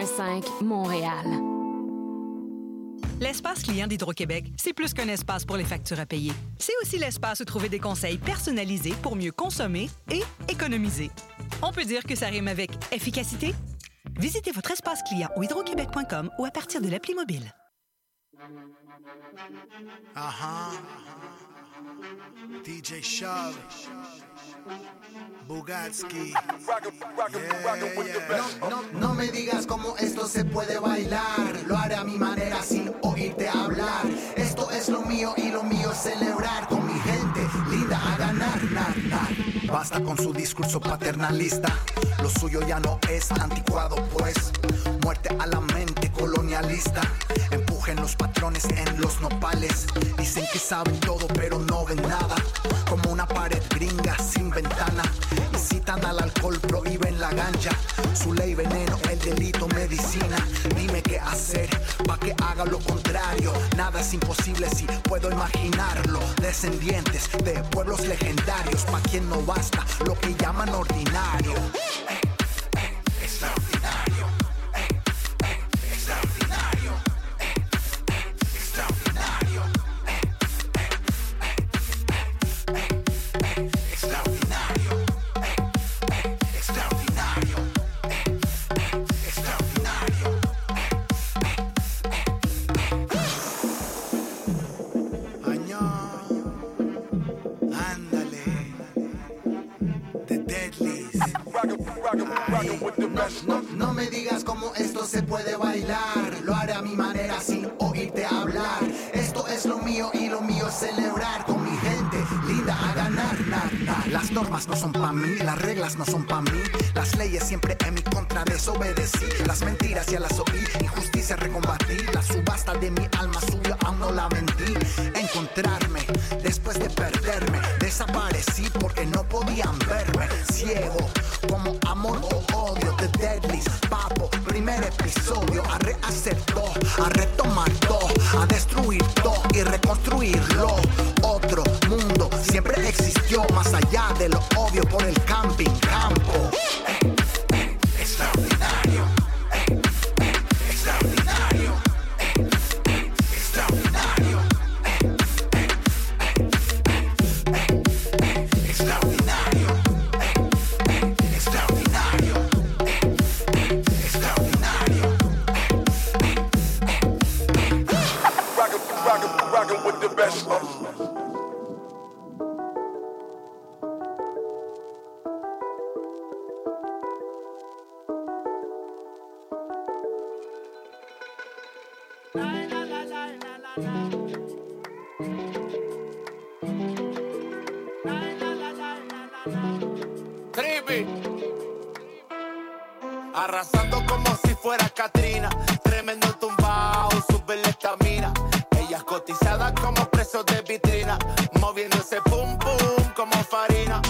CIBL 105 Montréal. L'espace client d'Hydro-Québec, c'est plus qu'un espace pour les factures à payer. C'est aussi l'espace où trouver des conseils personnalisés pour mieux consommer et économiser. On peut dire que ça rime avec efficacité? Visitez votre espace client au hydroquebec.com ou à partir de l'appli mobile. Ajá. DJ Shove. Bugatski. No, no, no me digas cómo esto se puede bailar. Lo haré a mi manera sin oírte hablar. Esto es lo mío y lo mío es celebrar con mi gente linda a ganar, nar, nar. Basta con su discurso paternalista. Lo suyo ya no es anticuado, pues. Muerte a la mente colonialista. Empujen los patrones en los nopales. Dicen que saben todo, pero no ven nada. Como una pared gringa sin ventana. Incitan al alcohol, prohíben la ganja. Su ley veneno, el delito medicina. Dime qué hacer pa' que haga lo contrario. Nada es imposible si puedo imaginarlo. Descendientes de pueblos legendarios, pa' quien no basta lo que llaman ordinario. Extraordinario. No, no, me digas cómo esto se puede bailar. Lo haré a mi manera Las normas no son pa' mí, las reglas no son pa' mí. Las leyes siempre en mi contra desobedecí. Las mentiras ya las oí, injusticia recombatí. La subasta de mi alma subió, aún no la vendí. Encontrarme después de perderme. Desaparecí porque no podían verme. Ciego como amor o odio de Deadlies. Papo, primer episodio. A rehacer todo, a retomar todo, a destruir todo y reconstruirlo. De lo obvio por el camping campo. Extraordinario. Rockin', rockin' with the best. Arrasando como si fuera Katrina. Tremendo tumbao, sube la estamina. Ella es cotizada como preso de vitrina. Moviéndose pum pum como farina.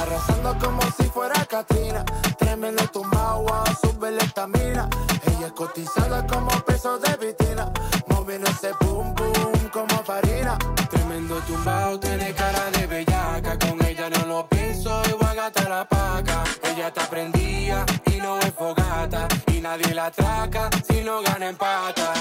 Arrasando como si fuera Katrina. Tremendo tumbao, sube la estamina. Ella es cotizada como preso de vitrina. Moviéndose pum pum como farina. Tremendo tumbao, tiene cara de bellaca. Con ella no lo pienso y voy a gastar la paca. Ella está prendida nadie la atraca si no gana empata.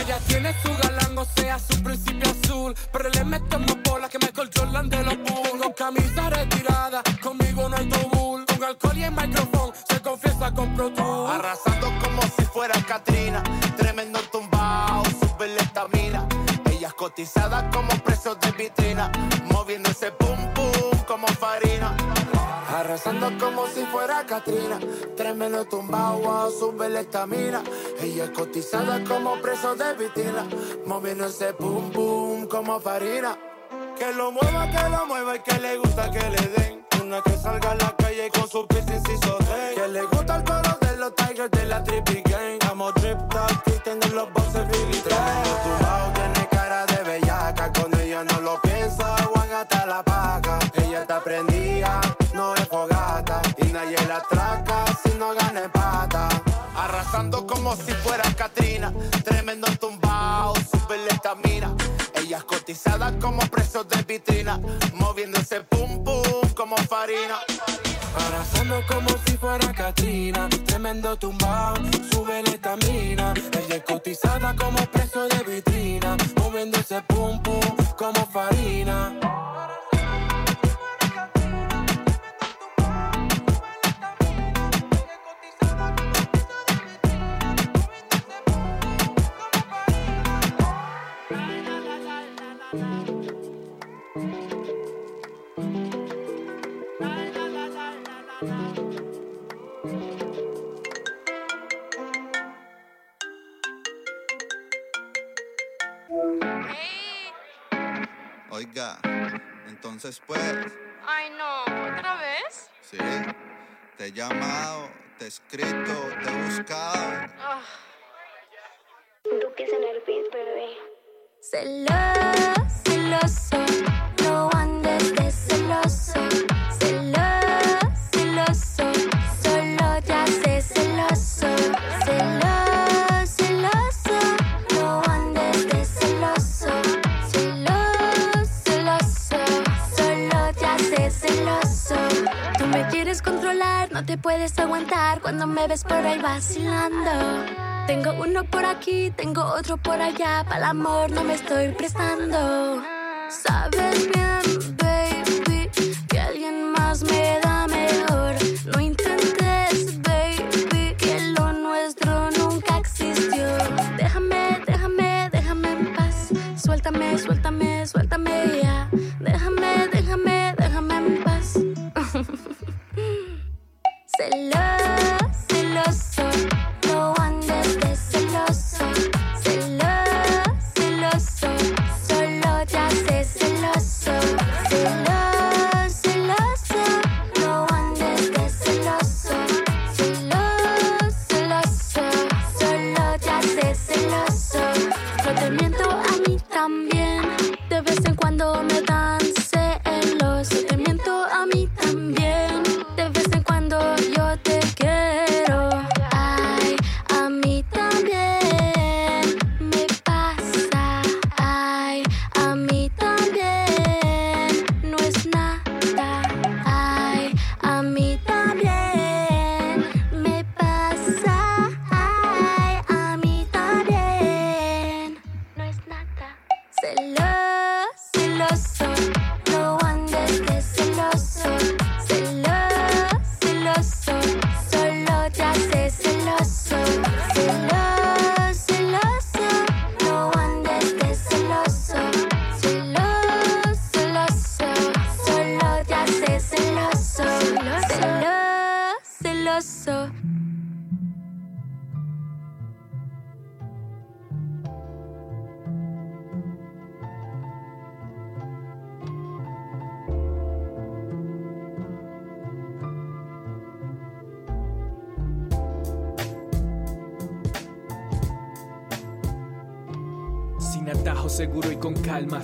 Ella tiene su galán, o sea, su principio azul. Pero le meto más bolas que Michael Jordan de los Bulls. Con camisa retirada, conmigo no hay tabú. Con alcohol y el micrófono, se confiesa con Pro. Arrasando como si fuera Katrina. Tremendo tumbao, sube la estamina. Ella es cotizada como preso de vitrina. Moviéndose pum pum como farina. Arrasando como si fuera Katrina. Tremendo tumbao, wow, sube la estamina. Ella es cotizada como preso de vitrina. Moviéndose pum pum como farina. Que lo mueva, que lo mueva y que le gusta que le den. Una que salga a la calle con su piercing y sote. Que le gusta el coro de los Tigers de la Trippy como si fuera Katrina. Tremendo tumbao, sube la estamina. Ella es cotizada como preso de vitrina. Moviéndose pum pum como farina. Arrasando como si fuera Katrina. Tremendo tumbao, sube la. Ella es cotizada como preso de vitrina, moviéndose pum pum como farina. Te he llamado, te he escrito, te he buscado. Ah. Duques en el beat, bebé. Celoso, celoso, te puedes aguantar cuando me ves por ahí vacilando. Tengo uno por aquí, tengo otro por allá. Para el amor no me estoy prestando. Sabes bien,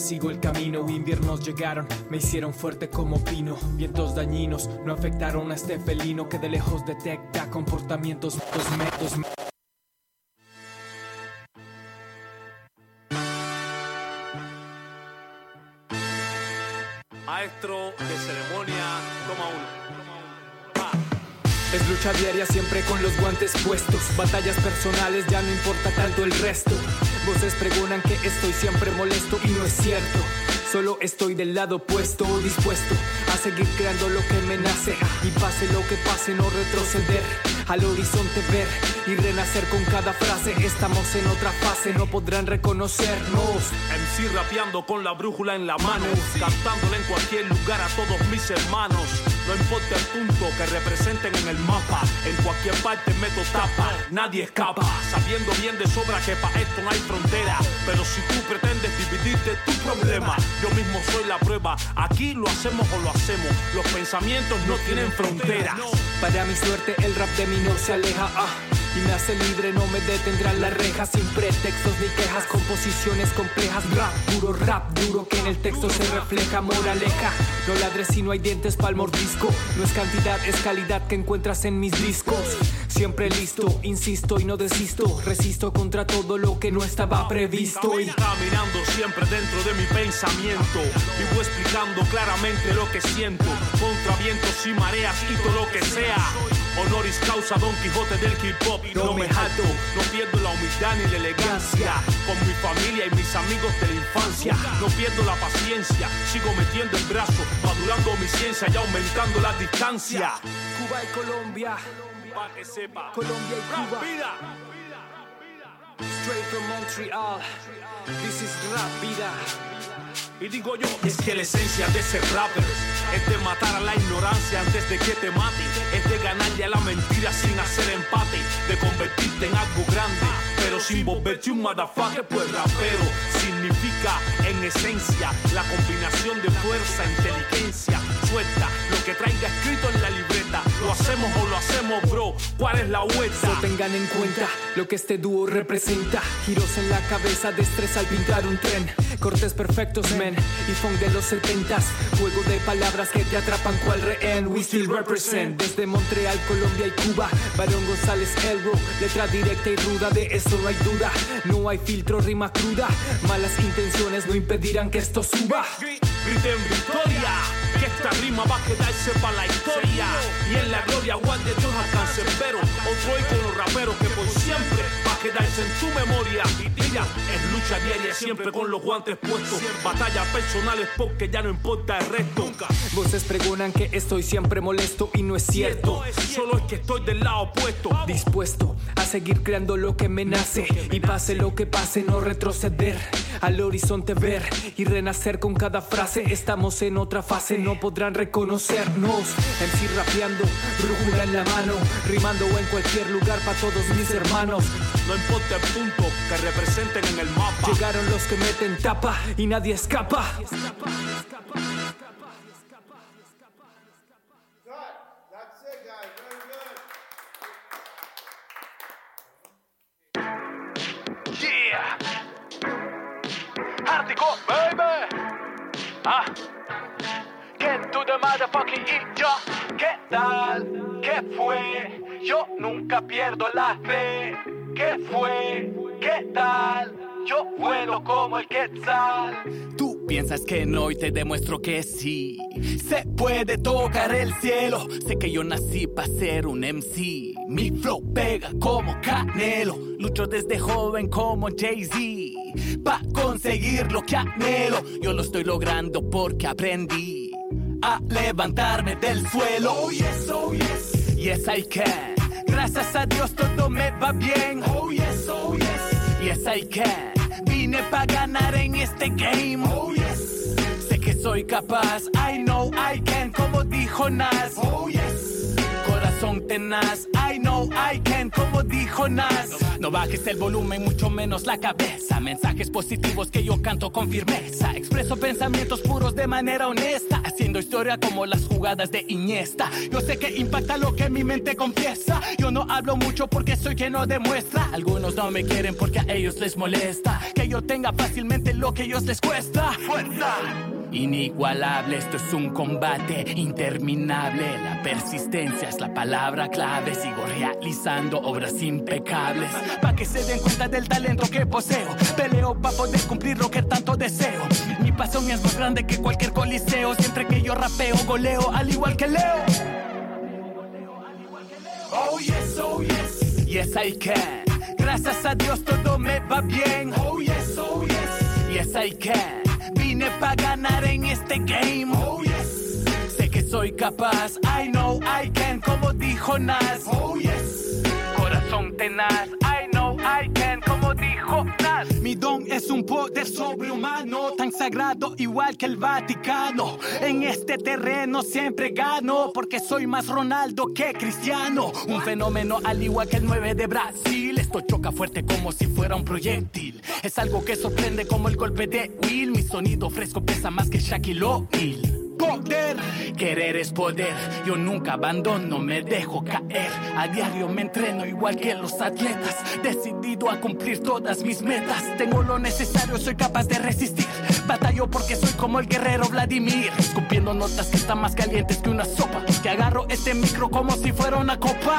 sigo el camino. Inviernos llegaron, me hicieron fuerte como pino. Vientos dañinos no afectaron a este felino que de lejos detecta comportamientos dos metros. Maestro de ceremonia. Es lucha diaria siempre con los guantes puestos. Batallas personales ya no importa tanto el resto. Voces pregonan que estoy siempre molesto y no es cierto. Solo estoy del lado opuesto, dispuesto a seguir creando lo que me nace. Y pase lo que pase, no retroceder. Al horizonte ver y renacer con cada frase. Estamos en otra fase, no podrán reconocernos. MC rapeando con la brújula en la mano, cantándole en cualquier lugar a todos mis hermanos. No importa el punto que representen en el mapa, en cualquier parte meto tapa, nadie escapa, sabiendo bien de sobra que pa' esto no hay frontera. Pero si tú pretendes dividirte tu problema, yo mismo soy la prueba. Aquí lo hacemos o lo hacemos, los pensamientos no tienen fronteras. Para mi suerte el rap de no se aleja, ah. Y me hace libre, no me detendrán las rejas Sin pretextos ni quejas, composiciones complejas Rap puro, rap duro que en el texto se refleja Moraleja, no ladres si no hay dientes pa'l mordisco No es cantidad, es calidad que encuentras en mis discos Siempre listo, insisto y no desisto Resisto contra todo lo que no estaba previsto y Caminando siempre dentro de mi pensamiento Vivo explicando claramente lo que siento Contra vientos y mareas todo lo que sea Honoris causa Don Quijote del hip hop. No me jato, no pierdo la humildad ni la elegancia. Con mi familia y mis amigos de la infancia. No pierdo la paciencia, sigo metiendo el brazo, madurando mi ciencia y aumentando la distancia. Cuba y Colombia. Pa' que sepa. Colombia y Cuba. Vida. Straight from Montreal. This is Rap Vida. Y digo yo, es que la esencia de ser rapper es de matar a la ignorancia antes de que te mate. Es de ganarle a la mentira sin hacer empate. De convertirte en algo grande, pero sin volverte un motherfucker, pues rapero significa en esencia la combinación de fuerza, inteligencia, suelta lo que traiga escrito en la libreta. Lo hacemos o lo hacemos, bro. ¿Cuál es la vuelta? No tengan en cuenta lo que este dúo representa. Giros en la cabeza, destreza al pintar un tren. Cortes perfectos, men. Y funk de los setentas. Juego de palabras que te atrapan cual rehén. We still represent. Desde Montreal, Colombia y Cuba. Barón González Elro. Letra directa y ruda, de eso no hay duda. No hay filtro, rima cruda. Malas intenciones no impedirán que esto suba. Griten victoria, esta rima va a quedarse para la historia. Y en la gloria guarde Dios alcance, pero otro ícono rapero que por siempre quedarse en tu memoria. Mira, es lucha diaria siempre con los guantes puestos. Batallas personales porque ya no importa el resto. Voces pregonan que estoy siempre molesto y no es cierto. Solo es que estoy del lado opuesto. Dispuesto a seguir creando lo que me nace y pase lo que pase, no retroceder. Al horizonte ver y renacer con cada frase. Estamos en otra fase, no podrán reconocernos. MC rapeando, brújula en la mano, rimando en cualquier lugar para todos mis hermanos. No importa el punto que representen en el mapa. Llegaron los que meten tapa y nadie escapa. Yeah. Hardcore, baby. Ah. Get to the motherfucking eat, yo. ¿Qué tal? ¿Qué fue? Yo nunca pierdo la fe. ¿Qué fue? ¿Qué tal? Yo vuelo como el quetzal. Tú piensas que no y te demuestro que sí. Se puede tocar el cielo. Sé que yo nací para ser un MC. Mi flow pega como Canelo. Lucho desde joven como Jay-Z. Pa' conseguir lo que anhelo. Yo lo estoy logrando porque aprendí a levantarme del suelo. Oh yes, oh yes. Yes, I can. Gracias a Dios todo me va bien. Oh yes, oh yes. Yes, I can. Vine pa' ganar en este game. Oh yes. Sé que soy capaz. I know I can, como dijo Nas. Oh yes. Tenaz. I know I can, como dijo Nas. No bajes el volumen, mucho menos la cabeza. Mensajes positivos que yo canto con firmeza. Expreso pensamientos puros de manera honesta. Haciendo historia como las jugadas de Iniesta. Yo sé que impacta lo que mi mente confiesa. Yo no hablo mucho porque soy quien no demuestra. Algunos no me quieren porque a ellos les molesta. Que yo tenga fácilmente lo que a ellos les cuesta. ¡Fuerza! Inigualable, esto es un combate interminable. La persistencia es la palabra clave. Sigo realizando obras impecables. Pa' que se den cuenta del talento que poseo. Peleo pa' poder cumplir lo que tanto deseo. Mi pasión es más grande que cualquier coliseo. Siempre que yo rapeo, goleo, al igual que Leo. Oh yes, oh yes. Yes, I can. Gracias a Dios todo me va bien. Oh yes, oh yes. Yes, I can. Vine pa' ganar en este game. Oh yes. Soy capaz. I know I can, como dijo Nas. Oh yes. Corazón tenaz. I know I can, como dijo Nas. Mi don es un poder sobrehumano, tan sagrado igual que el Vaticano. En este terreno siempre gano, porque soy más Ronaldo que Cristiano. Un fenómeno al igual que el 9 de Brasil. Esto choca fuerte como si fuera un proyectil. Es algo que sorprende como el golpe de Will. Mi sonido fresco pesa más que Shaquille O'Neal Querer es poder. Yo nunca abandono, me dejo caer. A diario me entreno igual que los atletas. Decidido a cumplir todas mis metas. Tengo lo necesario, soy capaz de resistir. Batallo porque soy como el guerrero Vladimir. Escupiendo notas que están más calientes que una sopa. Que agarro este micro como si fuera una copa.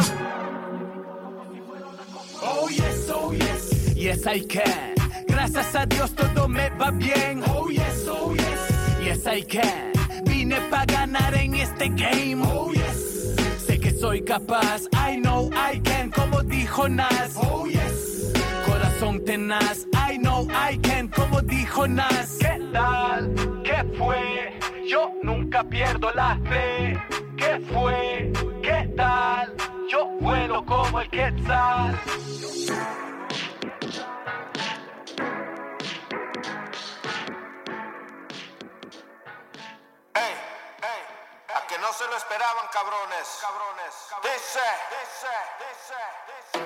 Oh yes, oh yes. Yes, I can. Gracias a Dios todo me va bien. Oh yes, oh yes. Yes, I can. Vine pa' ganar en este game. Oh yes. Sé que soy soy capaz. I know I can, como dijo Nas. Oh yes. Corazón tenaz. I know I can, como dijo Nas. ¿Qué tal? ¿Qué fue? Yo nunca pierdo la fe. ¿Qué fue? ¿Qué tal? Yo vuelo como el quetzal. No se lo esperaban, cabrones. Cabrones. Dice, dice, dice, dice.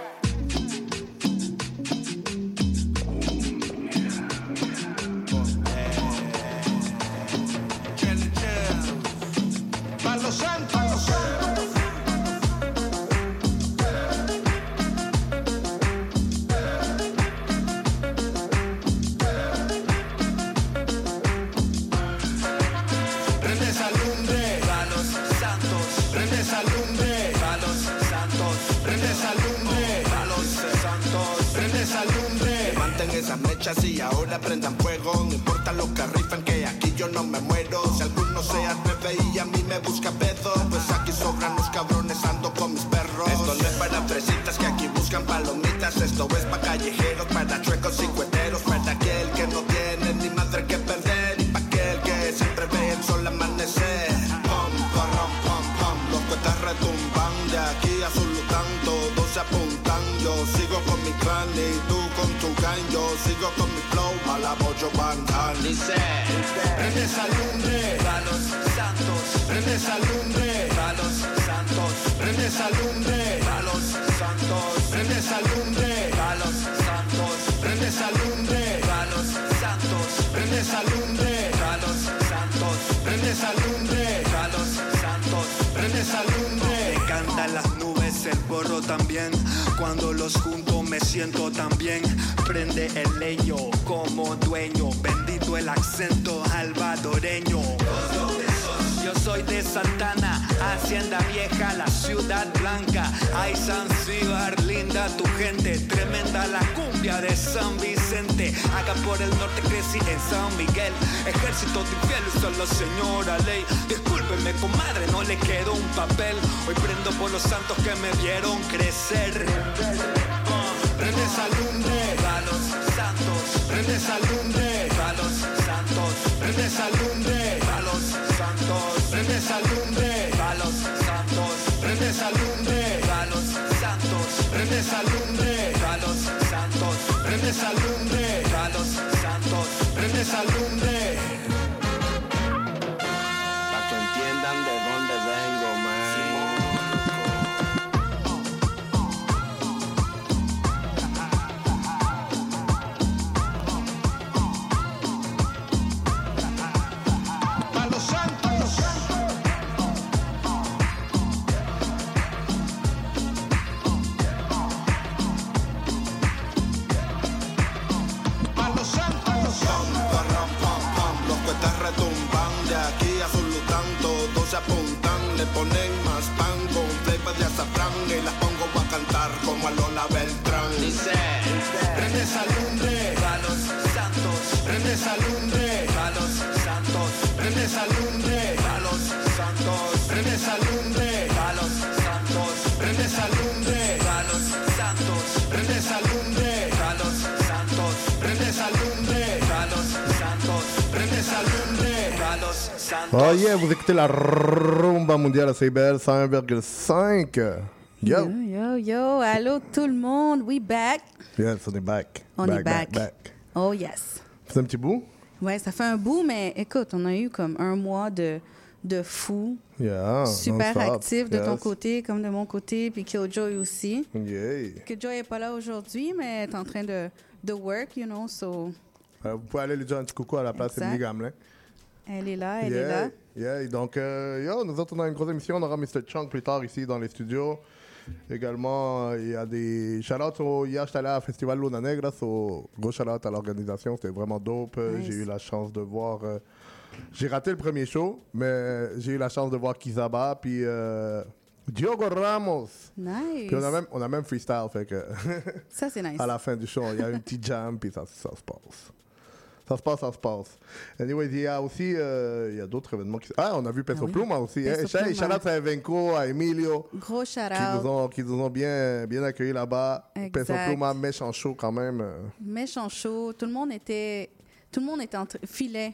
Palo Santos. Y ahora prendan fuego. No importa lo que rifan, que aquí yo no me muero. Si alguno se atreve y a mí me busca pedo, pues aquí sobran los cabrones, ando con mis perros. Esto no es para fresitas que aquí buscan palomitas. Esto es para callejeros, para chuecos y cueteros, sigo con mi flow, a la bollo bandan. Dice, Prende esa lumbre, palos santos, prende esa lumbre, palos santos, prende esa lumbre, palos santos, prende esa lumbre, palos santos, prende esa lumbre, santos, prende esa lumbre, santos, prende esa lumbre, santos. prende esa lumbre. Me las nubes, el borro también. Cuando los junto me siento tan bien. Prende el leño como dueño. Bendito el acento albadoreño. Yo soy de Santana, Hacienda Vieja, la ciudad blanca. Ay, Zanzíbar, linda tu gente. Tremenda la cumbia de San Vicente. Acá por el norte crecí en San Miguel. Ejército de infieles, solo señora ley. Discúlpeme, comadre, no le quedó un papel. Hoy prendo por los santos que me vieron crecer. Prende esa lumbre, Palos santos, prende esa lumbre, palos santos, prende esa lumbre, prende esa lumbre, palos santos. prende. Apuntan, le ponen más pan con flavor de azafrán y las pongo a cantar como a Lola Oh yeah, vous écoutez la rumba mondiale à CBL 101,5. Yo. Yo, yo, yo, allô tout le monde, we back. Yes, on est back. On back, est back. Back, back. Oh yes. C'est un petit bout? Ouais, ça fait un bout, mais écoute, on a eu comme un mois de, de fou. Yeah. Super actif de ton côté comme de mon côté, puis Killjoy aussi. Yeah. Killjoy est pas là aujourd'hui, mais est en train de, de work, you know, so Euh, vous pouvez aller lui dire un petit coucou à la place. Emily Gamelin. Elle est là, elle yeah. est là. Yeah. Donc, euh, yo, nous autres, on a une grosse émission. On aura Mr. Chunk plus tard ici dans les studios. Également, euh, il y a des shout-outs. au- Hier, j'étais allé à Festival Luna Negra. So, gros shout-out à l'organisation. C'était vraiment dope. Euh, Nice. J'ai eu la chance de voir. euh, j'ai raté le premier show, mais j'ai eu la chance de voir Kizaba. Puis Diogo Ramos. Nice. Puis on a même, on a même freestyle. Fait que Ça, c'est nice. à la fin du show, il y a un petit jam. Puis ça, ça se passe. Ça se passe, ça se passe. Anyway, il y a aussi euh, il y a d'autres événements qui. Ah, on a vu Peso Ah oui. Pluma aussi. Peso Hein? Shout- Pluma. à à Emilio. Gros Qui nous ont, qui nous ont bien, bien accueillis là-bas. Peso. Pluma, méchant chaud quand même. euh. Méchant chaud. Tout le monde était, tout le monde était entre filait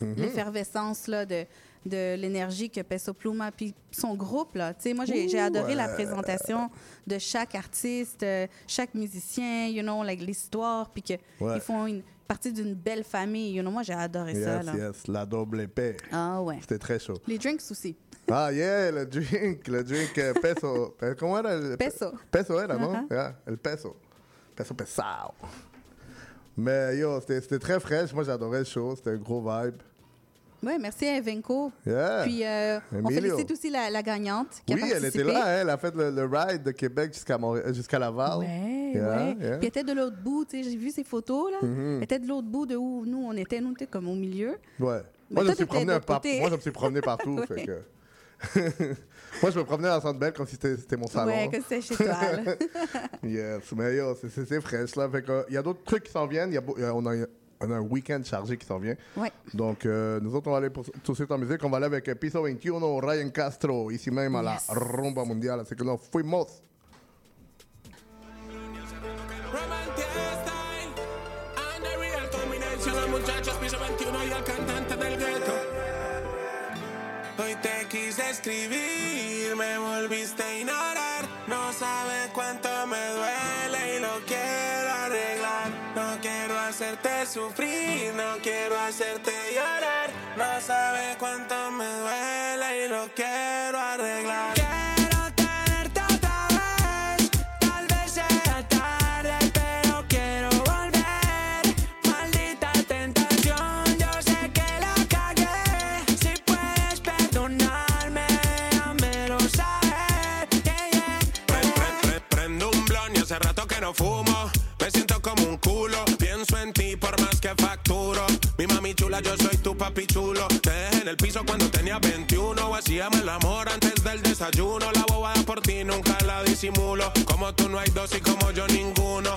Mhm. l'effervescence là de de l'énergie que Peso Pluma puis son groupe là. Tu sais, moi j'ai adoré la présentation de chaque artiste, euh, chaque musicien, you know, like, l'histoire puis que Ouais. ils font une partie d'une belle famille. You know, moi j'ai adoré ça là. yes, la double épée. Ah ouais. C'était très chaud. Les drinks aussi. Ah, yeah, le drink, le drink euh, peso. Euh, Comment era? el- Peso. Peso era, non? Uh-huh. Yeah, el peso. Peso pesado. Mais yo, c'était c'était très fraîche. Moi, j'adorais le show. C'était un gros vibe. Ouais, merci à Evenco. Yeah. Puis euh, on félicite aussi la, la gagnante qui Oui, a elle était participé. là. Elle a fait le, le ride de Québec jusqu'à jusqu'à Laval. Ouais, Yeah, ouais. yeah. Puis elle était de l'autre bout, tu sais, j'ai vu ses photos, là. Mhm. Elle était de l'autre bout de où nous, on était, nous, on était comme au milieu. Ouais. Moi, je toi, par-. Moi, je me suis promené partout. Ouais. fait que... Moi, je me promenais dans Centre Belle comme si c'était mon salon. Ouais, que c'était chez toi, yes, mais yo, c'est- fraîche, là. Fait que, euh, il y a d'autres trucs qui s'en viennent. Il y a euh, on, a, on a un week-end chargé qui s'en vient. Ouais. Donc, euh, nous autres, on va aller pour, tout de suite en musique. On va aller avec euh, Piso 21, Ryan Castro, ici même à Yes. la Rumba Mundial. Así que nos fuimos. And the real combination de muchachos piso 21 y el cantante del gueto. Hoy te quise escribir, me volviste a ignorar. No sabes cuánto me duele y lo quiero hacerte sufrir, no quiero hacerte llorar. No sabes cuánto me duele y lo quiero arreglar. Yo soy tu papi chulo. Te dejé en el piso cuando tenía 21. Hacíamos el amor antes del desayuno. La bobada por ti nunca la disimulo. Como tú no hay dos y como yo ninguno.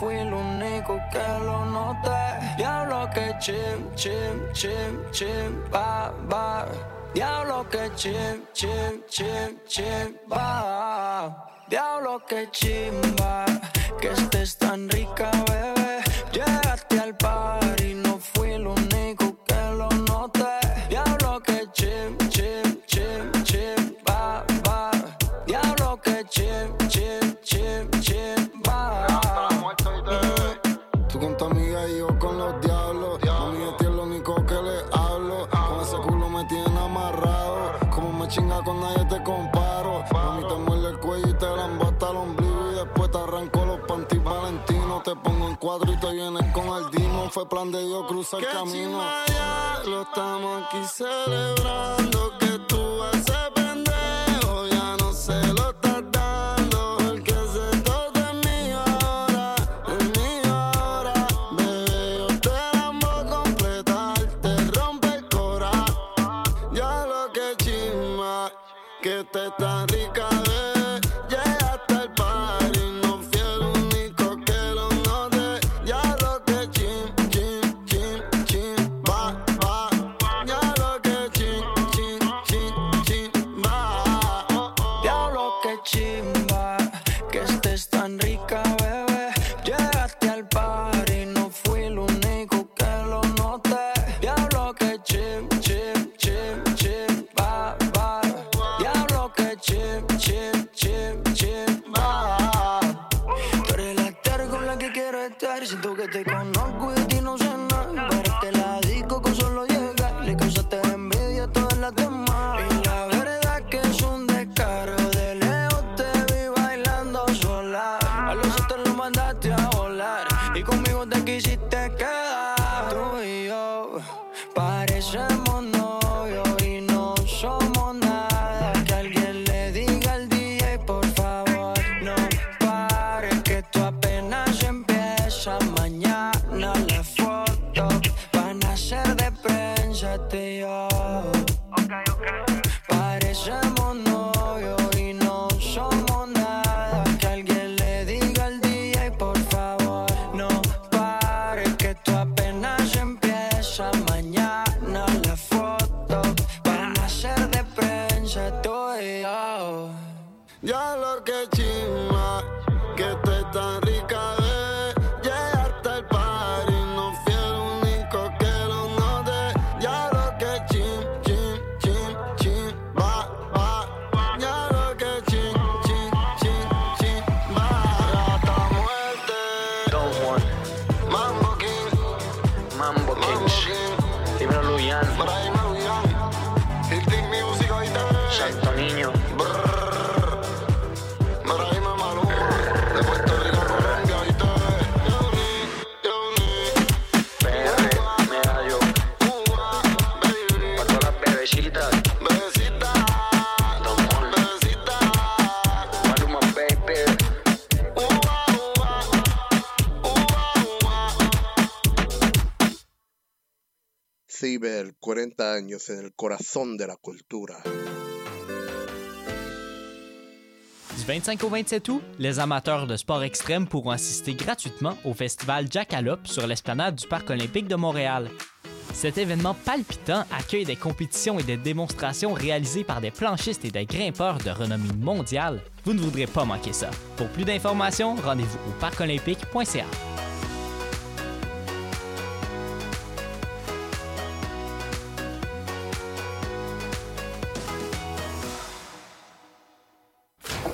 fui el único que lo noté. Diablo que chim, chim, chim, chim, va, va. Diablo que chim, chim, chim, chim, va. Diablo que chim, te arranco los pantis valentinos. Te pongo en cuadro y te vienes con el dimo. Fue plan de Dios cruzar el camino. Chimaya, lo estamos aquí celebrando. Du 25 au 27 août, les amateurs de sport extrême pourront assister gratuitement au festival Jackalope sur l'esplanade du Parc olympique de Montréal. Cet événement palpitant accueille des compétitions et des démonstrations réalisées par des planchistes et des grimpeurs de renommée mondiale. Vous ne voudrez pas manquer ça. Pour plus d'informations, rendez-vous au parcolympique.ca.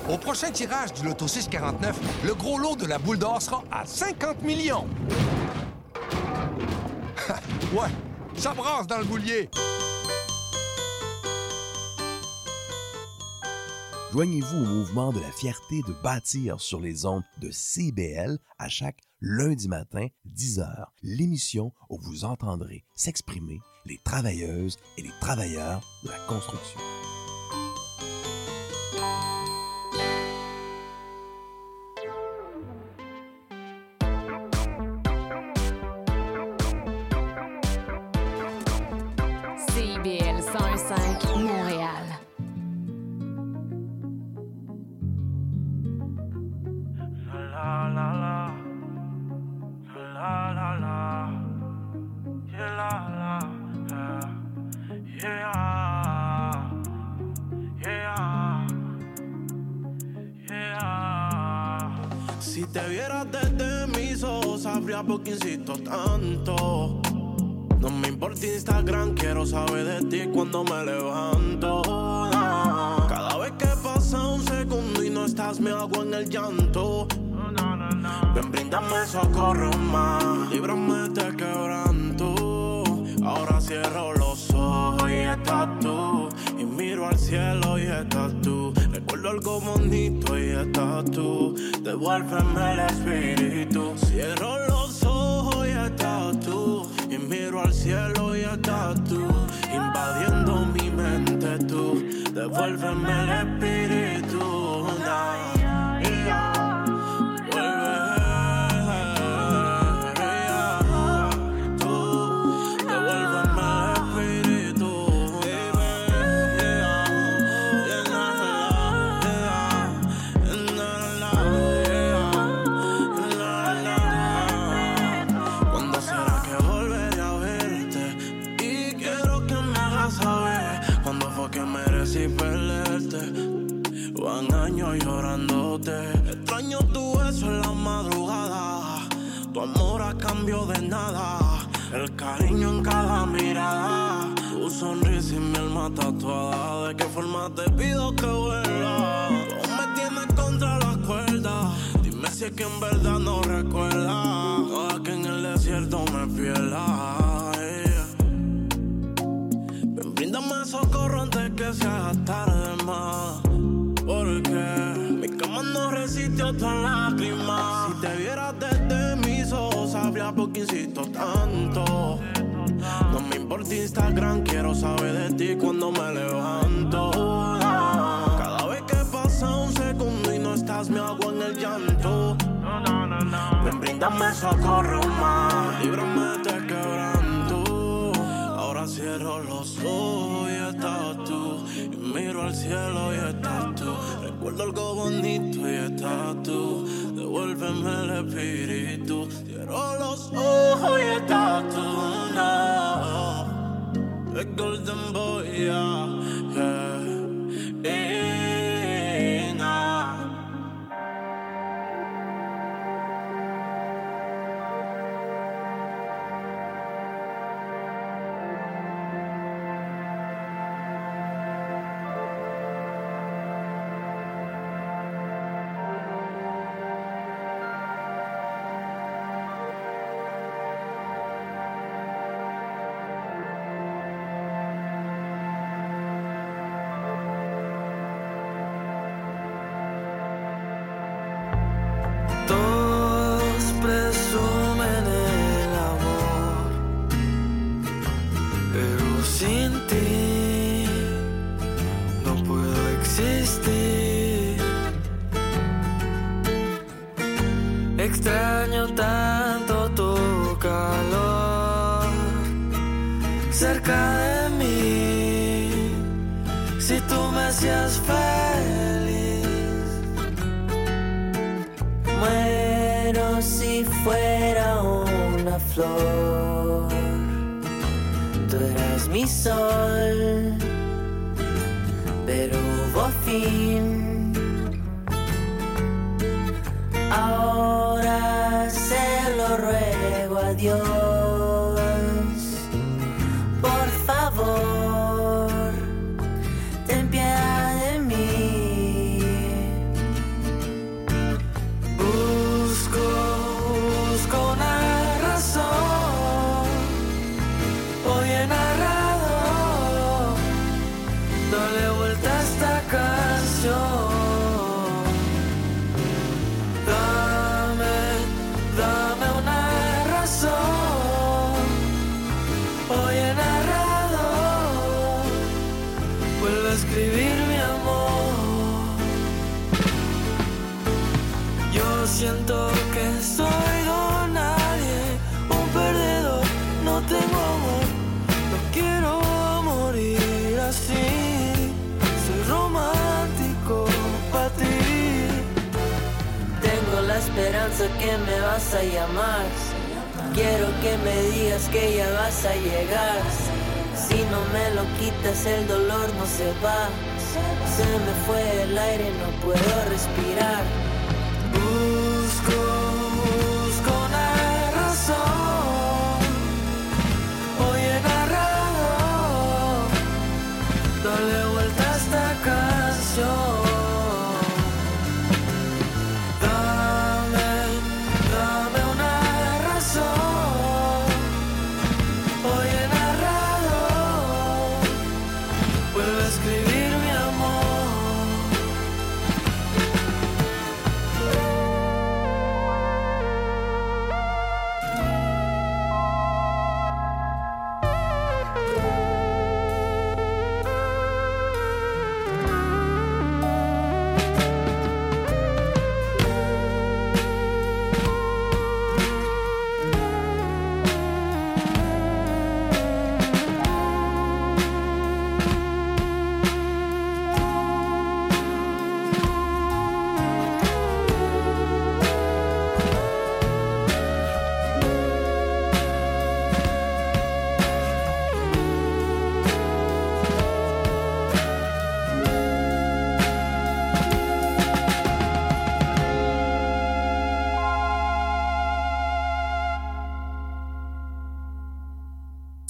Au prochain tirage du Loto 649, le gros lot de la boule d'or sera à 50 millions. ouais, ça brasse dans le boulier. Joignez-vous au mouvement de la fierté de bâtir sur les ondes de CBL à chaque lundi matin, 10h, l'émission où vous entendrez s'exprimer les travailleuses et les travailleurs de la construction. CIBL 105 Montréal. La la la. La la la. Yeah. Yeah. Yeah. Si te vieras desde mis ojos, sabría por tanto. Me importa Instagram, quiero saber de ti cuando me levanto. Cada vez que pasa un segundo y no estás, me hago en el llanto. Ven, bríndame socorro más, líbrame de quebranto. Ahora cierro los ojos y estás tú. Y miro al cielo y estás tú. Recuerdo algo bonito y estás tú. Devuélveme el espíritu. Cierro los ojos y estás tú. Miro al cielo y estás tú. Invadiendo mi mente tú. Devuélveme el espíritu. Merecí perderte. Van años llorándote. Extraño tu beso en la madrugada. Tu amor a cambio de nada. El cariño en cada mirada. Tu sonrisa y mi alma tatuada. ¿De qué forma te pido que vuelva? Tú me tienes contra las cuerdas. Dime si es que en verdad no recuerdas. No es que en el desierto me pierda. Socorro antes que se haga tarde más. Porque mi cama no resistió tan lágrimas. Si te vieras desde mis ojos, sabría por qué insisto tanto. No me importa Instagram, quiero saber de ti cuando me levanto. Cada vez que pasa un segundo y no estás, me hago en el llanto. Ven, bríndame socorro más, líbrame de quebranto. Ahora cierro los ojos miro al cielo y estás tú. Recuerdo algo bonito y estás tú. Devuélveme el espíritu. Cierro los ojos y estás tú. No. El Golden Boy, yeah.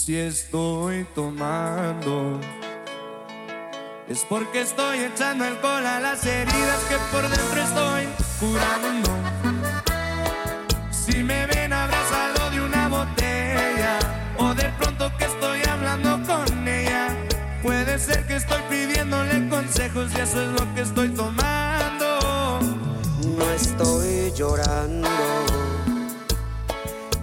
Si estoy tomando, es porque estoy echando alcohol a las heridas que por dentro estoy curando. Si me ven abrazado de una botella, o de pronto que estoy hablando con ella, puede ser que estoy pidiéndole consejos y eso es lo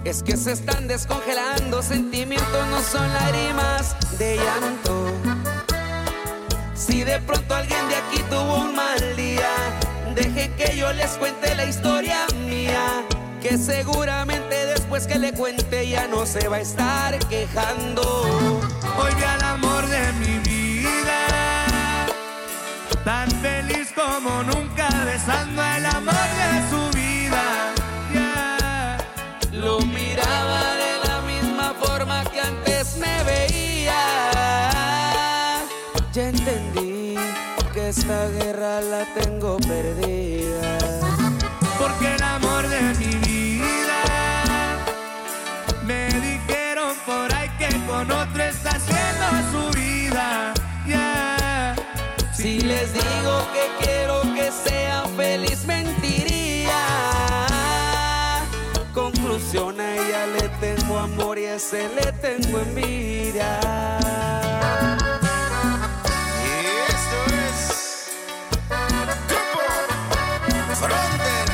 Es que se están descongelando, sentimientos no son lágrimas de llanto. Si de pronto alguien de aquí tuvo un mal día, deje que yo les cuente la historia mía. Que seguramente después que le cuente ya no se va a estar quejando. Hoy al amor de mi vida, tan feliz como nunca, besando al amor de su vida. Esta guerra la tengo perdida. Porque el amor de mi vida me dijeron por ahí que con otro está haciendo su vida. Si les digo que quiero que sean feliz, mentiría. Conclusión, a ella le tengo amor y a ese le tengo envidia. frente.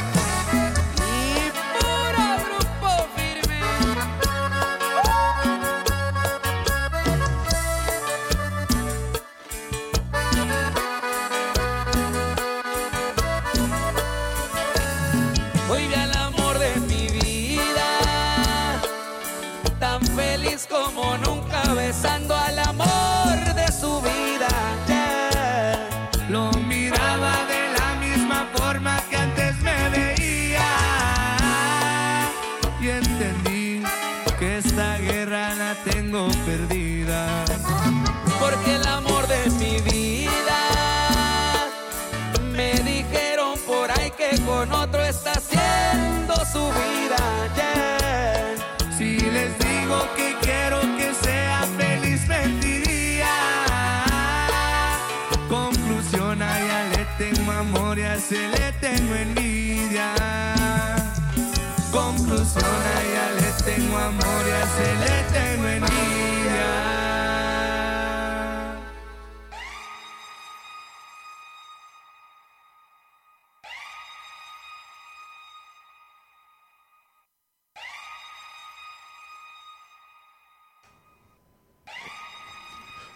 Le tengo amor y a ese le tengo envidia.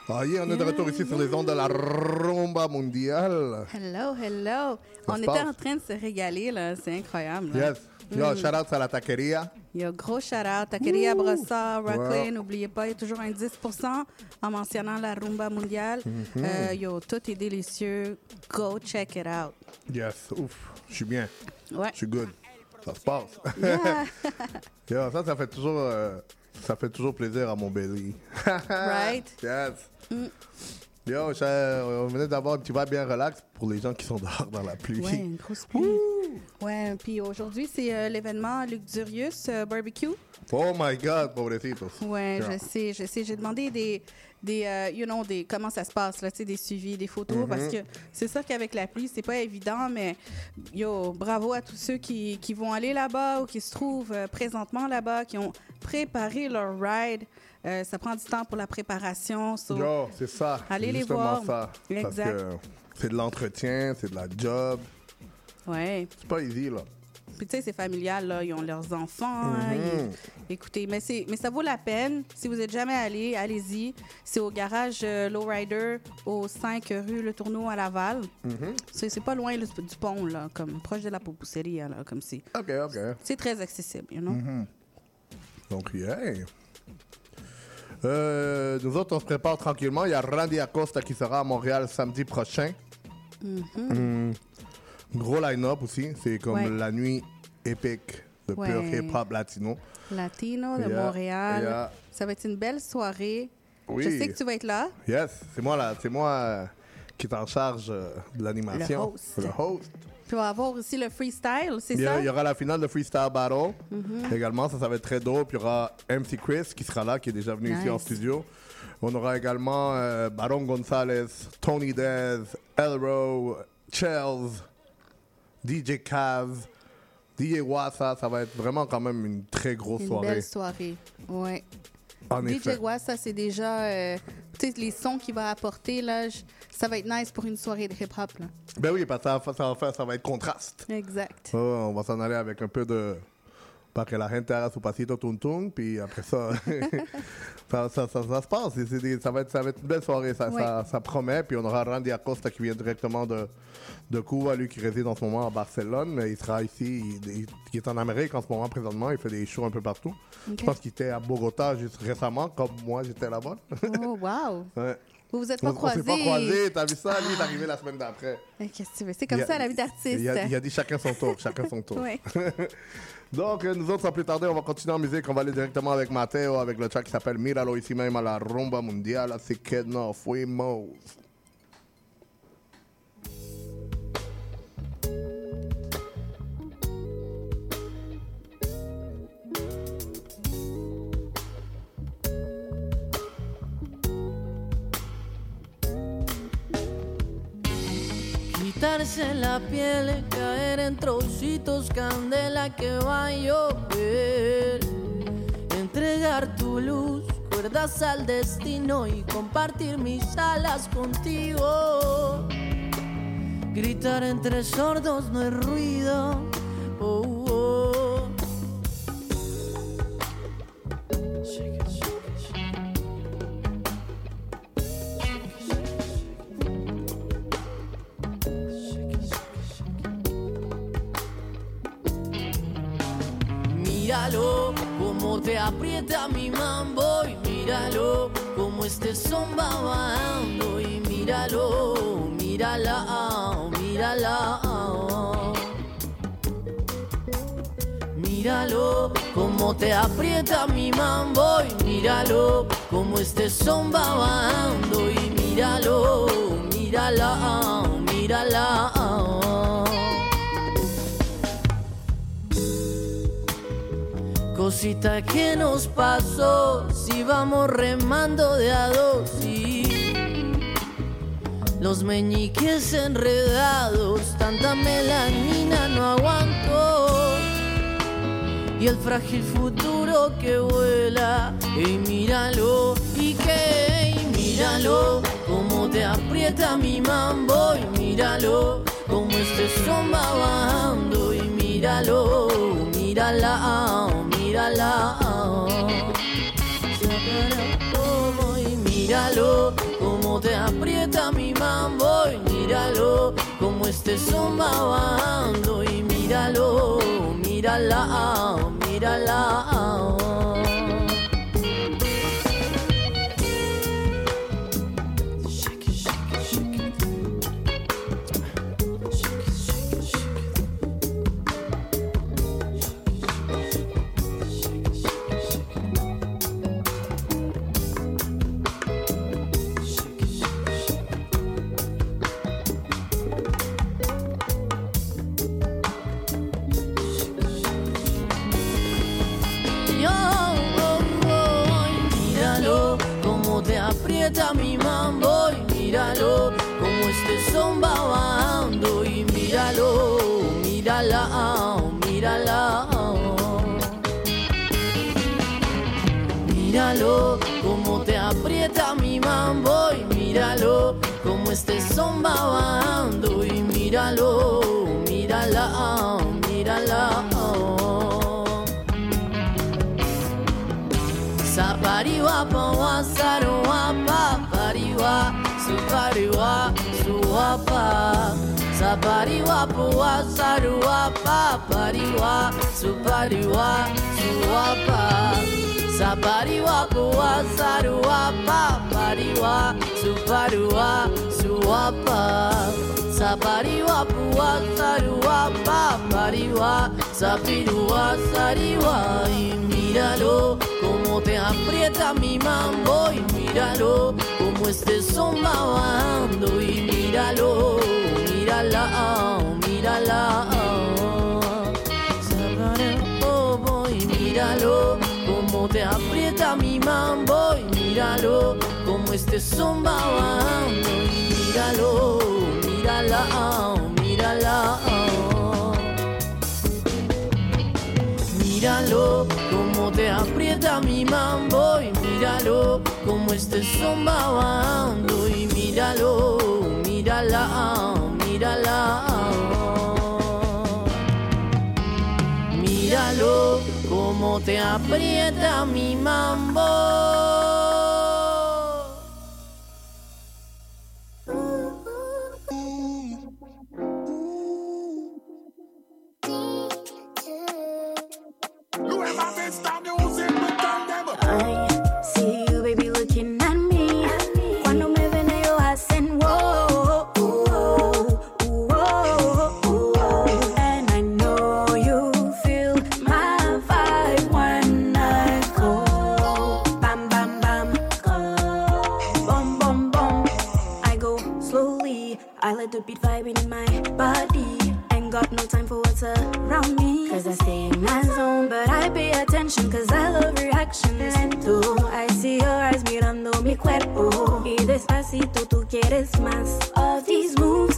Ah, yeah, on est de retour ici sur les ondes de la rumba mondiale. Hello, hello. Ça On était passe? en train de se régaler, là. C'est incroyable. là. Yes. Yo, shout out à la taqueria. Yo, gros shout-out. Taqueria Brossard, Rocklin, n'oubliez pas, il y a toujours un 10 en mentionnant la rumba mondiale. Mhm. Euh, yo, tout est délicieux. Go check it out. Yes, ouf, je suis bien. Ouais. Je suis good. Ça se passe. Yeah. Yo, ça, ça fait toujours, euh, ça fait toujours plaisir à mon belly. Right? Yes. Mm. Yo, je- on venait d'avoir un petit vibe bien relax pour les gens qui sont dehors dans la pluie. Ouais, une grosse pluie. Ouais, puis aujourd'hui, c'est euh, l'événement Luxurious euh, Barbecue. Oh my God, pobrecitos. Ouais, Yeah. je sais, je sais. J'ai demandé des, des euh, you know, des, comment ça se passe, là, des suivis, des photos, Mhm. parce que c'est sûr qu'avec la pluie, c'est pas évident, mais yo, bravo à tous ceux qui, qui vont aller là-bas ou qui se trouvent euh, présentement là-bas, qui ont préparé leur ride. Euh, ça prend du temps pour la préparation. so- Yo, c'est ça. Allez les voir. ça. Exact. c'est de l'entretien, c'est de la job. Ouais. C'est pas easy, là. Puis tu sais, c'est familial, là. Ils ont leurs enfants. hein, Mhm. ils- Écoutez, mais, mais ça vaut la peine. Si vous êtes jamais allé, allez-y. C'est au garage euh, Lowrider, au 5 rue Le Tourneau à Laval. Mhm. C'est c'est pas loin du pont, là, comme proche de la Popousserie, là, comme si. OK, OK. C'est très accessible, you know? Mhm. Donc, yeah. Euh, nous autres, on se prépare tranquillement. Il y a Randy Acosta qui sera à Montréal samedi prochain. Mhm. Mm. Gros line-up aussi. C'est comme Ouais. la nuit épique de Ouais. pure hip-hop latino. Latino de Yeah, Montréal. yeah. Ça va être une belle soirée. Oui. Je sais que tu vas être là. Yes, c'est moi, là, c'est moi euh, qui est en charge euh, de l'animation. Le host. Le host. Puis on va avoir aussi le freestyle, c'est Il y, a- ça? il y aura la finale de Freestyle Battle également, ça, ça va être très dope. Il y aura MC Chris qui sera là, qui est déjà venu ici en studio. On aura également euh, Baron Gonzalez, Tony Dez, Elro, Chels, DJ Cavs, DJ Wassa. Ça va être vraiment quand même une très grosse Une soirée. belle soirée. Ouais. En DJ effet. Wassa, c'est déjà euh, les sons qu'il va apporter. Là, je- ça va être nice pour une soirée de hip-hop. Ben oui, parce que ça, va- ça faire- ça va être contraste. Exact. On va s'en aller avec un peu de. Para que la gente haga su pasito tum, puis après ça, ça, ça, ça, ça se passe. Ça, va être, ça va être une belle soirée, ça, Ouais. ça, promet. Puis on aura Randy Acosta qui vient directement de, de Cuba, lui qui réside en ce moment à Barcelone, mais il sera ici, il, il- il est en Amérique en ce moment présentement, il fait des shows un peu partout. Je pense qu'il était à Bogota juste récemment, comme moi j'étais là-bas. Oh, wow! Ouais. Vous vous êtes On, pas on croisés. s'est pas croisés, t'as vu ça? Lui il est arrivé la semaine d'après. Qu'est-ce que tu veux? C'est comme a- ça la vie d'artiste. Il a, il a dit chacun son tour, chacun son tour. Donc, euh, nous autres, sans plus tarder, on va continuer en musique. On va aller directement avec Mateo, avec le track qui s'appelle Míralo ici même à la rumba. Así que no fuimos. Quitarse la piel, caer en trocitos, candela que va a llover. Entregar tu luz, cuerdas al destino y compartir mis alas contigo. Gritar entre sordos no es ruido. Vamos remando de a dos y los meñiques enredados, tanta melanina no aguantó y el frágil futuro que vuela y míralo y que y míralo como te aprieta mi mambo y míralo como este son bajando y míralo míralo como son va bajando y míralo mírala mírala Esté zombando y míralo, mírala, mírala. Zapariwa pawa saruwa papariwa supariwa suwapa Zapariwa pawa saruwa papariwa supariwa suwapa Zapariwa pawa saruwa papariwa supariwa suwapa Sapariwa pawa sarwa pa pariwa sapiriwa sariwa y míralo como te aprieta mi mambo y míralo como este va bajando y míralo, mírala, mírala. Y míralo como te aprieta mi mambo y míralo como este va bajando míralo, mírala, mírala. Míralo como te aprieta mi mambo y míralo como son va bajando y míralo, mírala, mírala. Míralo como te aprieta mi mambo. Got no time for what's around me. Cause I stay in my zone, but I attention cause I love reaction. Lento, I see your eyes mirando mi cuerpo. Y despacito tú quieres más of these moves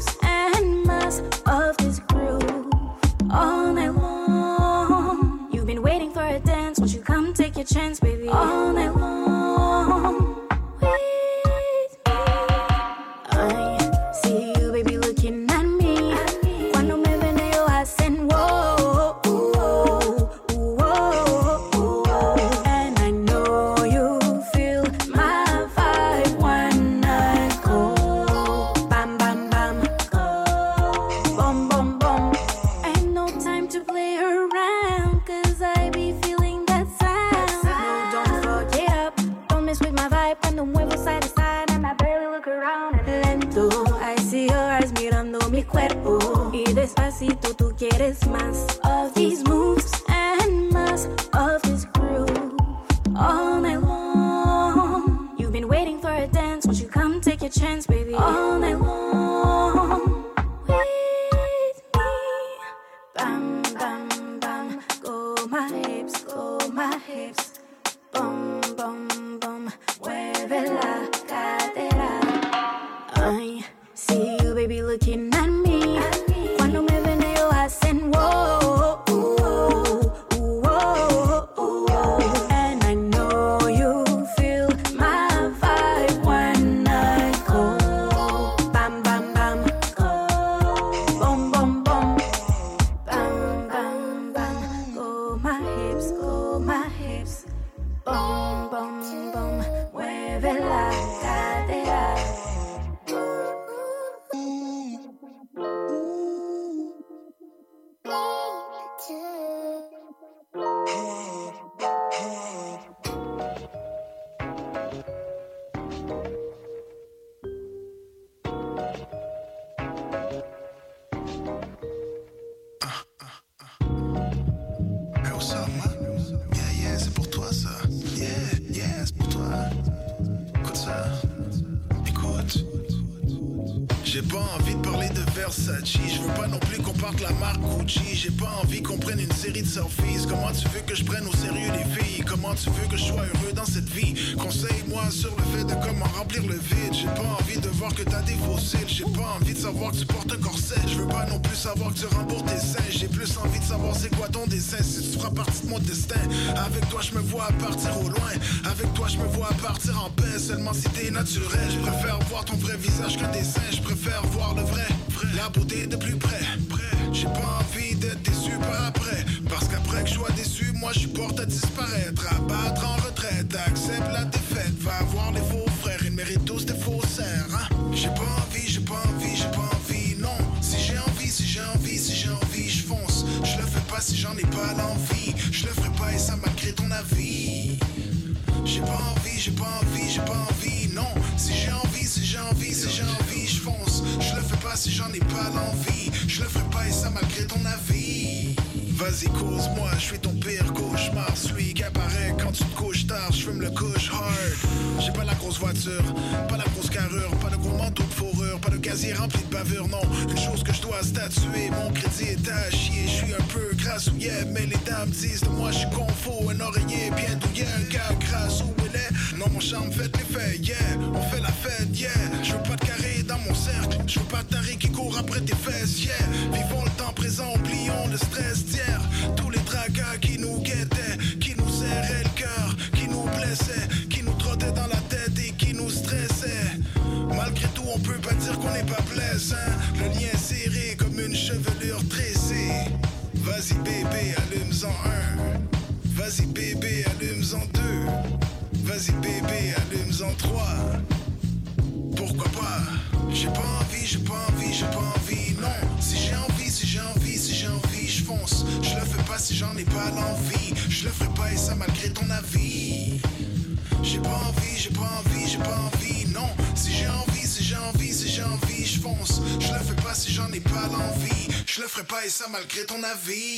et ça malgré ton avis.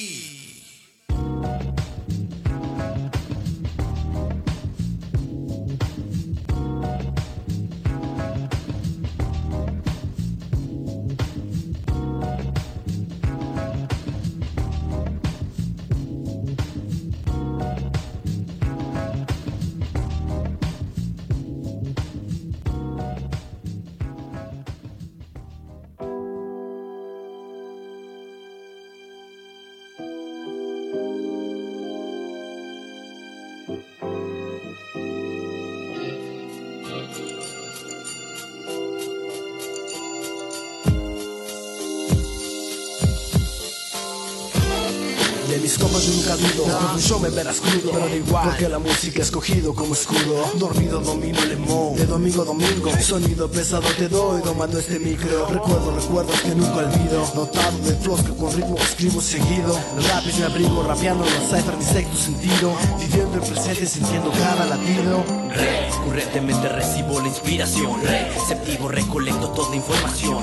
Yo me verás crudo. Pero da igual Porque la música he escogido como escudo. Dormido domino el emo De domingo a domingo Sonido pesado te doy. Domando este micro Recuerdo recuerdos que nunca olvido. Dotado de flows que con ritmo escribo seguido. Rap es mi abrigo Rapeando los cipher mi sexto sentido. Viviendo el presente sintiendo cada latido Recurrentemente recibo la inspiración. Receptivo, recolecto toda información.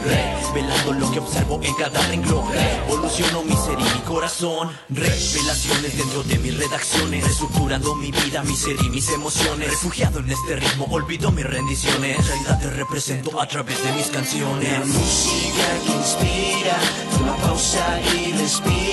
Velando lo que observo en cada renglón. Evoluciono mi ser y mi corazón. Revelaciones dentro de mis redacciones. Reestructurando mi vida, mi ser y mis emociones. Refugiado en este ritmo, olvido mis rendiciones. En realidad te represento a través de mis canciones. La música que inspira, toma pausa y respira.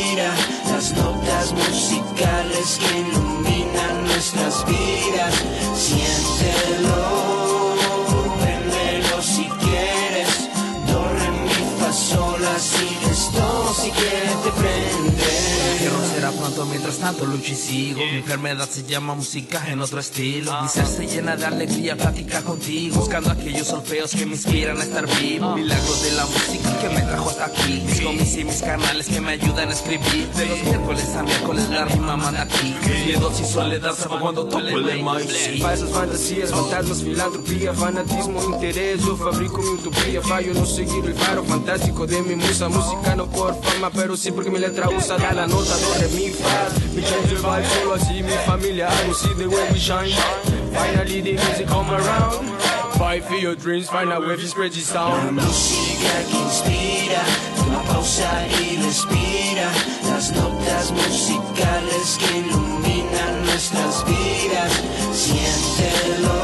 Mientras tanto lucho y sigo. Mi enfermedad se llama música en otro estilo. Mi ser se llena de alegría, platicar contigo. Buscando aquellos solfeos que me inspiran a estar vivo. Milagros de la música que me trajo hasta aquí. Mis homies y mis canales que me ayudan a escribir. De los miércoles a miércoles la rima manda aquí. Miedos y soledad sabe cuando toco el MIC Falsas fantasias, fantasmas, filantropía, fanatismo, interés. Yo fabrico mi utopía, fallo no seguir el faro fantástico de mi musa. Música no por fama, pero sí porque mi letra usa. Da la nota do re mi fa. Me change el vibe, solo see me familia. I don't see the way we shine. Finally the music come around. Fight for your dreams, find out where you spread your La sound. música que inspira, toma pausa y respira. Las notas musicales que iluminan nuestras vidas. Siéntelo,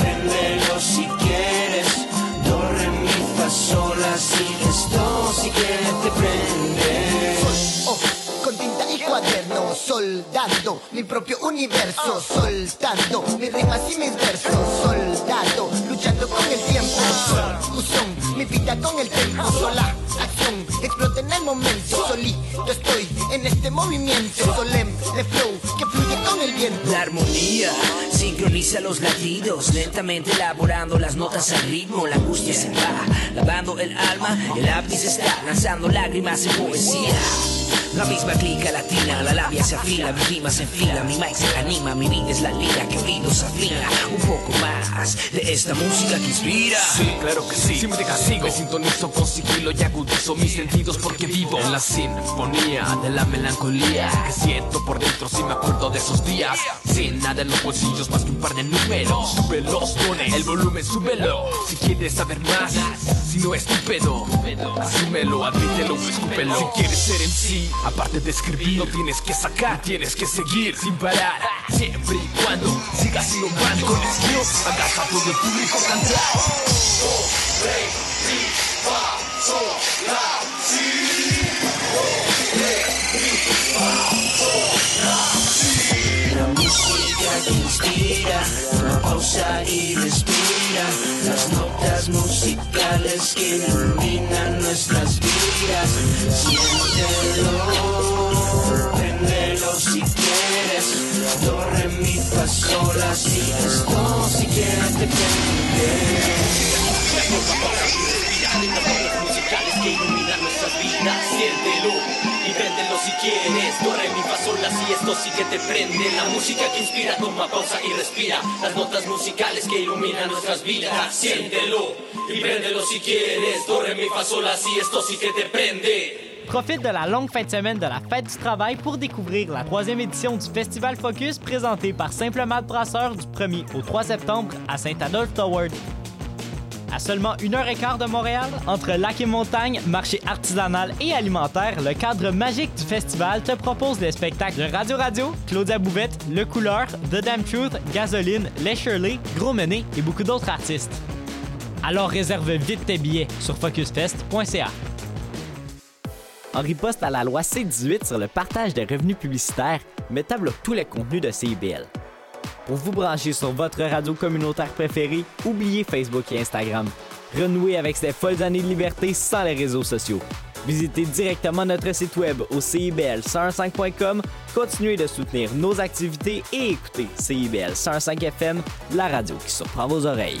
préndelo si quieres. Do, re, mi, fa, sol, la, si, esto si quieres te prende. Soldando mi propio universo, soltando mis rimas y mis versos, soldado, luchando con el tiempo, fusión, mi vida con el tiempo, sola, acción, explota en el momento, solito estoy en este movimiento, solemne flow que fluye con el viento. La armonía sincroniza los latidos, lentamente elaborando las notas al ritmo. La angustia se va, lavando el alma. El lápiz está lanzando lágrimas en poesía. La misma clica latina, la labia se afila, mi rima se enfila, mi mic se anima, mi vida es la lira que oídos afina. Un poco más de esta música que inspira. Sí, claro que sí. Si me dejas sigo. Me sintonizo con sigilo y agudizo mis sentidos porque vivo en la sinfonía de la melancolía que siento por dentro si me acuerdo de esos días. Sin nada en los bolsillos más que un par de números. Sube los el volumen súbelo. Si quieres saber más, si no es asúmelo, admítelo, escúpelo. Si quieres ser en sí, aparte de escribir, no tienes que sacar, tienes que seguir sin parar. Siempre y cuando sigas innovando con estilo, hagas a todo el público cantar. La inspira, pausa y respira. Las notas musicales que iluminan nuestras vidas. Siéntelo, préndelo si quieres. Do, re, mi, fa, sol, la, si, esto si quieres te musicales que iluminan nuestras vidas. Siéntelo Profite de la longue fin de semaine de la Fête du Travail pour découvrir la troisième édition du Festival Focus présenté par Simple Malte Brasseur du 1er au 3 septembre à Saint-Adolphe Toward. À seulement une heure et quart de Montréal, entre lac et montagne, marché artisanal et alimentaire, le cadre magique du festival te propose les spectacles de Radio Radio, Claudia Bouvette, Le Couleur, The Damn Truth, Gasoline, Les Shirley, Gros Menet et beaucoup d'autres artistes. Alors réserve vite tes billets sur focusfest.ca. En riposte à la loi C-18 sur le partage des revenus publicitaires, Meta bloque tous les contenus de CIBL. Pour vous brancher sur votre radio communautaire préférée, oubliez Facebook et Instagram. Renouez avec ces folles années de liberté sans les réseaux sociaux. Visitez directement notre site web au CIBL105.com, continuez de soutenir nos activités et écoutez CIBL 105 FM, la radio qui surprend vos oreilles.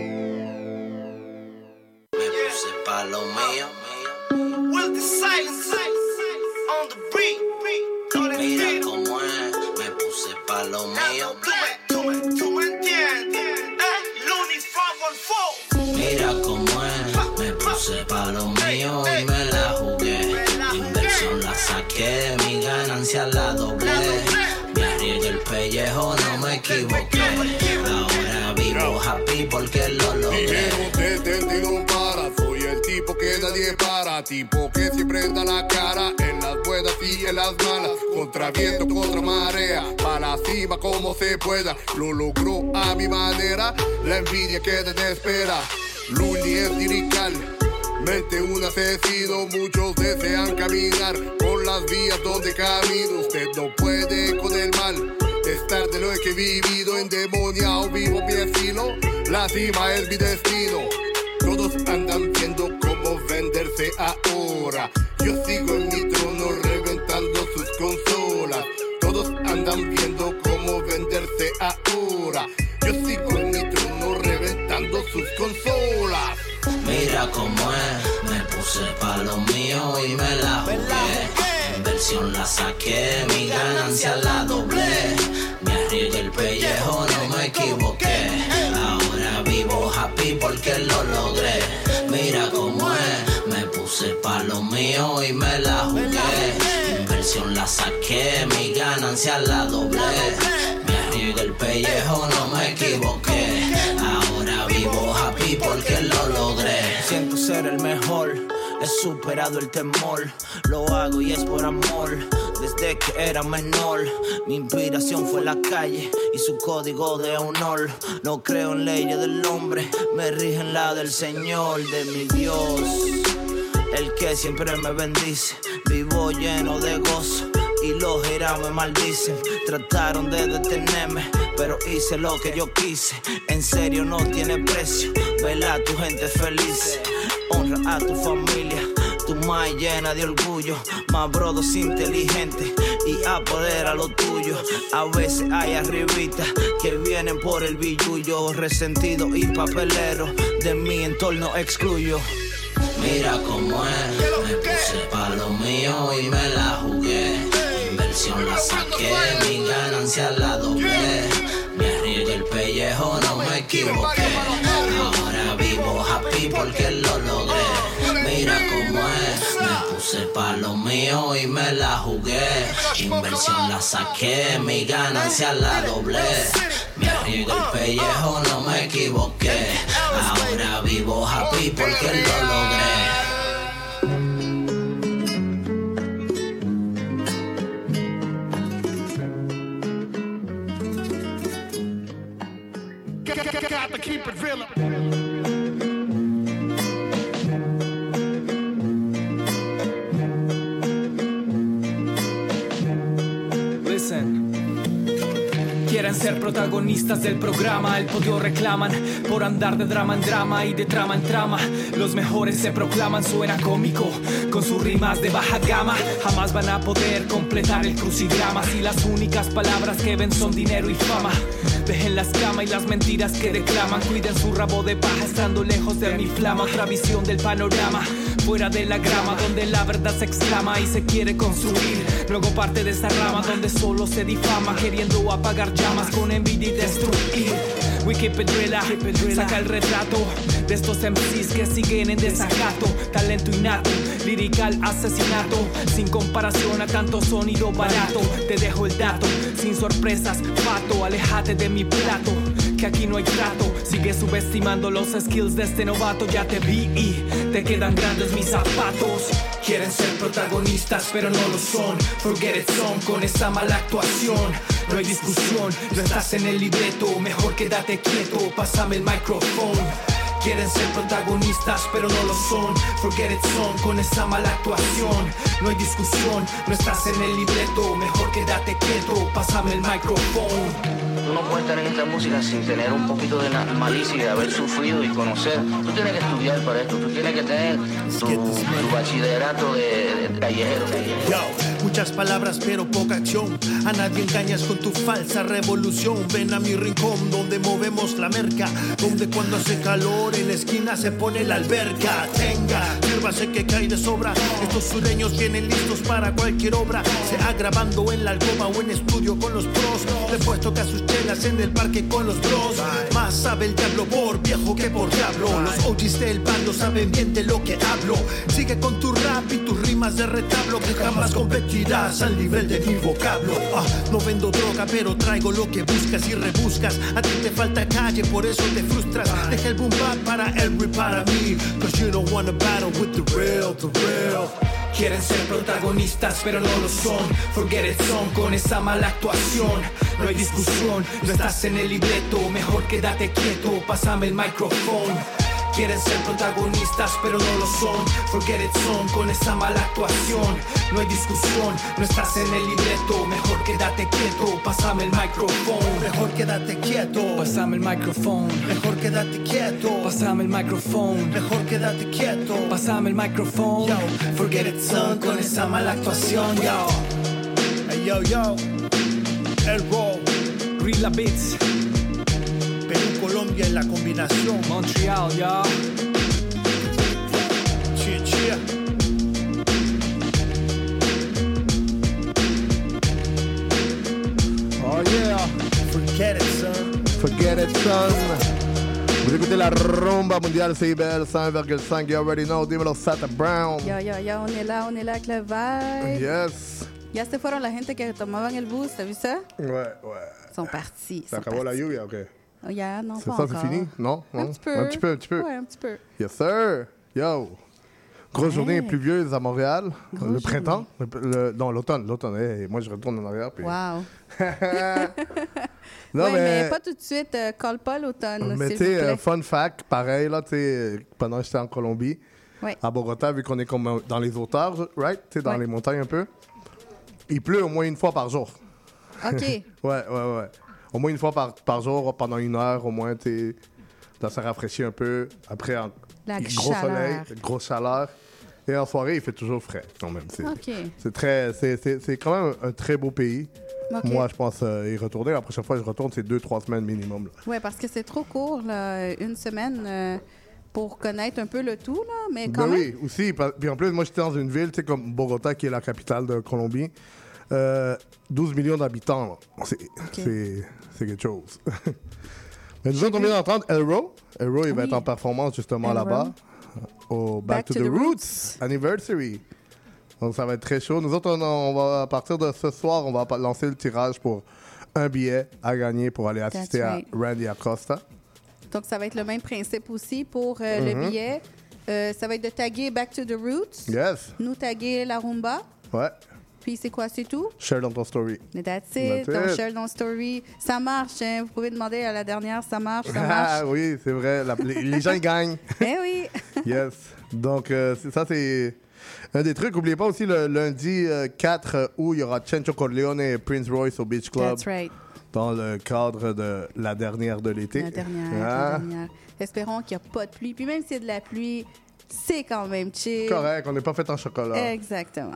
Tipo que siempre da la cara en las buenas y en las malas, contra viento, contra marea, para la cima como se pueda, lo logró a mi manera, la envidia que desespera, Luli es lirical. Mente un asesino, muchos desean caminar por las vías donde camino. Usted no puede con el mal. Estar de lo que he vivido, endemoniado, vivo mi estilo. La cima es mi destino. Todos andan viendo ahora. Yo sigo en mi trono reventando sus consolas. Todos andan viendo cómo venderse ahora. Yo sigo en mi trono reventando sus consolas. Mira cómo es, me puse pa' lo mío y me la jugué. Inversión la saqué, mi ganancia la doblé. Me arriesgué el pellejo, no me equivoqué. Ahora vivo happy porque lo logré. Mira cómo es, me puse pa' lo mío y me la jugué. Inversión la saqué, mi ganancia la doblé. Me arriesgué el pellejo, no me equivoqué. Ahora vivo happy porque lo logré. Siento ser el mejor, he superado el temor, lo hago y es por amor. Desde que era menor, mi inspiración fue la calle y su código de honor. No creo en leyes del hombre, me rigen la del Señor, de mi Dios. El que siempre me bendice, vivo lleno de gozo. Y los giras me maldicen, trataron de detenerme, pero hice lo que yo quise. En serio no tiene precio, vela a tu gente feliz, honra a tu familia, tu más llena de orgullo, más brodos inteligente y apodera lo tuyo. A veces hay arribitas que vienen por el billullo, resentido y papelero, de mi entorno excluyo. Mira cómo es, me puse pa' lo mío y me la jugué. Inversión la saqué, mi ganancia la doblé. Me arriesgué el pellejo, no me equivoqué. Ahora vivo happy porque lo logré. Mira cómo es, me puse pa' lo mío y me la jugué. Inversión la saqué, mi ganancia la doblé. Me arriesgué el pellejo, no me equivoqué. Ahora vivo happy porque lo logré. Got to keep it real. Ser protagonistas del programa, el podio reclaman por andar de drama en drama y de trama en trama. Los mejores se proclaman, suena cómico con sus rimas de baja gama. Jamás van a poder completar el crucigrama si las únicas palabras que ven son dinero y fama. Dejen las camas y las mentiras que declaman, cuiden su rabo de paja estando lejos de mi flama. Otra visión del panorama, fuera de la grama donde la verdad se exclama y se quiere construir. Luego parte de esa rama donde solo se difama, queriendo apagar llamas con envidia y destruir. We keep it real, saca el retrato de estos MCs que siguen en desacato. Talento innato, lirical asesinato, sin comparación a tanto sonido barato. Te dejo el dato, sin sorpresas, pato, aléjate de mi plato. Que aquí no hay trato, sigue subestimando los skills de este novato. Ya te vi y te quedan grandes mis zapatos. Quieren ser protagonistas, pero no lo son. Forget it son con esta mala actuación. no hay discusión, no estás en el libreto, mejor quédate quieto, pásame el micrófono. Quieren ser protagonistas, pero no lo son. Forget it son con esa mala actuación. No hay discusión, no estás en el libreto. Mejor quédate quieto, pásame el micrófono. No puedes estar en esta música sin tener un poquito de malicia y haber sufrido y conocer. Tú tienes que estudiar para esto, tú tienes que tener tu, tu bachillerato de, de callejero. Muchas palabras pero poca acción. A nadie engañas con tu falsa revolución. Ven a mi rincón donde movemos la merca. Donde cuando hace calor en la esquina se pone la alberca. Tenga, sírvase que cae de sobra. Estos sureños vienen listos para cualquier obra. Sea grabando en la alcoba o en estudio con los pros. Puesto que chelas en el parque con los bros. Más sabe el diablo por viejo que por diablo. Los OGs del barrio saben bien de lo que hablo. Sigue con tu rap y tus rimas de retablo que jamás competirás al nivel de mi vocablo. Ah, no vendo droga, pero traigo lo que buscas y rebuscas. A ti te falta calle, por eso te frustras. Deja el boom bap para every para mí. Cause you don't wanna battle with the real, the real. Quieren ser protagonistas, pero no lo son. Forget it son con esa mala actuación. No hay discusión, no estás en el libreto. Mejor quédate quieto, pásame el micrófono. Quieren ser protagonistas, pero no lo son. Forget it son con esa mala actuación. No hay discusión, no estás en el libreto. Mejor quédate quieto, pásame el micrófono. Mejor quédate quieto, pásame el micrófono. Mejor quédate quieto, pásame el micrófono. Mejor quédate quieto, pásame el micrófono. Yo, Forget it son con esa mala actuación. Yo. Hey, yo, yo. El Raw. Rila Beats. Perú, Colombia en la combinación. Montreal, ya. Chia, chia. Oh yeah. Forget it, son. Forget it, son. Vous écoutez la rumba mondiale CIBL 100,5. You already know. Dímelo, Sata Brown. Ya, ya, ya, on est là, on est là avec le vibe. Yes. Ya se fueron la gente que tomaban el bus, ¿t'as vu ça? Ouais, ouais. Sont partis. Sont acabó la lluvia, ok. Oh, non, C'est pas ça, encore. c'est fini? Non? Un non? petit peu. Un petit peu, un petit peu. Ouais, un petit peu. Yes, sir. Yo. Grosse journée pluvieuse à Montréal. Grosse le printemps. Le, le- non, l'automne. L'automne. Hey, moi, je retourne en arrière. Puis... Wow. Non, ouais, mais... mais- pas tout de suite. euh, colle pas l'automne, Mais tu sais, euh, fun fact, pareil, là, tu pendant que j'étais en Colombie, Ouais. à Bogota, vu qu'on est comme euh, dans les hauteurs, right? Tu dans les montagnes un peu, il pleut au moins une fois par jour. OK. ouais, ouais, ouais. Au moins une fois par, par jour, pendant une heure, au moins, tu ça rafraîchit un peu. Après, en, gros chaleur. soleil, grosse chaleur. Et en soirée, il fait toujours frais, quand même. C'est, très, c'est, c'est- c'est quand même un très beau pays. Moi, je pense euh, y retourner. La prochaine fois que je retourne, c'est deux, trois semaines minimum. Ouais, parce que c'est trop court, là, une semaine euh, pour connaître un peu le tout, là, mais quand Ben même. oui, aussi. Puis en plus, moi, j'étais dans une ville, tu sais, comme Bogota, qui est la capitale de Colombie. Euh, 12 millions d'habitants, c'est, c'est quelque chose. Mais nous autres, on vient d'entendre Elro. Elro, il va être en performance, justement, là-bas. Au Back, to, the, Roots. Anniversary. Donc, ça va être très chaud. Nous autres, on, on va, à partir de ce soir, on va lancer le tirage pour un billet à gagner pour aller assister That's à Randy Acosta. Donc, ça va être le même principe aussi pour euh, le billet. Euh, ça va être de taguer Back to the Roots. Yes. Nous taguer la rumba. Ouais. Puis c'est quoi, c'est tout? Share dans ton story. That's it. That's Donc, it. share dans story. Ça marche, hein? Vous pouvez demander à la dernière, ça marche, ça marche. Ah oui, c'est vrai. La- les, les gens, ils gagnent. Eh oui. Yes. Donc, euh, ça, c'est un des trucs. N'oubliez pas aussi le lundi euh, 4 août, il y aura Chencho Corleone et Prince Royce au Beach Club. That's right. Dans le cadre de la dernière de l'été. La dernière, la Ah, dernière. Espérons qu'il n'y a pas de pluie. Puis même s'il y a de la pluie, c'est quand même chill. Correct, on n'est pas fait en chocolat. Exactement.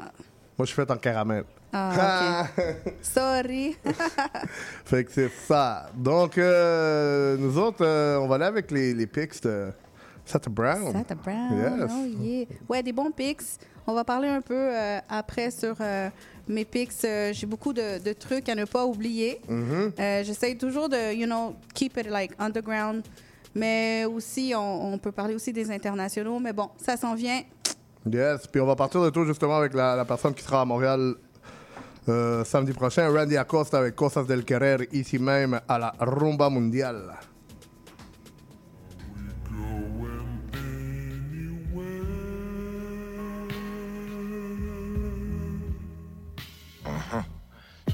Moi, je suis fait en caramel. Ah, OK. Sorry. Fait que c'est ça. Donc, euh, nous autres, euh, on va aller avec les, les pics de Sata Brown. Sata Brown. Yes. Oh yeah. Ouais, des bons pics. On va parler un peu euh, après sur mes pics. J'ai beaucoup de, de trucs à ne pas oublier. Mhm. Euh, J'essaie toujours de, you know, keep it like underground. Mais aussi, on, on peut parler aussi des internationaux. Mais bon, ça s'en vient. Yes, puis on va partir de tout justement avec la, personne qui sera à Montréal euh, samedi prochain, Randy Acosta avec Cosas del Querer, ici même à la Rumba Mondiale.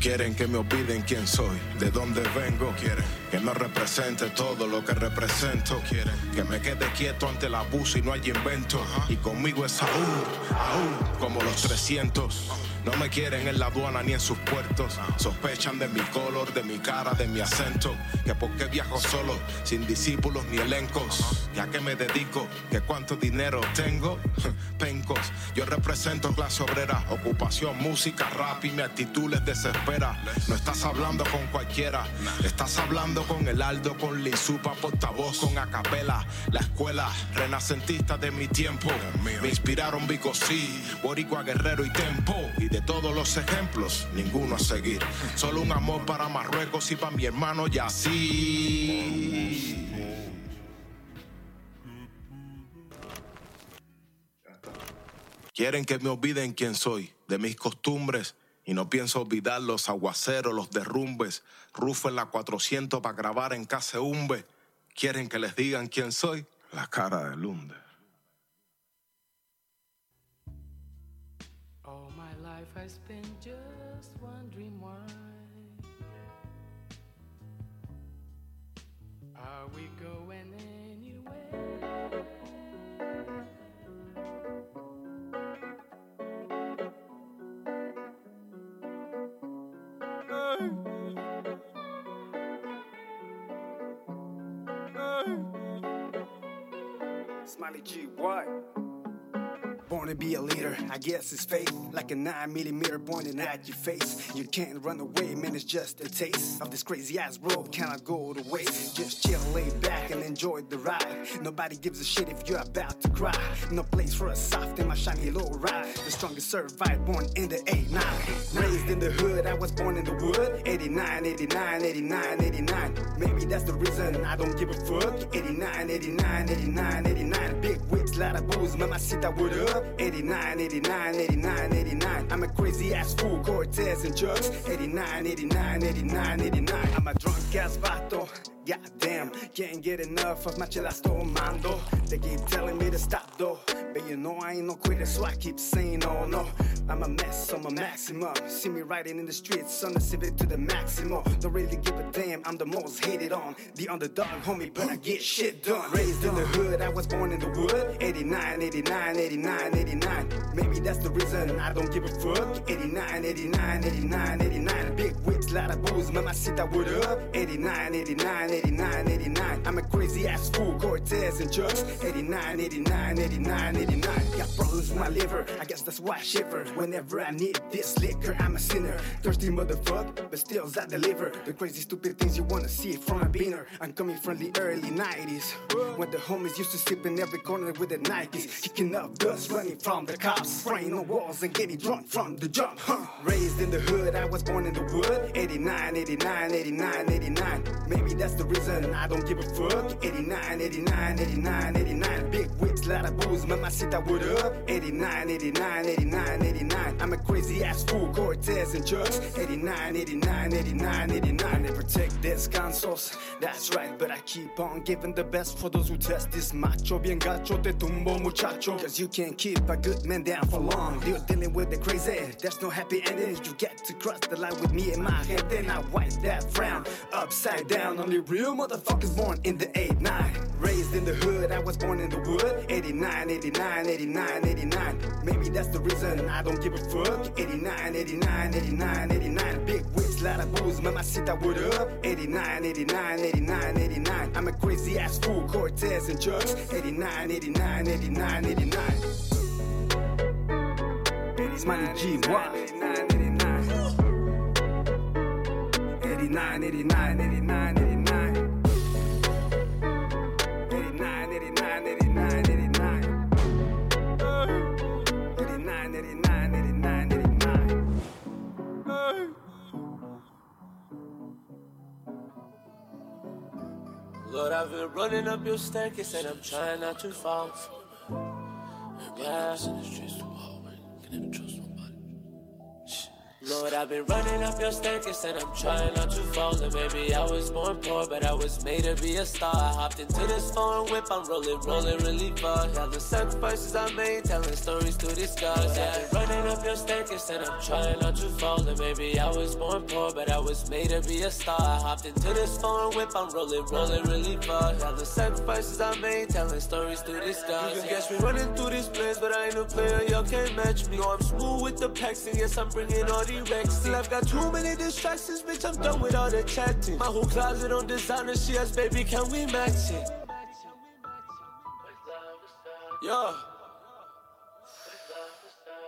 Quieren que me olviden quién soy, de dónde vengo. Quieren que no represente todo lo que represento. Quieren que me quede quieto ante el abuso y no hay invento. Y conmigo es aún, aún, como los 300. No me quieren en la aduana ni en sus puertos. Sospechan de mi color, de mi cara, de mi acento. Que porque viajo solo, sin discípulos ni elencos. ¿Y a qué me dedico? ¿Que cuánto dinero tengo? Pencos. Yo represento clase obrera, ocupación, música, rap y mi actitud les desespera. No estás hablando con cualquiera, estás hablando con el Aldo, con Lizupa, portavoz, con Acapela. La escuela renacentista de mi tiempo. Me inspiraron Vico sí, Boricua Guerrero y Tempo. De todos los ejemplos, ninguno a seguir. Solo un amor para Marruecos y para mi hermano Yassi. Quieren que me olviden quién soy, de mis costumbres, y no pienso olvidar los aguaceros, los derrumbes. Rufo en la 400 para grabar en Caseumbe. Quieren que les digan quién soy, la cara de Lunde. Smiley G, what? Born to be a leader, I guess it's fate. Like a 9 millimeter pointing at your face. You can't run away, man, it's just a taste of this crazy ass world. Cannot go to waste. Just chill, lay back, and enjoy the ride. Nobody gives a shit if you're about to cry. No place for a soft in my shiny low ride. The strongest survived, born in the 89. Raised in the hood, I was born in the wood. 89, 89, 89, 89. Maybe that's the reason I don't give a fuck. 89, 89, 89, 89. Big whips, lot of booze, mamacita, what up? 89, 89, 89, 89. I'm a crazy ass fool, Cortez and drugs. 89, 89, 89, 89. I'm a drunk ass vato. Goddamn, can't get enough of my chelas tomando. They keep telling me to stop though. But you know I ain't no quitter, so I keep saying, oh no. I'm a mess, I'm a maximum. See me riding in the streets on the civic to the maximum. Don't really give a damn, I'm the most hated on. The underdog, homie, but I get shit done. Raised in the hood, I was born in the wood. 89, 89, 89, 89. Maybe that's the reason I don't give a fuck. 89, 89, 89, 89. Big whips, lot of booze, mamacita, what up? 89, 89, 89, 89. I'm a crazy ass fool, Cortez and drugs. 89, 89, 89, 89. Got problems with my liver, I guess that's why I shiver. Whenever I need this liquor, I'm a sinner. Thirsty motherfucker, but still I deliver. The crazy stupid things you wanna see from a beaner. I'm coming from the early 90s. When the homies used to sip in every corner with the Nikes. Kicking up dust, running from the cops. Spraying on walls and getting drunk from the jump. Huh. Raised in the hood, I was born in the wood. 89, 89, 89, 89. Maybe that's the reason I don't give a fuck. 89, 89, 89, 89. Whips, lot of booze, mamacita, what up? 89, 89, 89, 89. I'm a crazy ass fool, Cortez and drugs. 89, 89, 89, 89. Never take descansos, that's right, but I keep on giving the best for those who test this macho. Bien gacho, te tumbo, muchacho. Cause you can't keep a good man down for long. You're dealing with the crazy, there's no happy ending. You get to cross the line with me and my head, then I wipe that frown upside down. Only real motherfuckers born in the 8 9. Raised in the hood, I was born in the wood. 89, 89, 89, 89. Maybe that's the reason I don't give a fuck. 89, 89, 89, 89. Big whips, lot of booze, mamacita, what up? 89, 89, 89, 89. I'm a crazy ass fool, Cortez and drugs. 89, 89, 89, 89. Smiley G, what? 89, 89. 89, 89, 89, 89. Lord, I've been running up your staircase and I'm trying not to fall. Yeah. Lord, I've been running up your staircase and I'm trying not to fall. And maybe I was born poor, but I was made to be a star. I hopped into this foreign whip, I'm rolling, rolling really far. All the sacrifices I made, telling stories through the scars. Yeah, I've been running up your staircase and I'm trying not to fall. And maybe I was born poor, but I was made to be a star. I hopped into this foreign whip, I'm rolling, rolling really far. All the sacrifices I made, telling stories to the scars. You can guess me running through these plays, but I ain't a player, y'all can't match me. Yo, I'm smooth with the packs, and yes, I'm bringing all the Still, I've got too many distractions, bitch, I'm done with all the chatting. My whole closet on designer, she has, baby, can we match it? Yeah.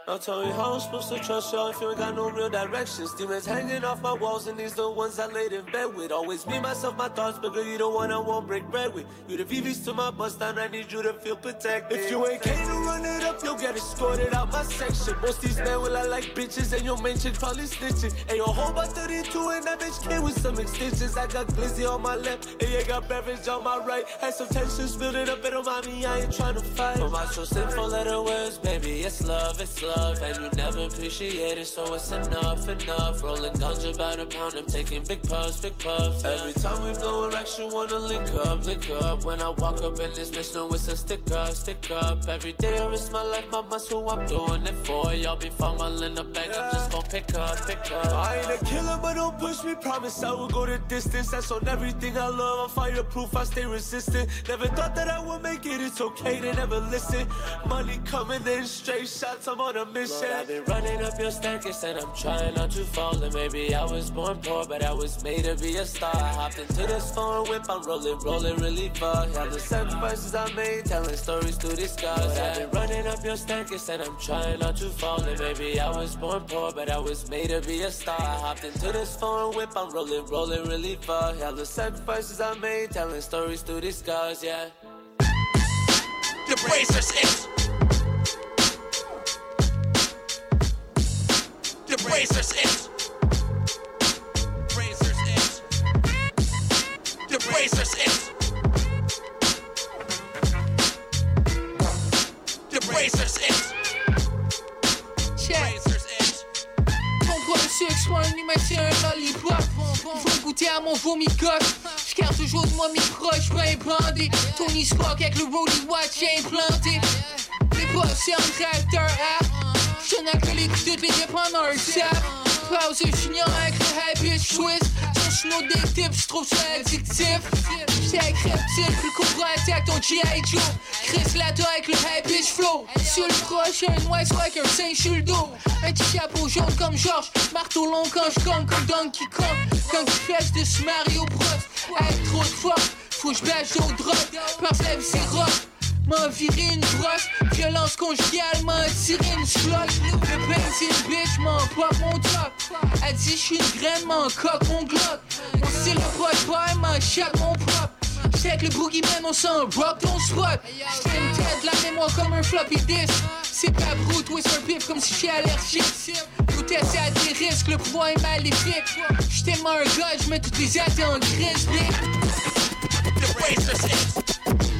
Now tell me how I'm supposed to trust y'all if you ain't got no real directions. Demons hanging off my walls, and these the ones I laid in bed with. Always me, myself, my thoughts, but girl, you the one I won't break bread with. You the VVs to my bust down, I need you to feel protected. If you ain't came to run it up, you'll get escorted out my section. Most these men will I like bitches, and your main chick probably snitching. And your whole by 32, and that bitch came with some extensions. I got glizzy on my left, and you got beverage on my right. Had some tensions building up, and on mommy, I ain't trying to fight. But my so simple letter words, baby, it's love, it's love. And you never appreciate it, so it's enough, enough. Rolling ganja about a pound, I'm taking big puffs, big puffs. Every time we blow a rack, you wanna link up, link up. When I walk up in this bitch, no, it's a stick up, stick up. Every day I risk my life, my muscle, I'm doing it for y'all. Be fumbling the bag, I'm just gonna pick up, pick up. I ain't a killer, but don't push me. Promise I will go the distance. That's on everything I love. I'm fireproof, I stay resistant. Never thought that I would make it. It's okay to never listen. Money coming in straight shots. I'm on a mission. Lord, I've been running up your staircase and I'm trying not to fall. And maybe I was born poor, but I was made to be a star. I hopped into this foreign whip, I'm rolling, rolling really far. All the sacrifices I made, telling stories through the scars. I've been running up your staircase and I'm trying not to fall. And maybe I was born poor, but I was made to be a star. I hopped into this foreign whip, I'm rolling, rolling really far. All the sacrifices I made, telling stories through the scars, yeah. The Brazers X. The Brazers X. Brazers X. The Brazers X. The Brazers X. Check. Contrôle le sucre, soin une humanité, un lollipop. Faut goûter à mon vomi gosse. J'garde toujours de moi mes proches, pas implantés. Tony Spock avec le Rolly Watch implanté. Les boss, c'est un tracteur app. Ten acrylic doet weer dip aan haar tap Pauze geniaal, heb je twist. Zo'n dit tip, stroef zijn addictief Jij grept zich, je comprends, t'as ton G.I. Joe. Chris Lato avec le high bitch flow. Sur le prochain, White Walker, Saint Juldo Un petit chapeau jaune comme George Marteau long quand je comme Donkey Kong. Comme flèche de ce Mario Bros. Avec trop de force, faut que je bâche au drop. Parfait, c'est rock. M'a viré une brosse, violence conjugale, m'a tiré une slot. Le c'est une bitch, m'en pop mon top. Elle dit j'suis une graine, m'en coque mon glock. Mon style de boy, m'en chaque mon. J'sais que le boogeyman, on s'en rock ton spot. J'fais une tête, la mémoire comme un floppy disk. C'est pas brut, twist un pif comme si j'étais allergique. Tout est à des risques, le pouvoir est maléfique. J'étais tellement un gars, j'mets toutes les athées en grise, bitch. The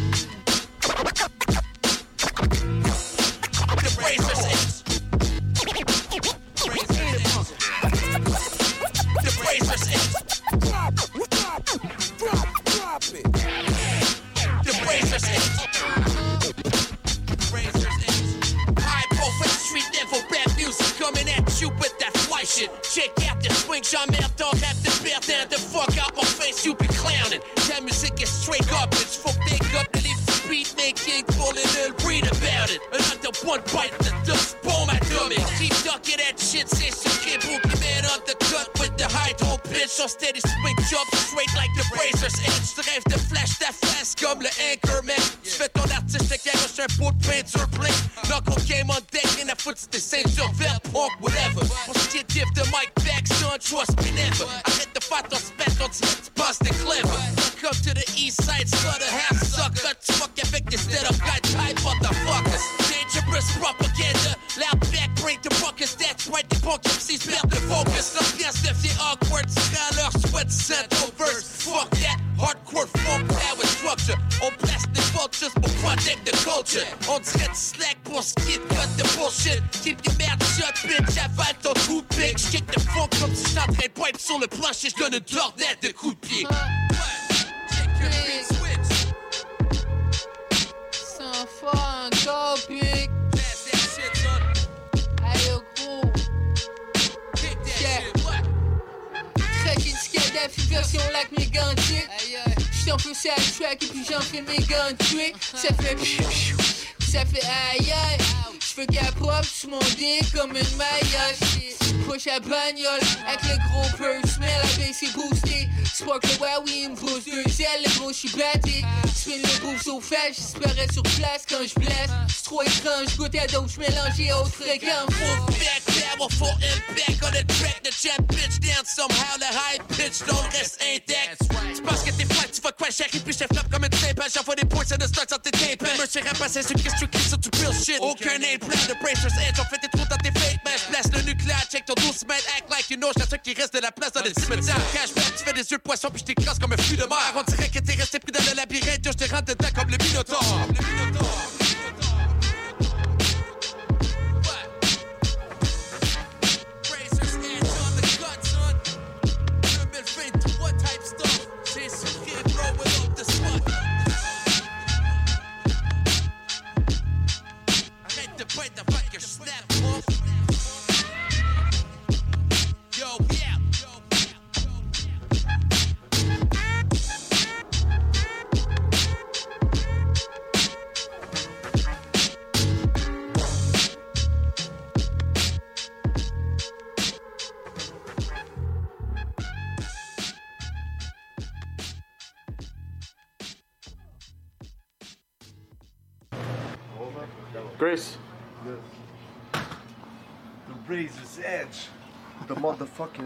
étrange, goûter à d'autres, j'mélangeais à haute fréquence. Full back power, full impact on the track. The jam bitch down somehow, the high pitch don't reste intact. Tu penses que t'es flat, tu vas quoi, chérie, puis je frappe comme une timbre. J'envoie des points, c'est de start sur tes tympans. Me suis rapassé sur qu'est-ce que tu sur du bullshit. Aucun name plan, de Bracer's Edge. On fait des trous dans tes fake man. Place le nucléaire, check ton 12 mètres, act like you know. J'suis sûr qu'il reste de la place dans les cimetières. Cashback, tu fais des yeux de poisson, puis je t'écrase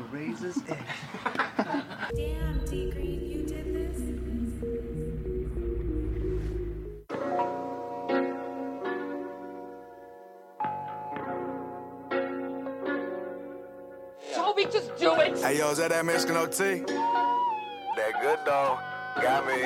motherfucking razor's edge. Damn, D Green, you did this? Toby, just do it! Hey, yo, is that that Mexican OT? That good dog got me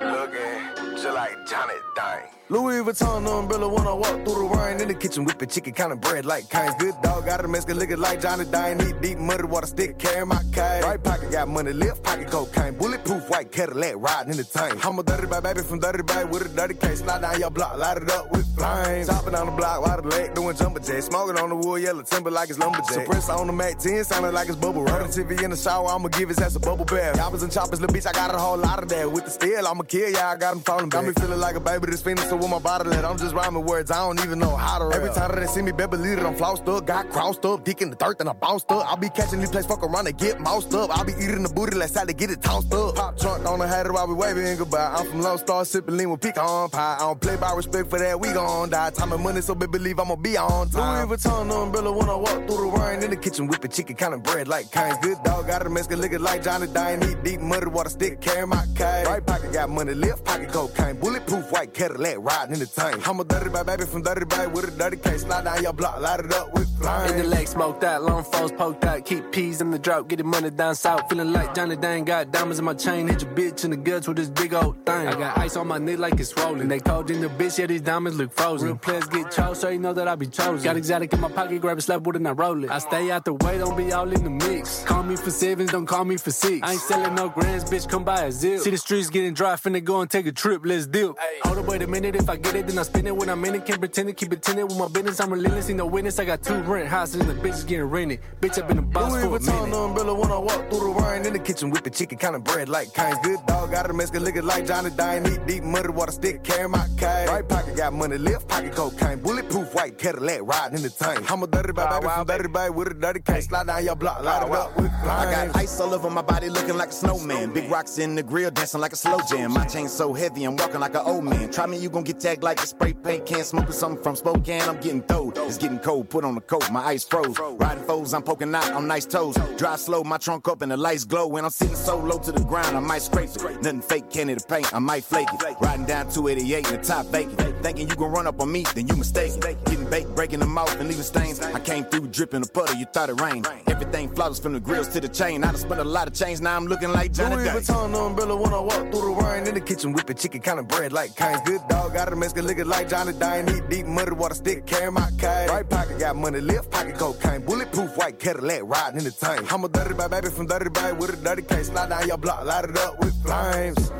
looking just like Johnny Dang. Louis Vuitton umbrella when I walk through the rain in the kitchen whipping chicken kind of bread like kinds. Good dog got a Mexican looking like Johnny Dang. Need deep muddy water stick carry my cane. Right pocket got money, left pocket cocaine. Bulletproof white Cadillac riding in the tank. I'm a dirty bad baby from dirty bag with a dirty case. Slide down your block, light it up with flames. Chopping on the block, while the leg doing jumper jacks. Smoking on the wood, yellow timber like it's lumberjack. Suppressor on the Mac 10, sounding like it's bubble wrap. TV in the shower, I'ma give his ass a bubble bath. Choppers and choppers, little bitch, I got a whole lot of that. With the steel, I'ma ya, I got him falling back. Got me feeling like a baby that's fiending, so with my body let I'm just rhyming words, I don't even know how to rap. Every time that they see me, better believe it, I'm flossed up. Got crossed up, dick in the dirt, then I bounced up. I'll be catching these plays, fuck around and get moused up. I'll be eating the booty, let's to get it tossed up. Pop trunk on the hat while we waving goodbye. I'm from Lone Star, sipping lean with pecan pie. I don't play by respect for that, we gon' die. Time and money, so baby believe I'ma be on time. Louis Vuitton umbrella when I walk through the rain in the kitchen, whipping chicken kind of bread like kinds. Good dog, got a Mexican looking like Johnny Dine. Need deep muddy water stick, carry my cane. Right pocket got money, left pocket cocaine. Bulletproof white Cadillac riding in the tank. I'm a dirty bad baby from dirty bag with a dirty case. Slide down your block, light it up with flames. In the leg, smoked out, long foes poked out. Keep peas in the drought, getting money down south. Feeling like Johnny Dang, got diamonds in my chain. Hit your bitch in the guts with this big old thing. I got ice on my neck like it's rolling. They cold in the bitch, yeah, these diamonds look frozen. Real players get chose, so you know that I be chosen. Got exotic in my pocket, grab a slap with it and I roll it. I stay out the way, don't be all in the mix. Call me for sevens, don't call me for six. I ain't selling no grands, bitch, come buy a zip. See the streets getting dry, finna go and take a trip, let's deal. Hold up, wait a minute, if I get it, then I spin it. When I'm in it, can't pretend it, keep it tinted with my business. I'm relentless, ain't no witness. I got two rent houses and the bitch is getting rented. Bitch, I've been a boss Louis for a Vuitton minute. umbrella when I walk through the rain in the kitchen with the chicken kind of bread like kinds. Good dog got a Mexican looking like Johnny Dine. Need deep muddy water stick, carry my cane. Right pocket got money, left pocket cocaine. Bulletproof white Cadillac riding in the tank. I'm a dirty bad baby from dirty bag with a dirty case. Slide down your block, light it up with I got ice all over my body looking like a snowman. Big rocks in the grill dancing like a slow jam. My chain so heavy, I'm walking like an old man. Try me, you gon' get tagged like a spray paint Can't smoke Smoking something from Spokane, I'm getting throwed. It's getting cold, put on a coat, my ice froze. Riding foes, I'm poking out on nice toes. Drive slow, my trunk up and the lights glow. When I'm sitting so low to the ground, I might scrape it. Nothing fake, candy to paint, I might flake it. Riding down 288 in the top vacant. Thinking you gon' run up on me, then you mistaken. Getting baked, breaking them off and leaving stains. I came through dripping a puddle, you thought it rained. Everything flawless from the grills to the chain. I done spent a lot of change, now I'm looking like Johnny Louis Day. Vuitton umbrella when I walk through the rain in the kitchen whipping chicken kind of bread like kinds. Good dog got a Mexican looking like Johnny Dine. Eat deep muddy water stick, carry my kite. Right pocket got money, left pocket cocaine. Bulletproof white Cadillac riding in the tank. I'm a dirty baby from dirty bag with a dirty case. Slide down your block, light it up with flames.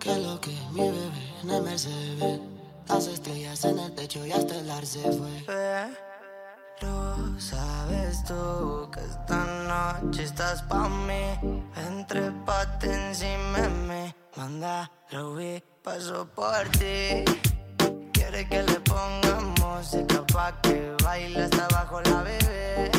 Que lo que mi bebé en el Mercedes Las estrellas en el techo y hasta el ar se fue. Pero sabes tú que esta noche estás pa' mí. Entre pate encima de Manda, lo vi, paso por ti. Quiere que le ponga música pa' que baile hasta abajo la bebé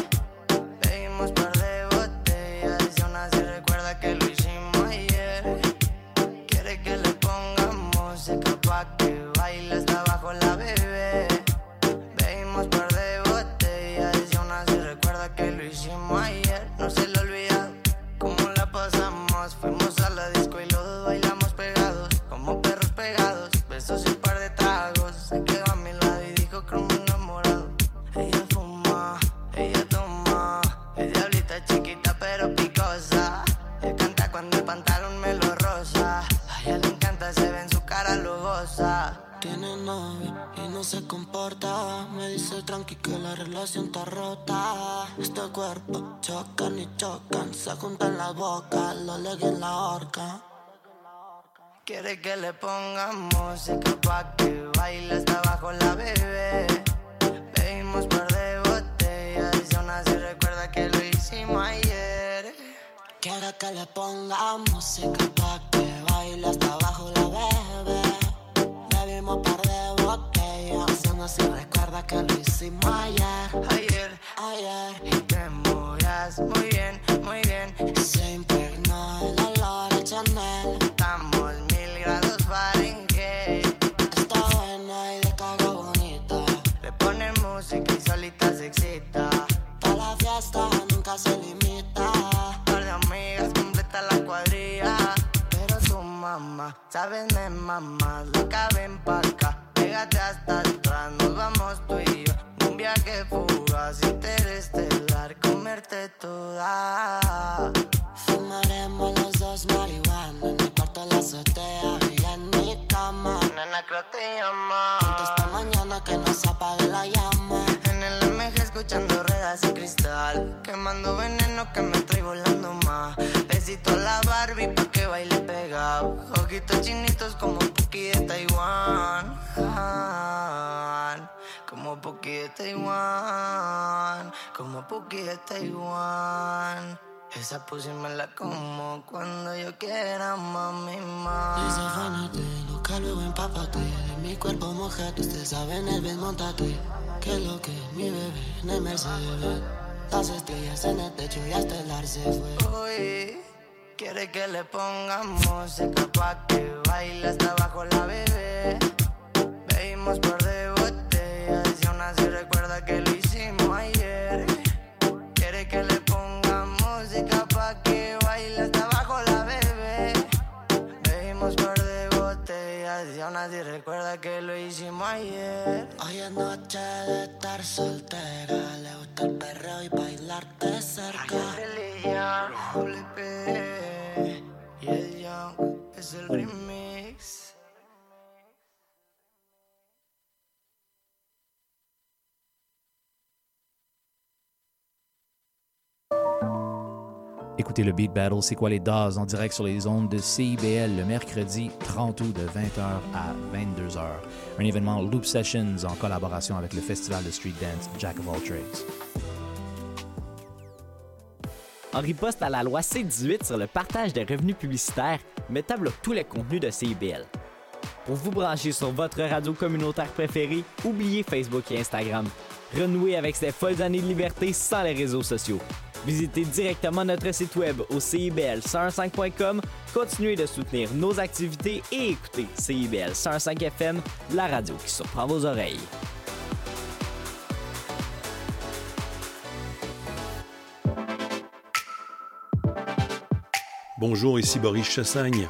Y no se comporta Me dice tranqui que la relación está rota Este cuerpo chocan y chocan Se juntan las bocas, lo leguen en la horca Quiere que le ponga música pa' que baile hasta abajo la bebé. Bebimos par de botellas y aún así recuerda que lo hicimos ayer. Quiere que le ponga música pa' que baile hasta abajo aún así recuerda que lo hicimos ayer Ayer, ayer Y te movías muy bien, muy bien. Se impregnó el olor a Chanel Estamos mil grados Fahrenheit. Está buena y de caga bonita Le ponen música y solita se excita. Pa' la fiesta nunca se limita Par de amigas completa la cuadrilla. Pero su mamá, sabes, me mamá, Fumaremos los dos marihuana En el cuarto de la azotea y en mi cama. Nena, creo te llama. Esta mañana que no se apague la llama escuchando ruedas y cristal. Quemando veneno que me trae volando más. Besito a la Barbie pa' que baile pegado. Ojitos chinitos como Puki de Taiwán. Como Puki de Taiwán. Como Puki de Taiwán. Esa pussy me la como cuando yo quiera, mami, más. Desafánate, loca, luego empápate De mi cuerpo mojate, ustedes saben el bien, montate Que lo que mi bebé en el Mercedes Las estrellas en el techo y hasta el ar se fue Uy, quiere que le ponga música pa' que baile hasta abajo la bebé. Bebimos par de recuerda que lo hicimos ayer. Hoy es noche de estar soltera Le gusta el perreo y bailarte cerca Religión, Doble P y el Young es el remix. Écoutez le Beat Battle, c'est quoi les Daz en direct sur les ondes de CIBL le mercredi 30 août de 20h à 22h. Un événement Loop Sessions en collaboration avec le festival de street dance Jack of All Trades. En riposte à la loi C-18 sur le partage des revenus publicitaires, Meta bloque tous les contenus de CIBL. Pour vous brancher sur votre radio communautaire préférée, oubliez Facebook et Instagram. Renouez avec ces folles années de liberté sans les réseaux sociaux. Visitez directement notre site web au CIBL105.com, continuez de soutenir nos activités et écoutez CIBL 105 FM, la radio qui surprend vos oreilles. Bonjour, ici Boris Chassagne.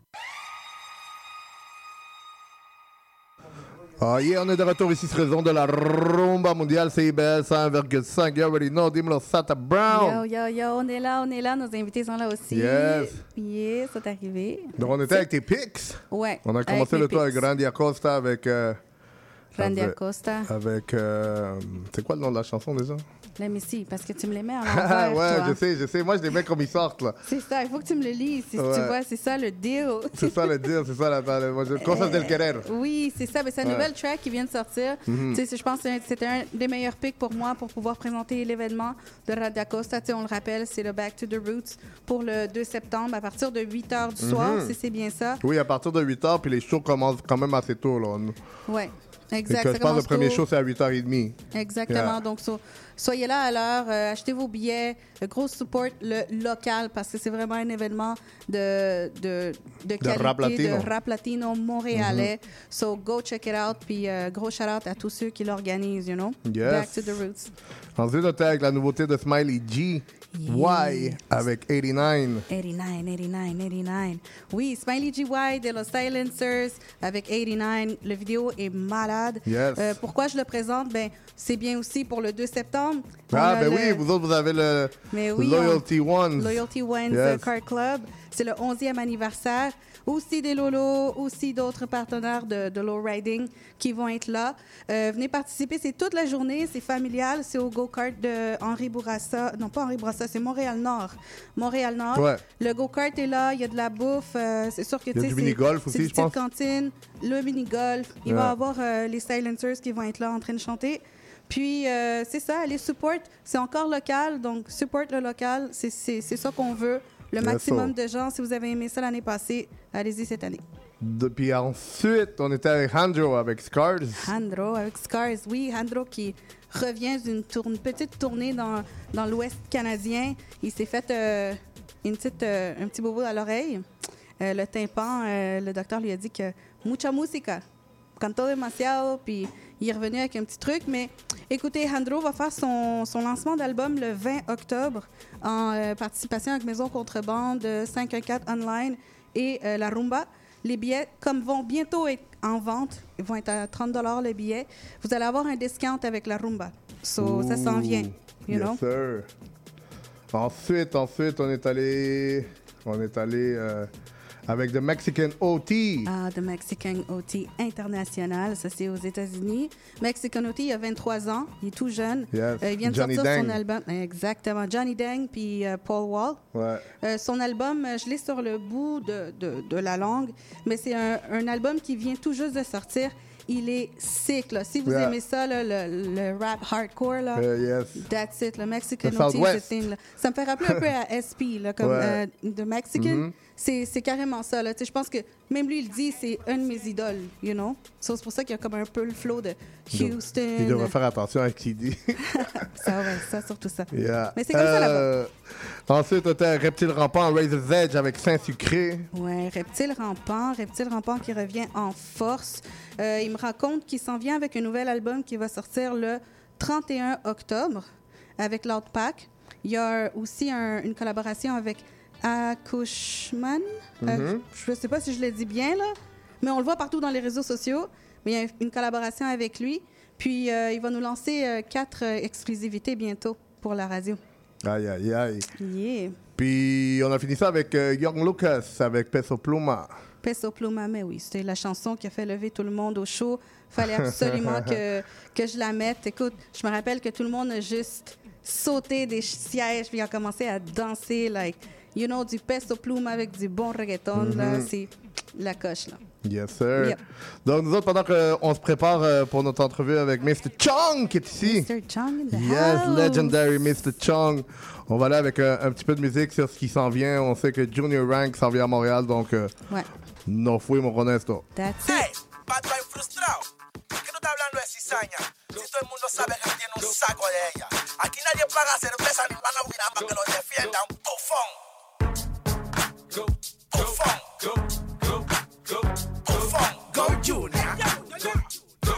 Ah yeah, on est de retour ici sur raison de la rumba mondiale CIBL 100,5. You already know, dis-moi Sata Brown. Yo, yo, yo, on est là, on est là. Nos invités sont là aussi. Yes. Yes, c'est arrivé. Donc on était avec tes pics. Ouais. On a commencé le tour avec. Randy Acosta avec... euh, Randy Acosta. Avec... euh, c'est quoi le nom de la chanson déjà? Mais si, parce que tu me les mets Ah l'envers, ouais, toi. je sais, je sais. Moi, je les mets comme ils sortent, là. C'est ça, il faut que tu me le lises. Ouais. Tu vois, c'est ça le deal. C'est ça le dire, c'est ça la Cosas del querer. Oui, c'est ça. Mais c'est une Ouais. nouvelle track qui vient de sortir. Tu sais, Je pense que c'était un des meilleurs picks pour moi pour pouvoir présenter l'événement de Radio Costa. Tu sais, On le rappelle, c'est le Back to the Roots pour le 2 septembre à partir de 8 h du soir, Mhm. si c'est bien ça. Oui, à partir de 8 h, puis les shows commencent quand même assez tôt, là. Oui, exact. ça pense que le commence premier tôt. show, c'est à 8h30. Exactement. Yeah. Donc, so- soyez là à l'heure, euh, achetez vos billets, euh, gros support le local parce que c'est vraiment un événement de, de, de qualité, rap latino. de rap latino montréalais. So, go check it out. Puis, euh, gros shout out à tous ceux qui l'organisent, you know? Yes. Back to the roots. Ensuite, on était avec la nouveauté de Smiley G, Y, avec 89. 89, 89, 89. Oui, Smiley GY de Los Silencers avec 89. Le vidéo est malade. Yes. Euh, pourquoi je le présente? Ben, c'est bien aussi pour le 2 septembre. Ah, ben le- oui, vous autres, vous avez le Mais oui, Loyalty on- Ones. Loyalty Ones Yes. Car Club. C'est le 11e anniversaire. Aussi des Lolos, aussi d'autres partenaires de, de Low Riding qui vont être là. Euh, venez participer. C'est toute la journée. C'est familial. C'est au go-kart de Henri Bourassa. Non, pas Henri Bourassa, c'est Montréal-Nord. Montréal-Nord. Ouais. Le go-kart est là. Il y a de la bouffe. Euh, c'est sûr que tu sais, du mini-golf aussi, une je pense. cantine. Le mini-golf. Il Ouais. va y avoir euh, les Silencers qui vont être là en train de chanter. Puis, euh, c'est ça, les support, c'est encore local, donc support le local, c'est ça qu'on veut. Le maximum de gens, si vous avez aimé ça l'année passée, allez-y cette année. Depuis ensuite, on était avec Handro, avec Scars. Handro avec Scars, oui, Handro qui revient d'une tourne- petite tournée dans, dans l'Ouest canadien. Il s'est fait euh, une petite, euh, un petit bobo à l'oreille. Euh, le tympan, le docteur lui a dit que mucha música, canto demasiado, puis il est revenu avec un petit truc. Mais écoutez, Handro va faire son, son lancement d'album le 20 octobre en euh, participation avec Maison Contrebande, euh, 514 Online et euh, La Rumba. Les billets, comme vont bientôt être en vente, ils vont être à 30 les billets, vous allez avoir un discount avec La Rumba. So, ça s'en vient, you yes, know? sir. Ensuite, ensuite, on est allé, on est allé euh, avec The Mexican OT. Ah, The Mexican OT International, ça c'est aux États-Unis. Mexican OT, il a 23 ans, il est tout jeune. Yes. Euh, il vient de Johnny sortir son album. Exactement, Johnny Dang puis euh, Paul Wall. Ouais. Euh, son album, je l'ai sur le bout de, de- de la langue, mais c'est un, un album qui vient tout juste de sortir. Il est sick, là. Si vous Yeah. aimez ça, là, le, le rap hardcore, là, yes. that's it. Le Mexican OT, thing, là. Ça me fait rappeler un peu à SP, là, comme Ouais. euh, The Mexican. Mhm. C'est c'est carrément ça, là. Je pense que même lui, il dit, c'est un de mes idoles, you know? So, c'est pour ça qu'il y a comme un peu le flow de Houston. Il devrait faire attention à ce qu'il dit. Ça, ouais, ça, surtout ça. Yeah. Mais c'est comme ça là-bas. Euh, Ensuite, on était Reptile Rampant, Razor's Edge avec Saint-Sucré. Ouais, Reptile Rampant, Reptile Rampant qui revient en force. Euh, il me raconte qu'il s'en vient avec un nouvel album qui va sortir le 31 octobre avec Loud Pack. Il y a aussi un- une collaboration avec Akushman. Euh, Mhm. je ne sais pas si je le dis bien, là, mais on le voit partout dans les réseaux sociaux. Mais il y a une collaboration avec lui. Puis euh, il va nous lancer euh, quatre euh, exclusivités bientôt pour la radio. Aïe, aïe, aïe. Yeah. Puis on a fini ça avec Young Lucas, avec Peso Pluma. Peso Pluma, mais oui, c'était la chanson qui a fait lever tout le monde au show. Fallait absolument que, que je la mette. Écoute, je me rappelle que tout le monde a juste sauté des sièges puis a commencé à danser. Like, you know, du pesto plume avec du bon reggaeton, mm -hmm. c'est la coche, là. Yes, sir. Yep. Donc, nous autres, pendant qu'on euh, se prépare euh, pour notre entrevue avec Mr. Chong, qui est ici. Mr. Chong in the Yes, house. legendary Mr. Chong. On va aller avec euh, un petit peu de musique sur ce qui s'en vient. On sait que Junior Rank s'en vient à Montréal, donc... Euh, ouais. No fuimos con esto. That's it. Hey, patrón frustrado. ¿Por qué no está de cizaña? Si todo el mundo sabe que tiene un saco de ella. Aquí nadie paga cerveza ni van a para que lo defienda. Un bufón. go, go, go, go, go, go, go, Junior. Go,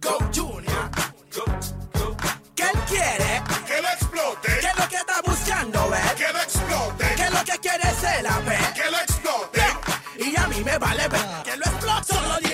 go, Junior. Go, go. ¿Qué él quiere? Que lo explote. ¿Qué es lo que está buscando, eh? Que lo explote. ¿Qué es lo que quiere ser la ve? Que lo explote. Y a mí me vale ver. Ah. Que lo explote. Solo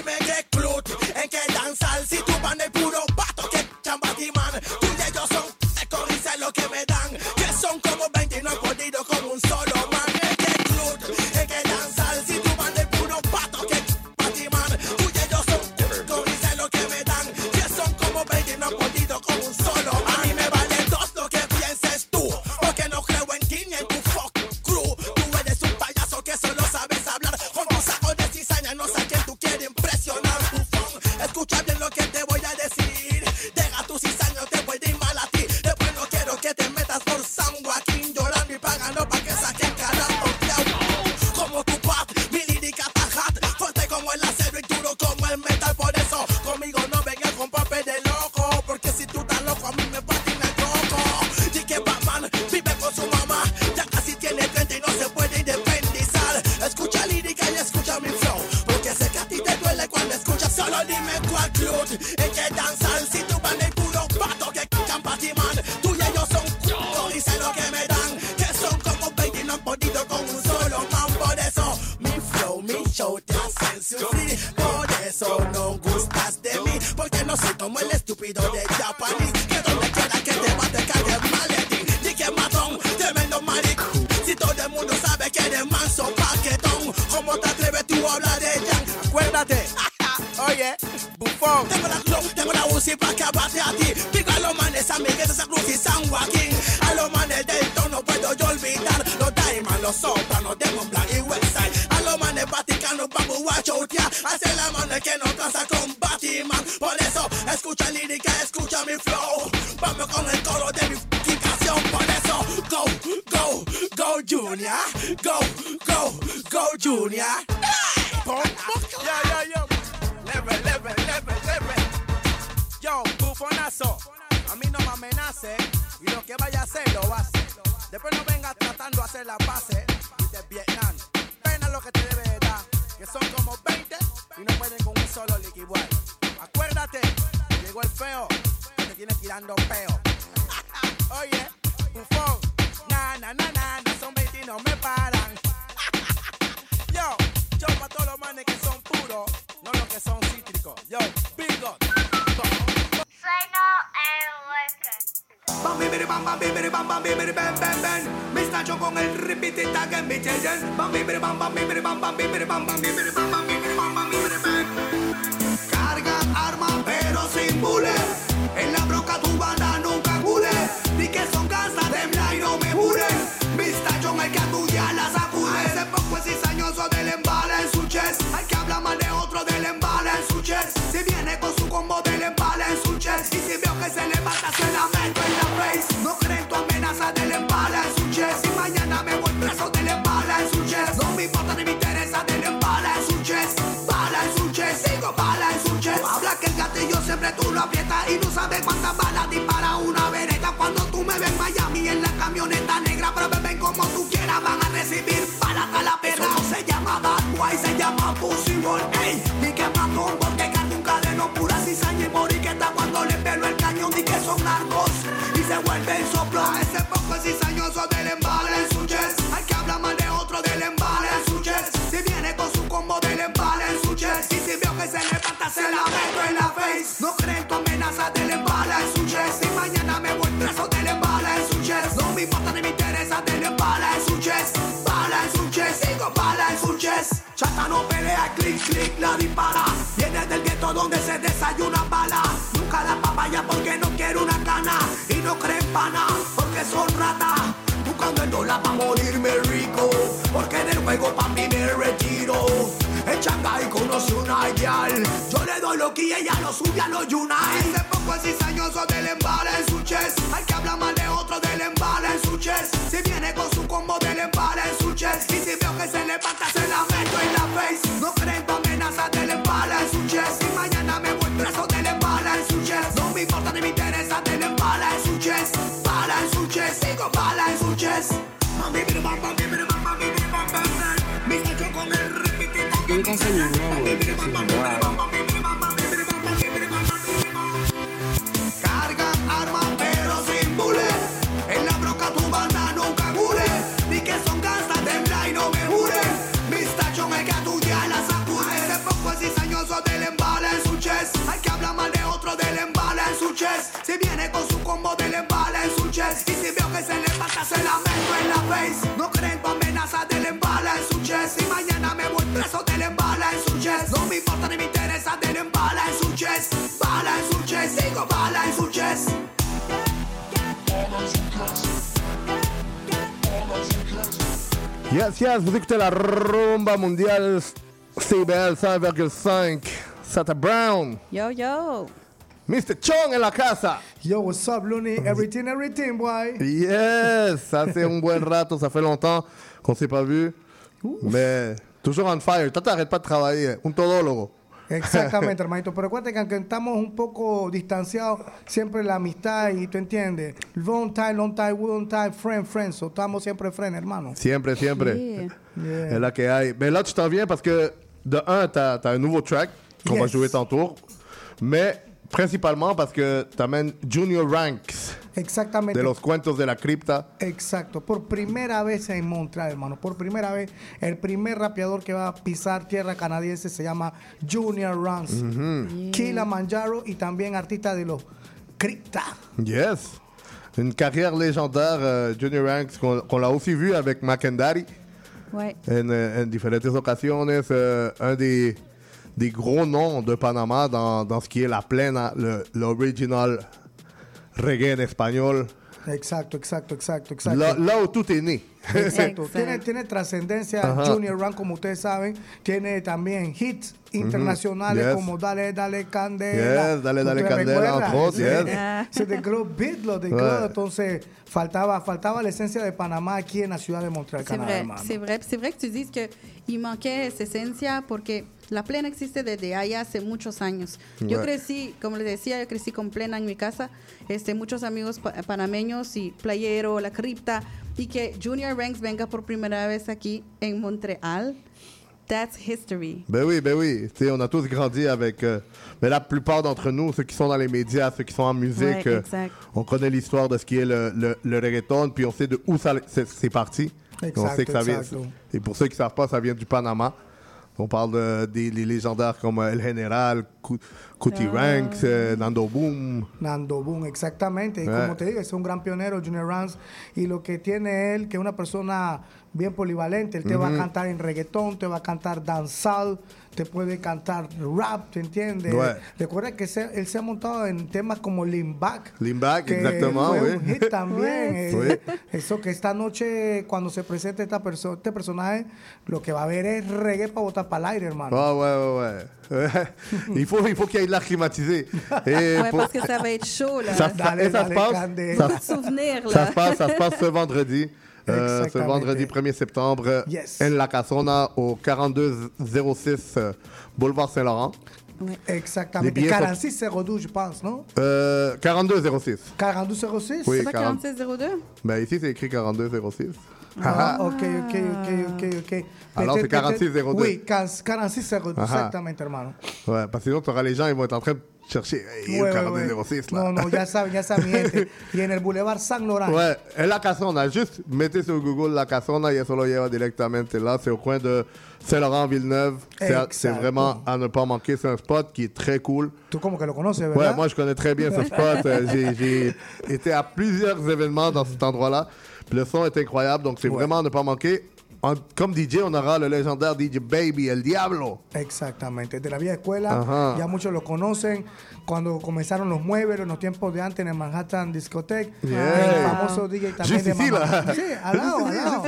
Vous écoutez la rumba mondiale CBL 100,5. Sata Brown. Yo, yo. Mr. Chong en la casa. Yo, what's up, Looney? Everything, everything, boy. Yes, ça fait un bon rato, ça fait longtemps qu'on s'est pas vu. Mais toujours on fire. Toi, t'arrêtes pas de travailler. Un todólogo. Exactamente, hermanito. Pero acuérdate que aunque estamos un poco distanciados, siempre la amistad y tú entiendes. Long time, long time, long time, friend, friend. So, estamos siempre friend, hermano. Siempre, siempre. Yeah. C'est là qu'il y a. Mais là, tu t'en viens parce que, de un, t'as as un nouveau track qu'on va jouer tantôt. Mais principalement parce que t'amènes Junior Ranks Exactamente. de los cuentos de la cripta. Exacto, por primera vez en Montreal, hermano. Por primera vez, el primer rapeador que va a pisar tierra canadiense se llama Junior Rans. Mhm. Kilimanjaro y también artista de los Crypta. Yes. Une carrière légendaire, euh, Junior Ranks, qu'on qu'on l'a aussi vu avec Macandari Ouais. en, euh, en diferentes ocasiones. euh, un des, des gros noms de Panama dans, dans ce qui est la plaine, l'original reggae en espagnol. Exacto, exacto, exacto, exacto. Où tout est né. Exacto. tiene, tiene trascendencia Ajá. Junior Run, como ustedes saben. Tiene también hits internacionales Yes. como Dale, Dale, Candela. Yes, Dale, Dale, ¿Ustedes Candela, yes. Ah. C'est de gros beat, lo de gros. Entonces, faltaba, faltaba la esencia de Panamá aquí en la ciudad de Montreal, Canadá, c'est vrai. C'est vrai que tu dices que il manquait esa esencia porque la plena existe desde allá hace muchos años. Yo crecí, como les decía, yo crecí con plena en mi casa, este, muchos amigos pa- panameños y playero, la cripta, y que Junior Ranks venga por primera vez aquí en Montreal, that's history. Ben oui, ben oui. Tu sais, on a tous grandi avec. euh, mais la plupart d'entre nous, ceux qui sont dans les médias, ceux qui sont en musique, Ouais, euh, exact. on connaît l'histoire de ce qui est le, le, le reggaeton, puis on sait de où ça c'est c'est parti. Et on Exacto, sait que ça vient. exacto. Et pour ceux qui ne savent pas, ça vient du Panama. On parle de, des les légendaires comme euh, El General, Cu- Cutie Ah. Ranks, euh, Nando Boom. Nando Boom, exactamente. Y Eh. como te digo, es un gran pionero, Junior Rans. Y lo que tiene él, que es una persona bien polivalente. Él te va a cantar en reggaetón, te va a cantar danzal, te puede cantar rap, ¿te entiendes? Recuerda que se- él se ha montado en temas como Lean Back. Lean Back, que exactement, fue oui. un hit también. eh. Eso que esta noche, cuando se presente esta perso- este personaje, lo que va a ver es reggae para botar para el aire, hermano. Ah ouais, ouais, ouais. il faut il faut qu'il y ait de l'air climatisé. Et Ouais, pour- parce que ça va être chaud, là. Ça, Dale, ça dale, se passe. Candé. Ça, Beaucoup de souvenirs, ça là. se passe, ça se passe ce vendredi. Euh, ce vendredi 1er septembre, Yes. en La Casona, au 4206 euh, Boulevard Saint-Laurent. Sont- 4602, je pense, non? Euh, 4206. 4206 Oui, C'est pas 40. 4602? Ben, ici, c'est écrit 4206. Ah, ok, ok, ok, ok, ok. Alors, c'est Peut-être- 4602. Oui, 4602, Ajá. exactamente, hermano. Ouais, parce que sinon, tu auras les gens, ils vont être en train de chercher Ouais, ouais, 4206 là. No, no, ya saben, ya saben, gente. Y en el Boulevard San Laurent. Ouais, en La Casona, juste mettez sur Google La Casona y eso lo lleva directamente là. C'est au coin de Saint-Laurent-Villeneuve. C'est vraiment à ne pas manquer. C'est un spot qui est très cool. Tú como que conoces, ¿verdad? Ouais, moi je connais très bien ce spot. Euh, j'ai- été à plusieurs événements dans cet endroit-là. Le son est incroyable, donc c'est vraiment à ne pas manquer. En- comme DJ, on aura le légendaire DJ Baby, El Diablo. Exactamente, de la vieja escuela, Ajá. ya muchos lo conocen. Cuando comenzaron los muebles, en los tiempos de antes en el Manhattan Discotheque, Yeah. el famoso DJ también de là. Sí, al lado, al lado.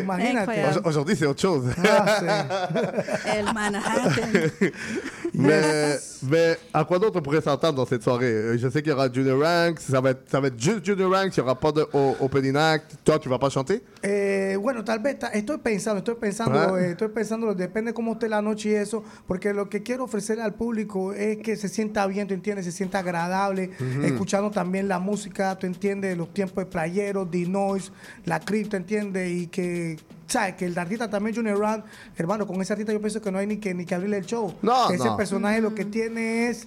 Imagínate. Aujourd'hui, c'est autre chose. Ah, sí. El Manhattan. Mais, mais à quoi d'autre on pourrait s'entendre dans cette soirée Euh, Je sais qu'il y aura Junior Ranks, ça va être, ça va être juste Junior Ranks, il n'y aura pas de o- opening act. Toi, tu vas pas chanter Eh, bueno, tal vez estoy pensando, estoy pensando, Ah. eh, estoy pensando, depende cómo esté la noche y eso, porque lo que quiero ofrecerle al público es que se sienta bien, tú entiendes, se sienta agradable, Ujú. escuchando también la música, tú entiendes, los tiempos de playeros, The Noise, la cripta, entiendes, y que, ¿sabes? Que el artista también, Junior Rand, hermano, con ese artista yo pienso que no hay ni que, ni que abrirle el show. No, Ese no. personaje lo que tiene es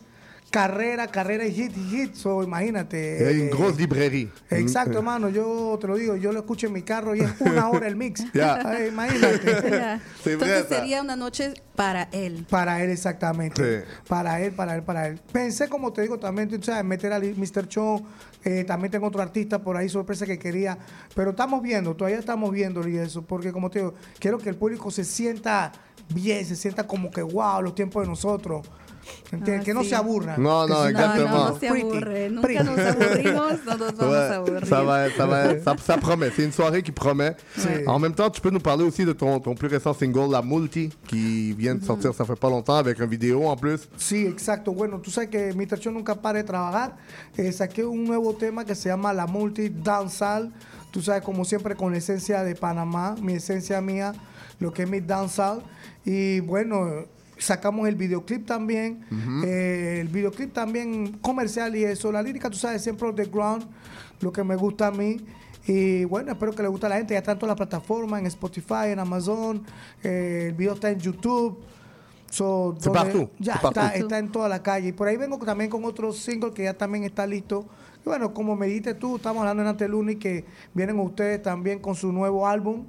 carrera, carrera y hit, y hit, so imagínate. Il y a une eh, librairie. Exacto, Mm. hermano. Yo te lo digo, yo lo escucho en mi carro y es una hora el mix. Ya. Ay, imagínate. Ya. Entonces sería una noche para él. Para él, exactamente. Sí. Para él, para él, para él. Pensé, como te digo, también, tú sabes, meter a Mr. Cho. Eh, también tengo otro artista por ahí, sorpresa que quería. Pero estamos viendo, todavía estamos viendo y eso. Porque, como te digo, quiero que el público se sienta bien, se sienta como que, wow, los tiempos de nosotros. ¿Entiendes? Ah, que no sí. se aburra. No, Que no, exactement. No, no se Pretty, aburre. Nunca pretty. nos aburrimos, no nos vamos Ouais, a aburrir. ça va, ça va, ça, ça promet. C'est une soirée qui promet. Ouais. En même temps, tu peux nous parler aussi de ton, ton plus récent single, La Multi, qui vient de sortir, ça fait pas longtemps, avec un vidéo en plus. Sí, exacto. Bueno, tú sabes que Mr. Cho nunca para de trabajar. Eh, saqué un nuevo tema que se llama La Multi Dancehall. Tú sabes, como siempre, con la esencia de Panamá, mi esencia mía, lo que es mi dancehall. Y bueno, sacamos el videoclip también. Eh, el videoclip también comercial y eso. La lírica, tú sabes, siempre on the ground, lo que me gusta a mí. Y bueno, espero que le guste a la gente. Ya está en todas las plataformas, en Spotify, en Amazon. Eh, el video está en YouTube. So, donde- Ya está, está en toda la calle. Y por ahí vengo también con otro single que ya también está listo. Y bueno, como me dijiste tú, estamos hablando en Anteluni que vienen ustedes también con su nuevo álbum.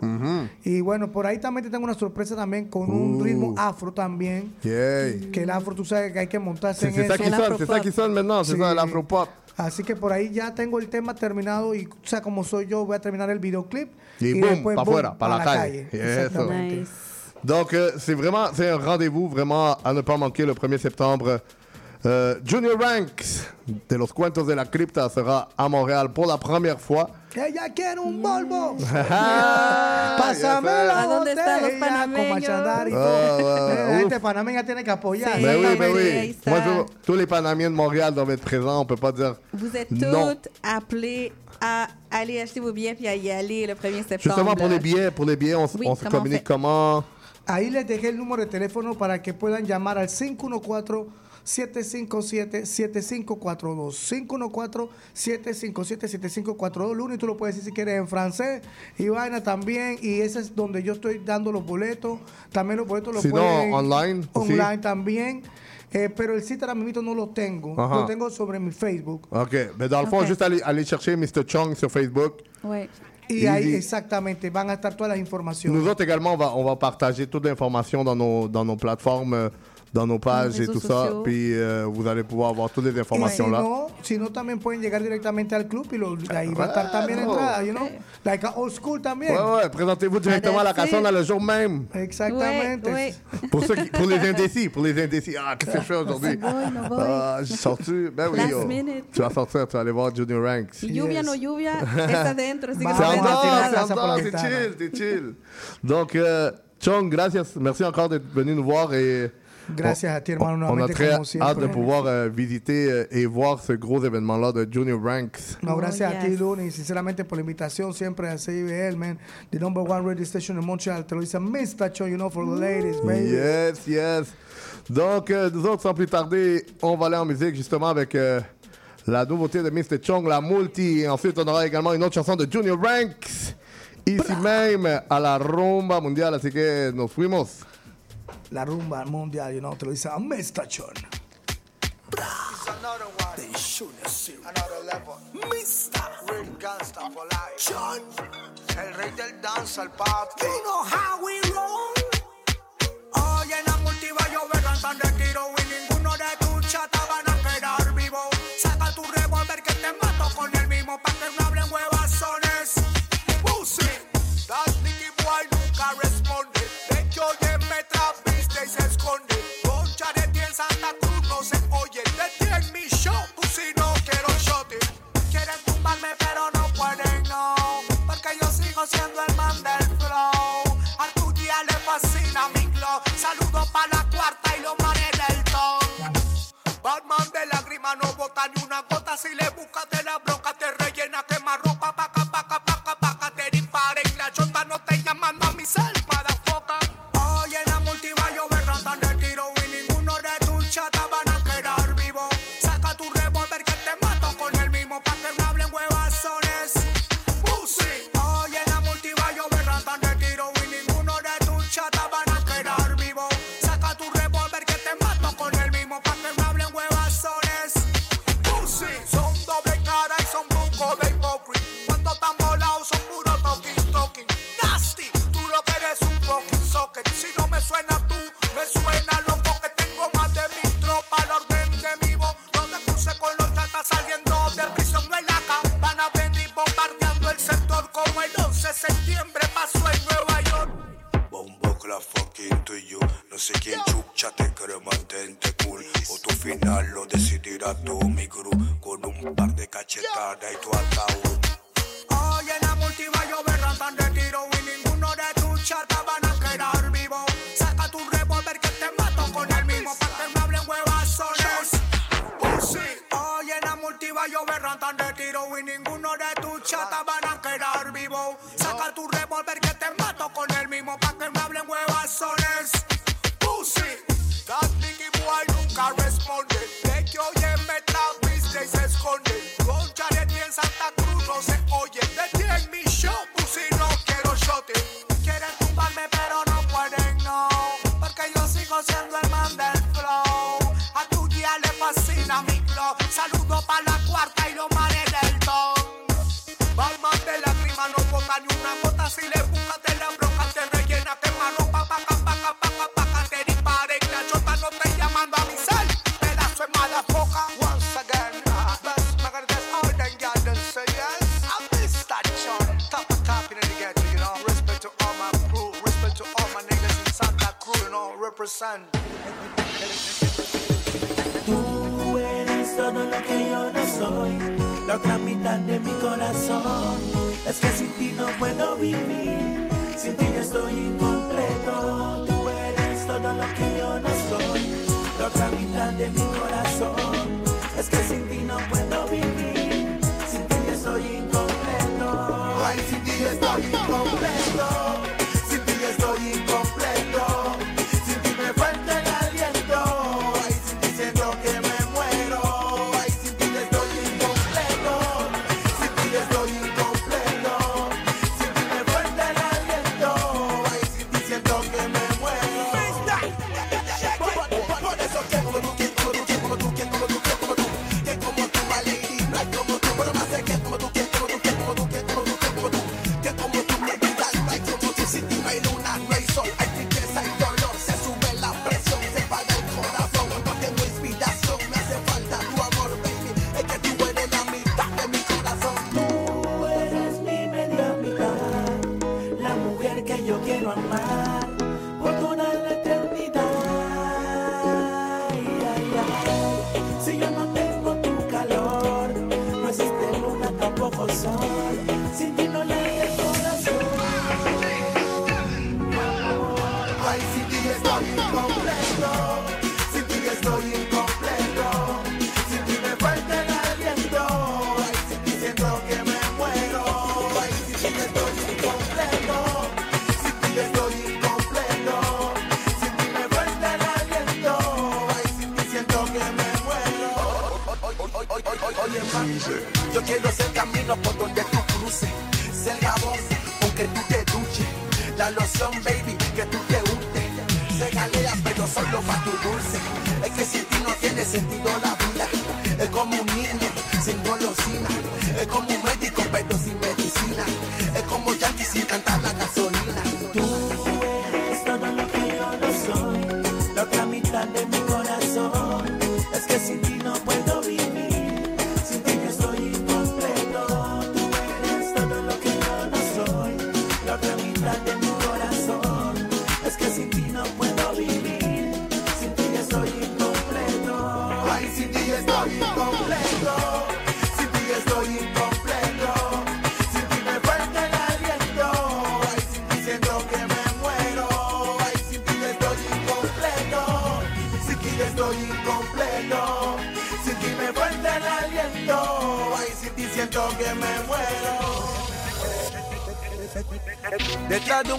Y bueno, por ahí también te tengo una sorpresa también con un Uh. ritmo afro también. Yeah. Que el afro, tú sabes que hay que montarse C'est en ça eso. qui sonne, c'est ça qui sonne maintenant, c'est Sí. ça, l'afropop. Así que por ahí ya tengo el tema terminado y, o sea, como soy yo, voy a terminar el videoclip. Et boum, después, para boom, afuera, para la calle. Eso. Exactamente. Donc, euh, c'est vraiment c'est un rendez-vous vraiment à ne pas manquer le 1er septembre. Euh, Junior Ranks de los Cuentos de la Cripta sera à Montréal pour la première fois. Ella quiere un Volvo. Ah, Pásame la ¿A dónde están los panameños? Ah, ouais, Eh, La ouf. gente panameña tiene que apoyar. Ben oui, ahí oui. Moi, je- tous les Panamiens de Montréal doivent être présents. On peut pas dire Vous êtes non. toutes appelées à aller acheter vos billets puis à y aller le 1er septembre. Justement, pour les billets, pour les billets, on, s- Oui, on se comment on communique fait? comment? Ahí les dejé el número de teléfono para que puedan llamar al 514-757-7542. 514-757-7542. Lunes tú lo puedes decir si quieres en francés. Y vaina también. Y ese es donde yo estoy dando los boletos. También los boletos los Sinon, pueden... online aussi? Online también. Eh, pero el sitio ahora mismo no lo tengo. Ajá. Lo tengo sobre mi Facebook. OK. Mais dans le fond, Ok. juste aller, aller chercher Mr. Chong sur Facebook. Y- ahí exactamente van a estar todas las informaciones. Nous autres également, on va, on va partager toute l'information dans nos, dans nos plateformes, euh, dans nos pages et tout ça. Puis euh, vous allez pouvoir avoir toutes les informations si là. si no, también pueden llegar directamente al club y lo, ahí va a estar también entrada, you know? Like old school también. Ouais, ouais, présentez-vous directement à la it. le jour même. Exactamente. Pour, ceux qui- pour les indécis, pour les indécis. Ah, qu'est-ce que je fais aujourd'hui? Voy. Ah, j'ai sorti. Ben oui, Last yo. minute. Tu vas sortir, tu vas aller voir Junior Ranks. Y lluvia no lluvia, está dentro, así que C'est se en pueden dehors, tirar. c'est chill, c'est chill. Donc, euh, Chong, gracias. Merci encore d'être venu nous voir et. Gracias on- a ti, hermano, On a très hâte de pouvoir euh, visiter euh, et voir ce gros événement-là de Junior Ranks. No, gracias a ti, yes. Luni, sinceramente por la invitación siempre a CIBL, man. The number one radio station in Montreal. Te lo dice Mr. Cho, you know, for the ladies, baby. Yes, yes. Donc, euh, nous autres, sans plus tarder, on va aller en musique justement avec euh, la nouveauté de Mr. Chong, la multi. Et ensuite, on aura également une autre chanson de Junior Ranks, ici même à la Rumba Mundial. Así que nos fuimos. La rumba mundial, you know, te lo dice a Mr. Cho. Another one. They should see. Another level. Mr. Real gangsta for life. John. El rey del danza, el papi. You know how we roll. Hoy en la multi va a llover, lanzan de tiro y ninguno de tus chatas van a quedar vivo. Saca tu revólver que te mato con el mismo pa' que no hablen huevazones. Pussy. Das Nicky Boy nunca responde. De hecho, me y se esconde. Concha de 10 Santa Cruz no se oye. De 10 mi show, pues si no quiero shot. Quieren tumbarme, pero no pueden, no. Porque yo sigo siendo el man del flow. A tu día le fascina mi glow. Saludos para la cuarta y los manes del ton. Batman de lágrimas no bota ni una gota si le buscas de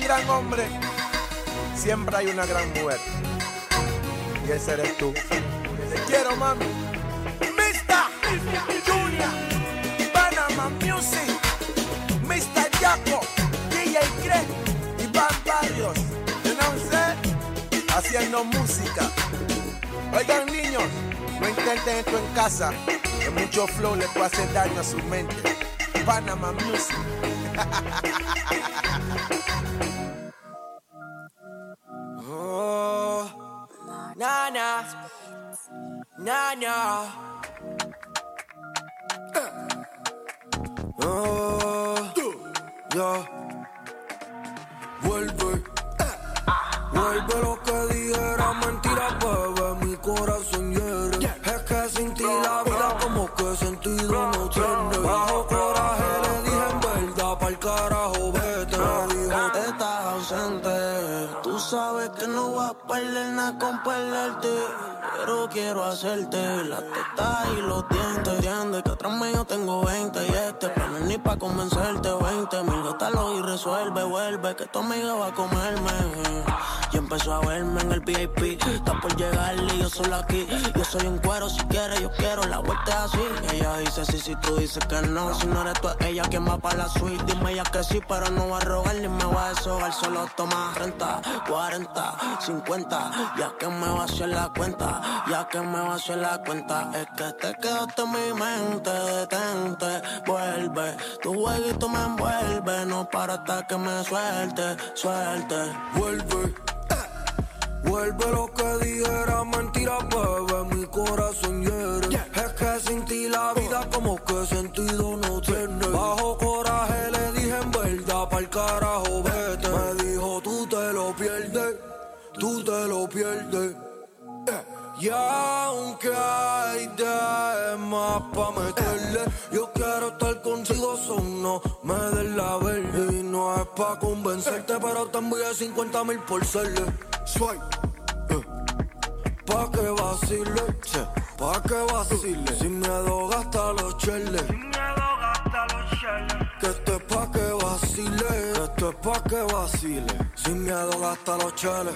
gran hombre siempre hay una gran mujer. Y ese eres tú. Te quiero, mami. Mr. Junior, Panama Music, Mr. Jaco, DJ Craig, Iván Barrios, you haciendo música. Oigan, niños, no intenten esto en casa, que mucho flow le puede hacer daño a su mente. Panama Music. yo soy un cuero, si quieres, yo quiero. La vuelta así. Ella dice sí, si tú dices que no. Si no eres tú, ella quien va para la suite. Dime ella que sí, pero no va a rogar ni me va a deshogar. Solo toma renta, 40, 50. Ya que me va a hacer la cuenta. Ya que me va a hacer la cuenta. Es que te quedaste en mi mente. Detente, vuelve. Tu jueguito me envuelve. No para hasta que me suelte, suelte. Vuelve. Vuelve lo que dijera mentira, bebé, mi corazón hiere. Es que sin ti la vida como que sentido no tiene. Bajo coraje le dije en verdad, pa'l carajo, vete. Me dijo, tú te lo pierdes, tú te lo pierdes. Eh, Aunque hay de más pa' meterle, yo quiero estar contigo, son no me des la verde. Y no es pa' convencerte, pero te envié 50 mil por serle. Swipe. eh. Pa' que vacile, che, pa' que vacile. Sin miedo gasta los cheles. Que esto es pa' que vacile, que esto es pa' que vacile. Sin miedo gasta los cheles.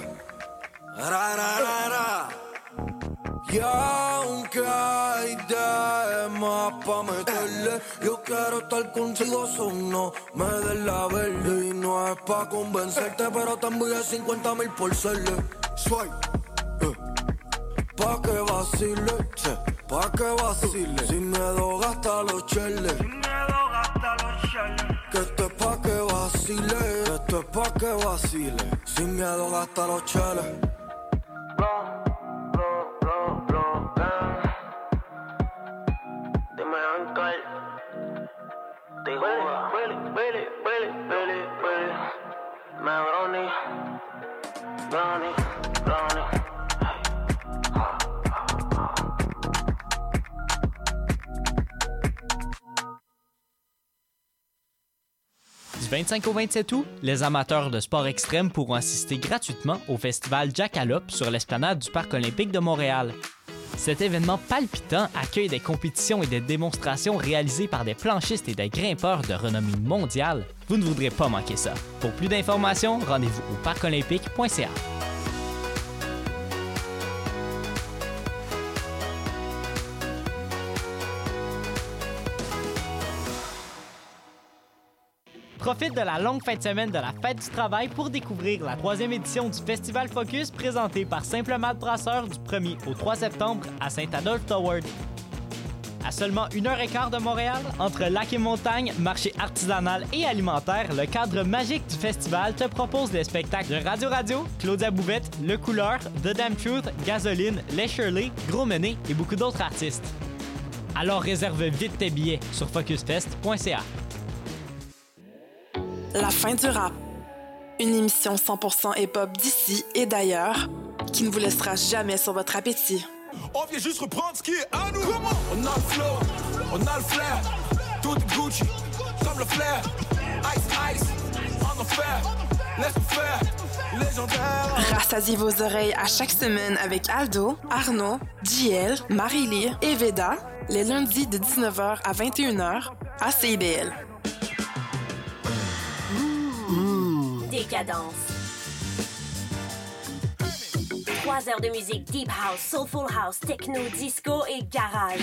Ra, ra, ra, ra. Y aunque hay de más pa' meterle, yo quiero estar contigo, son no me des la verde. Y no es pa' convencerte, pero te envié 50 mil por serle. Swipe, eh. pa' que vacile, che, pa' que vacile. Sin miedo gasta los cheles. Que esto es pa' que vacile, que esto es pa' que vacile. Sin miedo gasta los cheles. Te. Brownie, brownie. Du 25 au 27 août, les amateurs de sport extrême pourront assister gratuitement au festival Jackalope sur l'esplanade du Parc olympique de Montréal. Cet événement palpitant accueille des compétitions et des démonstrations réalisées par des planchistes et des grimpeurs de renommée mondiale. Vous ne voudrez pas manquer ça. Pour plus d'informations, rendez-vous au parcolympique.ca. Profite de la longue fin de semaine de la Fête du Travail pour découvrir la troisième édition du Festival Focus présenté par Simple Malte Brasseur du 1er au 3 septembre à Saint-Adolphe-Toward. À seulement une heure et quart de Montréal, entre lac et montagne, marché artisanal et alimentaire, le cadre magique du festival te propose des spectacles de Radio Radio, Claudia Bouvette, Le Couleur, The Damn Truth, Gasoline, Les Shirley, Gros Menet et beaucoup d'autres artistes. Alors réserve vite tes billets sur focusfest.ca. La fin du rap. Une émission 100% hip-hop d'ici et d'ailleurs qui ne vous laissera jamais sur votre appétit. On vient juste reprendre ce qui est à nous. On a le flow, on a le flair. Tout Gucci, comme le flair. Ice, ice, en enfer. Laisse-nous faire. Rassasiez vos oreilles à chaque semaine avec Aldo, Arnaud, JL, Marie-Lee et Veda, les lundis de 19h à 21h à CIBL. Décadence. Trois heures de musique deep house, soulful house, techno, disco et garage.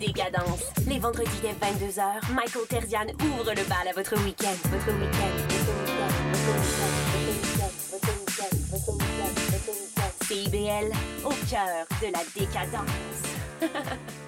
Décadence. Les vendredis dès 22h, Michael Terzian ouvre le bal à. Votre week-end. Votre week-end. CIBL, au cœur de la décadence.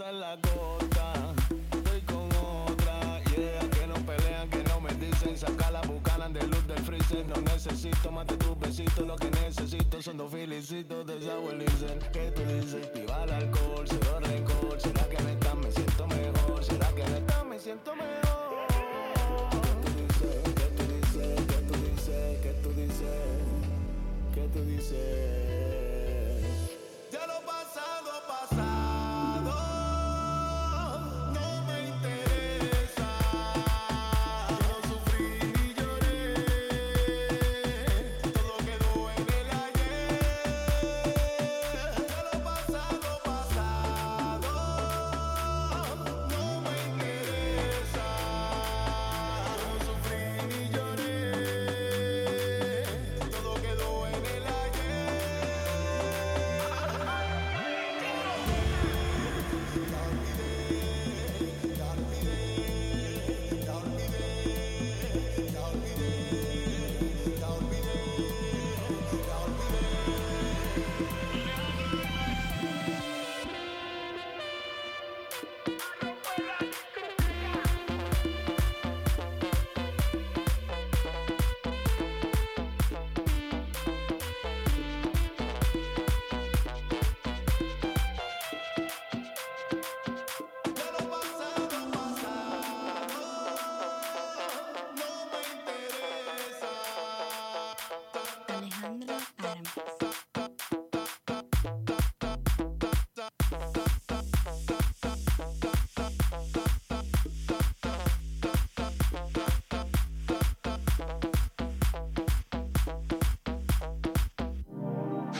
en la costa. Estoy con otra, yeah, que no pelean, que no me dicen. Saca la bucana de luz del freezer. No necesito más de tus besitos, lo que necesito son dos filicitos de Diesel. ¿Qué tú dices? Viva el alcohol, cero rencor. ¿Será que neta me siento mejor? ¿Será que neta me siento mejor? ¿Qué tú dices? ¿Qué tú dices? ¿Qué tú dices? ¿Qué tú dices? Ya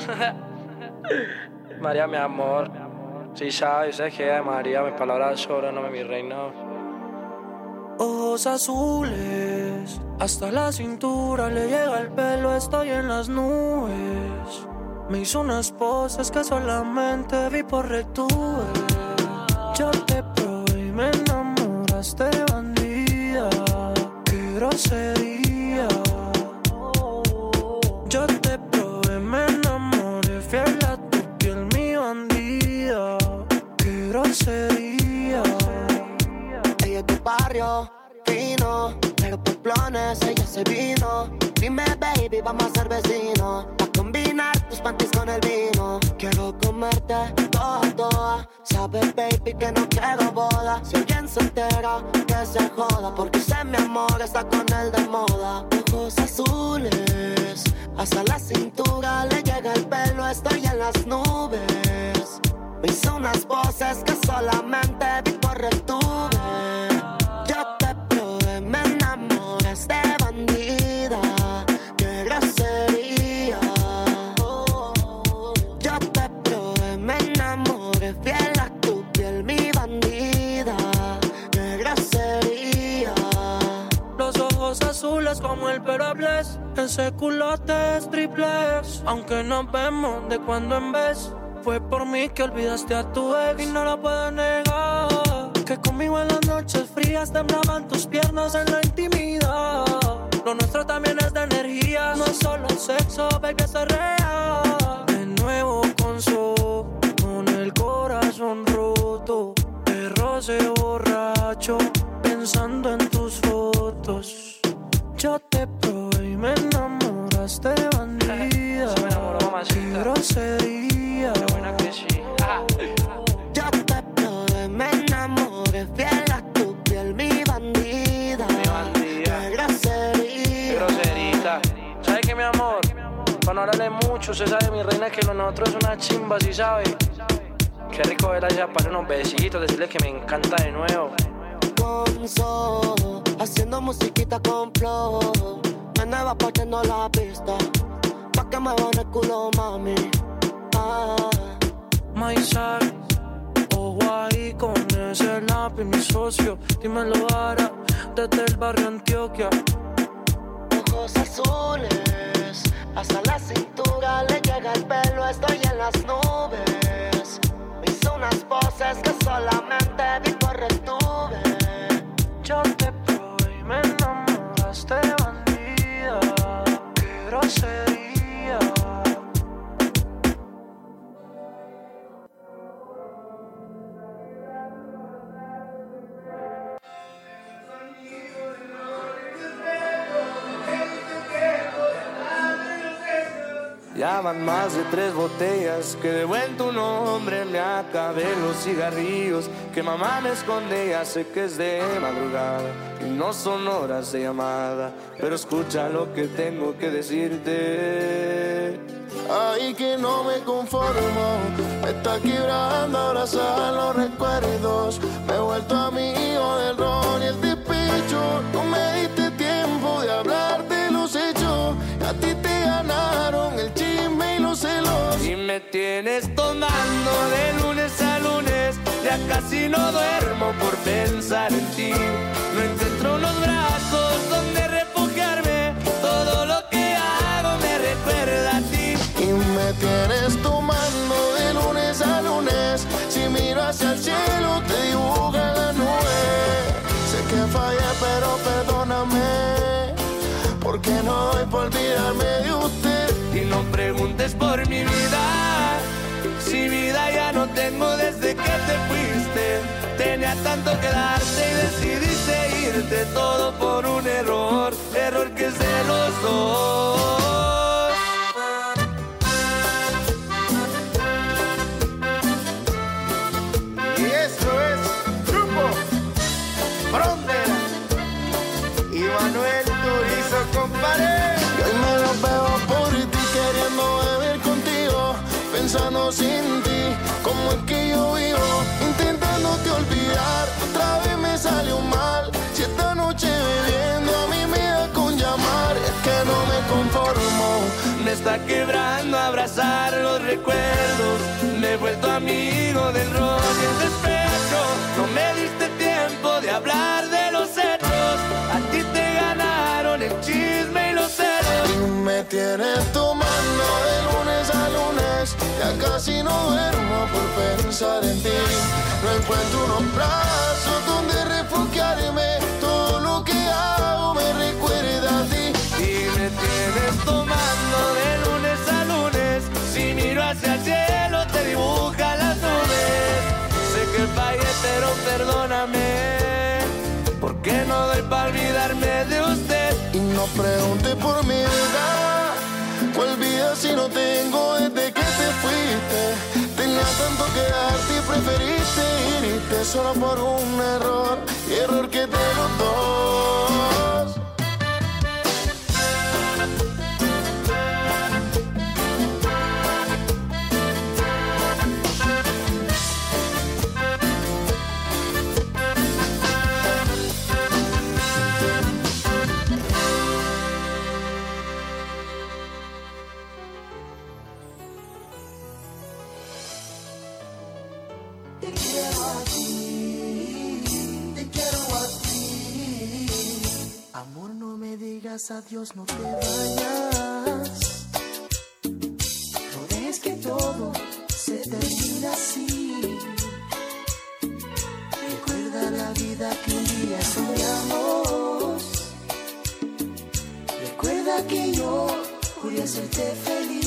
María, mi amor. Si sabes, sé que María, mis palabras sobran, no mi reina. Ojos azules, hasta la cintura le llega el pelo, estoy en las nubes. Me hizo unas poses que solamente vi por retuve. Yo te probé y me enamoraste, bandida. Qué grosería. olvidaste a tu ex y no la puedo que de vuelta un hombre me acabé los cigarrillos que mamá me esconde ya sé que es de madrugada y no son horas de llamada pero escucha lo que tengo que decirte. Ay que no me conformo me está quebrando abrazar los recuerdos me he vuelto amigo del rock. De lunes a lunes, ya casi no duermo por pensar en ti. No encuentro unos brazos donde refugiarme, todo lo que hago me recuerda a ti. Y me tienes tomando de lunes a lunes, si miro hacia el cielo te dibuja la nube. Sé que fallé, pero perdóname, porque no voy por olvidarme de usted. Y no preguntes por mi vida no tengo desde que te fuiste. Tenía tanto que darte y decidiste irte todo por un error, error que es de los dos. los recuerdos. Me he vuelto amigo del rock y el despecho. No me diste tiempo de hablar de los hechos. A ti te ganaron el chisme y los celos. Me tienes tomando de lunes a lunes. Ya casi no duermo por pensar en ti. No encuentro unos brazos donde refugiarme que no doy para olvidarme de usted. Y no pregunte por mi vida, cuál vida si no tengo desde que te fuiste. Tenía tanto que darte y preferiste irte solo por un error, error que te lo doy. Digas adiós, no te vayas. No dejes que todo se termine así. Recuerda la vida que un día soñamos. Recuerda que yo pude hacerte feliz.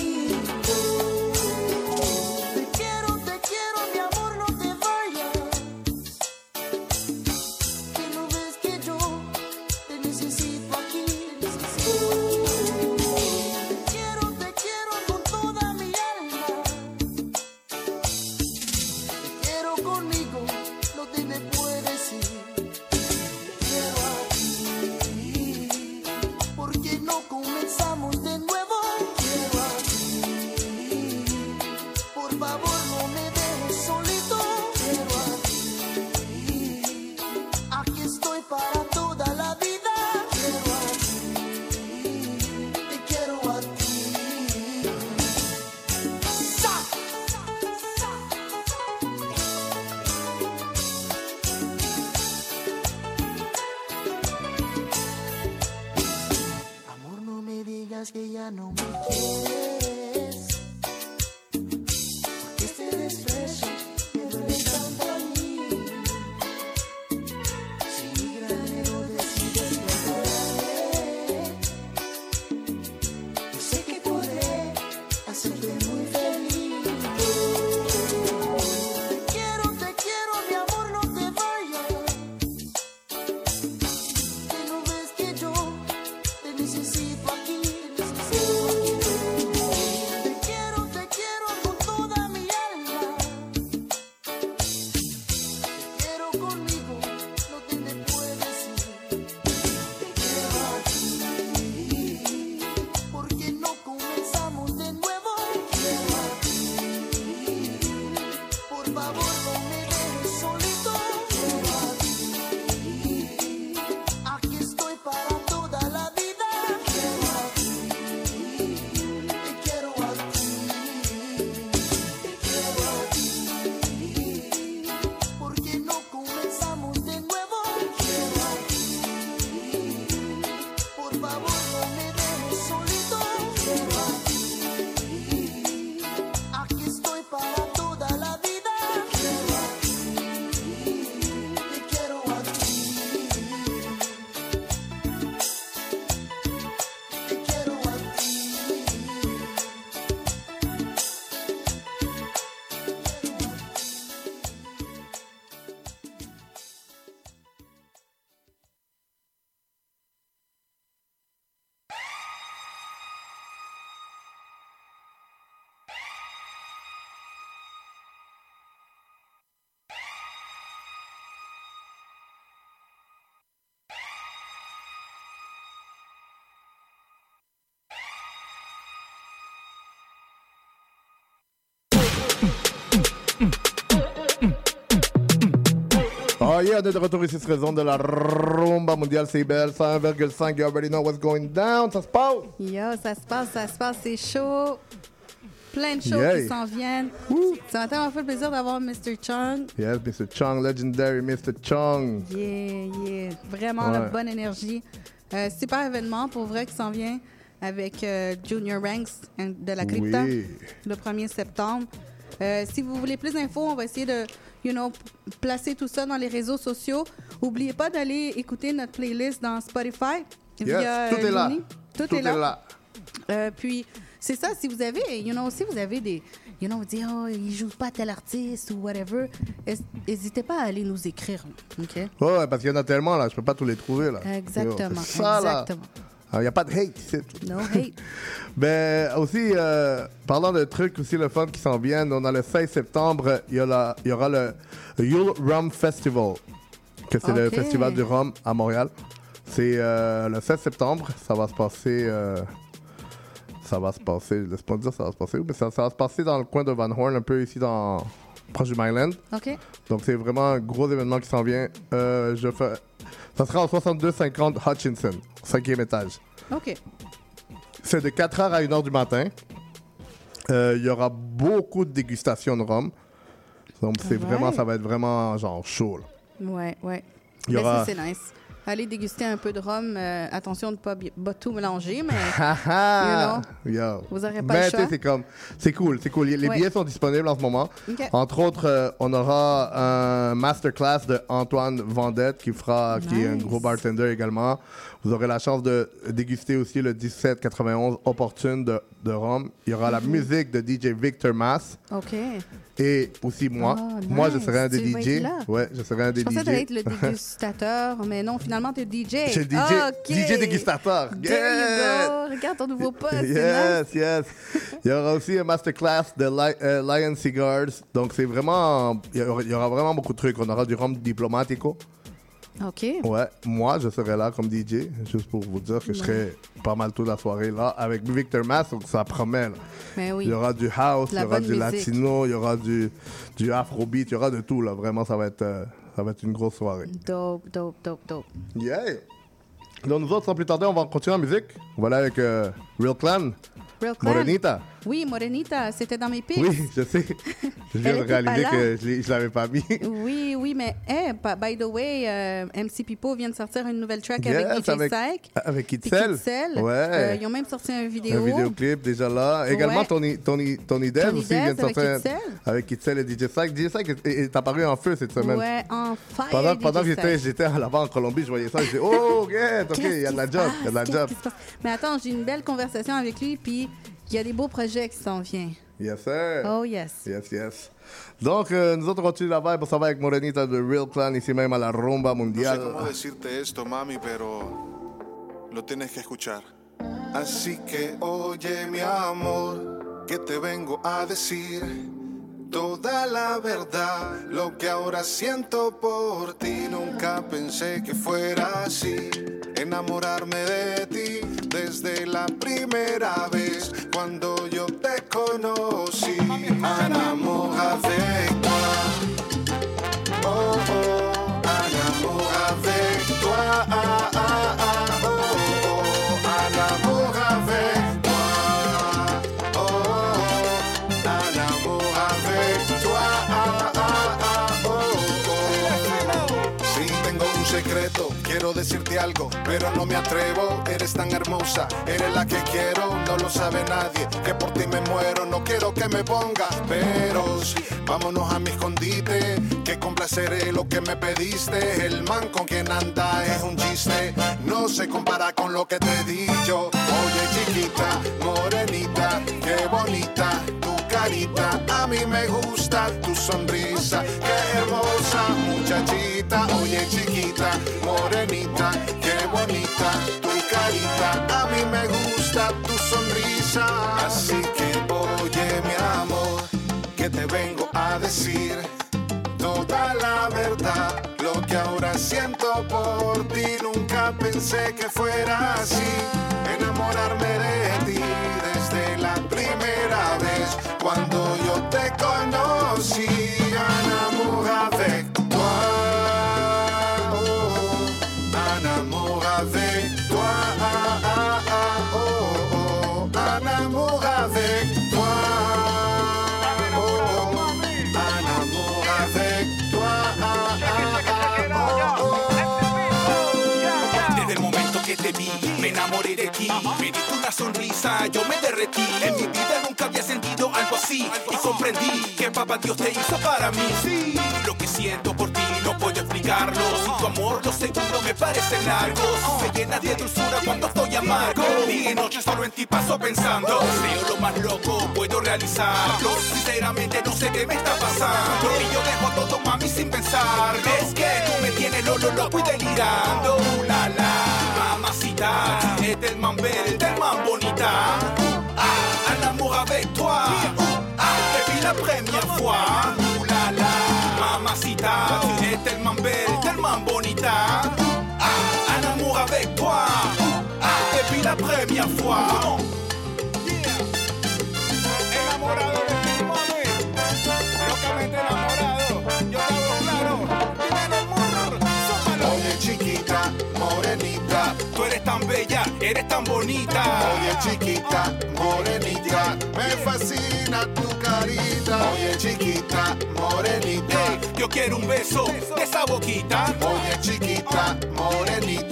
On est de retour ici sur raison de la rumba mondiale CBL 101,5. You already know what's going down. Ça se passe? Yo, ça se passe, ça se passe, c'est chaud. Plein de Yeah. qui s'en viennent. Ça m'a tellement fait plaisir d'avoir Mr. Chung. Yes, Mr. Chung, legendary Mr. Chung. Yeah, yeah. Vraiment la Ouais. bonne énergie. Euh, super événement pour vrai qui s'en vient avec euh, Junior Ranks de la Crypta Oui. le 1er septembre. Euh, si vous voulez plus d'infos, on va essayer de you know, placer tout ça dans les réseaux sociaux. N'oubliez pas d'aller écouter notre playlist dans Spotify. Yes, via, tout euh, est là. Tout, Tout est là. est là. Euh, puis, c'est ça, si vous avez, you know, si vous avez des, you know, vous dites, oh, il joue pas tel artiste ou whatever, n'hésitez pas à aller nous écrire, OK? Ouais, parce qu'il y en a tellement là, je peux pas tous les trouver là. Exactement, Yo, ça, là. Il n'y a pas de hate ici. No hate. Ben, aussi, euh, parlant de trucs aussi le fun qui s'en viennent, on a le 16 septembre, il y, a la- il y aura le Yule Rum Festival, que c'est le festival du rhum à Montréal. C'est euh, le 16 septembre, ça va se passer... euh, ça va se passer, laisse-moi te dire ça va se passer où, mais ça, ça va se passer dans le coin de Van Horn, un peu ici dans proche du Myland. OK. Donc c'est vraiment un gros événement qui s'en vient. Euh, je fais, ça sera au 6250 Hutchinson, cinquième étage. OK. C'est de 4h à 1h du matin. Euh, Il y aura beaucoup de dégustations de rhum. Donc c'est Alright. vraiment, ça va être vraiment genre chaud. là. Ouais, ouais. Il y Mais aura- ça, c'est nice. Allez déguster un peu de rhum. euh, attention de ne pas, tout mélanger, mais. Ah, you know. yo. Vous aurez pas Mais le choix. c'est comme, c'est cool, c'est cool. Les Ouais. billets sont disponibles en ce moment. Entre autres, euh, on aura un masterclass de Antoine Vendette qui fera, qui est un gros bartender également. Vous aurez la chance de déguster aussi le 1791 Opportune de, de Rome. Il y aura la Mhm. musique de DJ Victor Mass. OK. Et aussi moi. Ah, Moi, je serai un des Tu DJ. Ouais, je serai un des Je pensais DJ. que t'allais être le dégustateur, mais non, finalement, t'es DJ. Je suis DJ. DJ dégustateur. There Yeah. you go. Regarde ton nouveau poste. Yes, yes. Il y aura aussi un masterclass de Li- euh, Lion Cigars. Donc, c'est vraiment. Il y, aura, il y aura vraiment beaucoup de trucs. On aura du rhum diplomatico. OK. Ouais, moi, je serai là comme DJ, juste pour vous dire que je serai pas mal toute la soirée là avec Victor Mass. Donc, ça promet. là. Ben oui. Il y aura du house, il La y aura du musique. latino, il y aura du, du afrobeat, il y aura de tout. là. Vraiment, ça va être, euh, ça va être une grosse soirée. Dope, dope, dope, dope. Yeah! Donc, nous autres, sans plus tarder, on va continuer en musique. Voilà avec euh, Real Clan, Real Clan. Morenita. Oui, Morenita, c'était dans mes pics. Oui, je sais. Je viens de réaliser que je je l'avais pas mis. Oui, oui, mais pa- by the way, euh, MC Pipo vient de sortir une nouvelle track Yes, avec DJ avec- Psych. Avec. Ouais. Euh, ils ont même sorti une vidéo. Un vidéoclip déjà là. Également Ouais. Tony, Tony, Tony Dev aussi vient de sortir. Kitzel. Avec Kitzel et DJ Psych. DJ Psych est, apparu en feu cette semaine. Ouais, en fire. Pendant, que j'étais, là-bas en Colombie, je voyais ça. Je disais, oh, ok, ok, il y a de la job. Il y a de la job. Mais attends, j'ai une belle conversation avec lui, puis il y a des beaux projets qui s'en viennent. Yes, sir. Oh, yes. Yes, yes. Donc, euh, nous autres, on continue la vibe. On va avec Morenita de Real Clan ici même à la rumba No sé mundial. cómo decirte esto, mami, pero lo tienes que escuchar. Así que oye, mi amor, que te vengo a decir toda la verdad. Lo que ahora siento por ti, nunca pensé que fuera así. Enamorarme de ti desde la primera vez cuando yo te conocí. Toi. Oh, oh, un amour pero no me atrevo. Eres tan hermosa, eres la que quiero, no lo sabe nadie. Que por ti me muero, no quiero que me ponga peros. Vámonos a mi escondite, que complaceré lo que me pediste. El man con quien anda es un chiste, no se compara con lo que te he dicho. Oye, chiquita, morenita, qué bonita carita. A mí me gusta tu sonrisa, qué hermosa muchachita. Oye, chiquita, morenita, qué bonita tu carita. A mí me gusta tu sonrisa. Así que, oye, mi amor, que te vengo a decir toda la verdad. Lo que ahora siento por ti, nunca pensé que fuera así. Enamorarme de ti la primera vez cuando yo te conocí. yo me derretí. En mi vida nunca había sentido algo así. Y comprendí que papá Dios te hizo para mí. Sí. Lo que siento por ti no puedo explicarlo. Sin tu amor los segundos me parecen largos. Me llena de dulzura cuando estoy amargo. Día y noche solo en ti paso pensando. Veo lo más loco, puedo realizarlo. Sinceramente no sé qué me está pasando. Y yo dejo todo mami sin pensar. Es que tú me tienes lo, loco y delirando. La la, mamacita, es el mambel, un amour avec toi. Depuis la première fois, oulala, mamacita, tu es tellement belle, tellement bonita. Un amour avec toi, depuis la première fois. eres tan bonita. Oye chiquita, morenita, me fascina tu carita. Oye chiquita, morenita, yo quiero un beso de esa boquita. Oye chiquita, morenita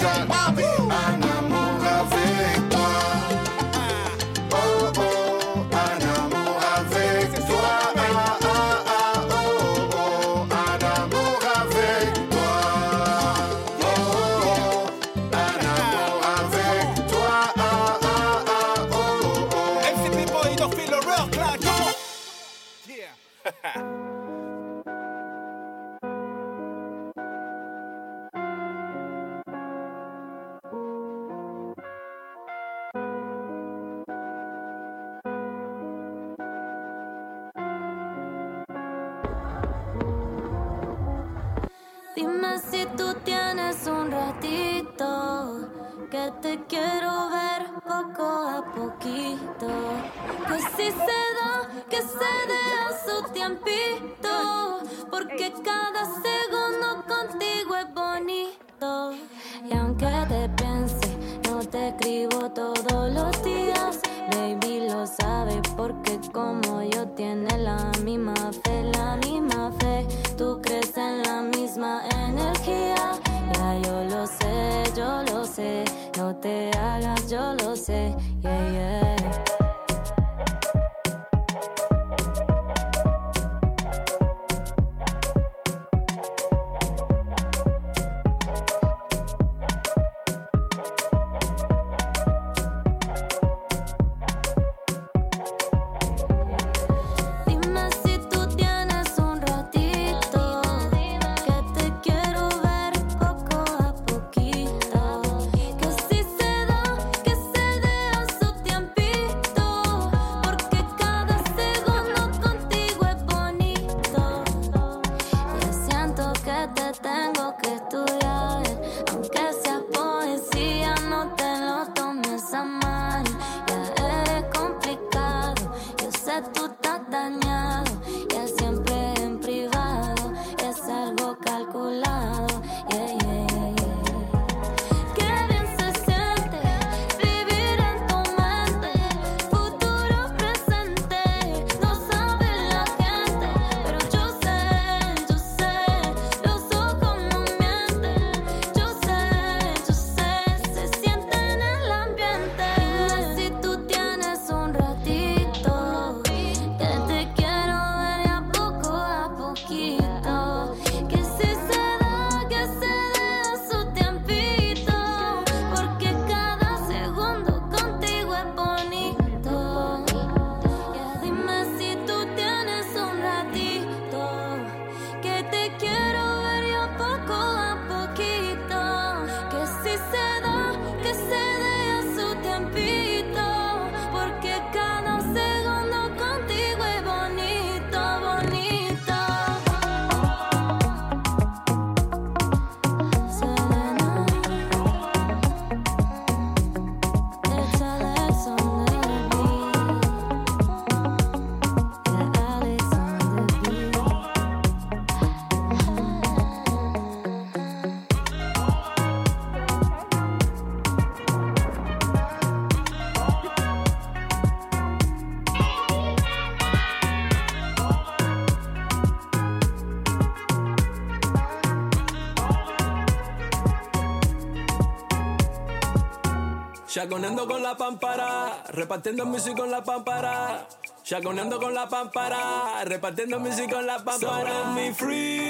Chaconeando con la pampara, repartiendo music con la pampara. Chaconeando con la pampara, repartiendo music con la pampara. Sobre mi free.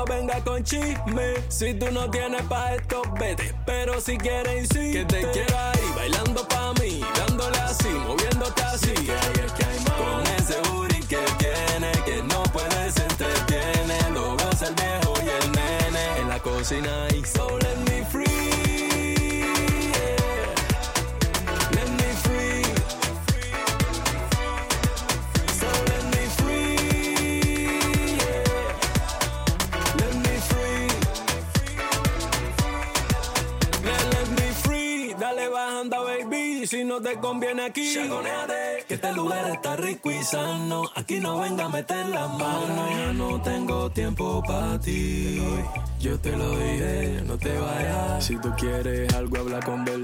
no venga con chisme. Si tú no tienes pa' esto, vete. Pero si quieres, sí. Que te quiero ahí, bailando pa' mí, dándole así, moviéndote así. Que hay, es que hay. Con ese booty que tiene, que no puedes entretener. Lo ves el viejo y el nene en la cocina y no te conviene aquí. Chagoneate, que este lugar está rico y sano. Aquí no venga a meter la mano. Ya no tengo tiempo para ti. Yo te lo dije, no te vayas. Si tú quieres algo, habla con Bel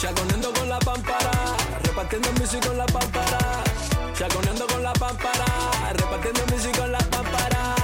Chaconeando con la pámpara, repartiendo music con la pámpara. Chaconeando con la pampara, repartiendo music con la pámpara.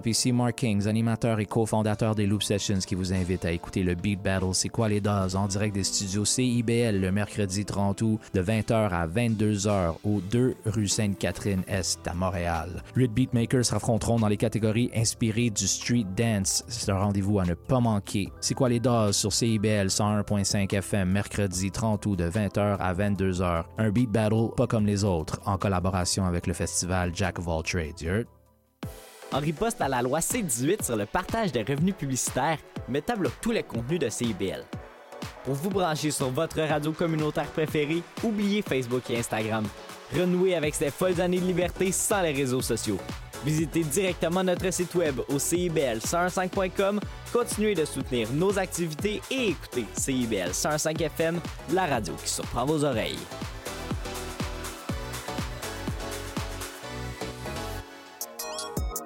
Up? Ici Mark Kings, animateur et cofondateur des Loop Sessions qui vous invite à écouter le Beat Battle C'est quoi les doses en direct des studios CIBL le mercredi 30 août de 20h à 22h au 2 rue Sainte-Catherine-Est à Montréal. Huit beatmakers s'affronteront dans les catégories inspirées du street dance. C'est un rendez-vous à ne pas manquer. C'est quoi les doses sur CIBL 101.5 FM mercredi 30 août de 20h à 22h. Un Beat Battle pas comme les autres en collaboration avec le festival Jack of All Trades. En riposte à la loi C-18 sur le partage des revenus publicitaires, bloque tous les contenus de CIBL. Pour vous brancher sur votre radio communautaire préférée, oubliez Facebook et Instagram. Renouez avec ces folles années de liberté sans les réseaux sociaux. Visitez directement notre site web au CIBL105.com, continuez de soutenir nos activités et écoutez CIBL 105 FM, la radio qui surprend vos oreilles.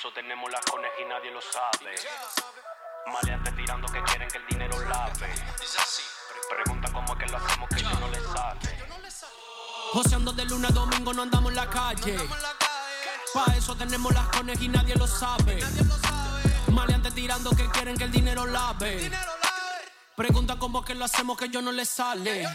Eso tenemos las conejas y nadie lo sabe. Maleantes tirando que quieren que el dinero lave. Pregunta cómo es que lo hacemos que yo no le sale. Joseando de lunes a domingo no andamos en la calle. Pa' eso tenemos las conejas y nadie lo sabe. Maleantes tirando que quieren que el dinero lave. Pregunta cómo es que lo hacemos que yo no le sale.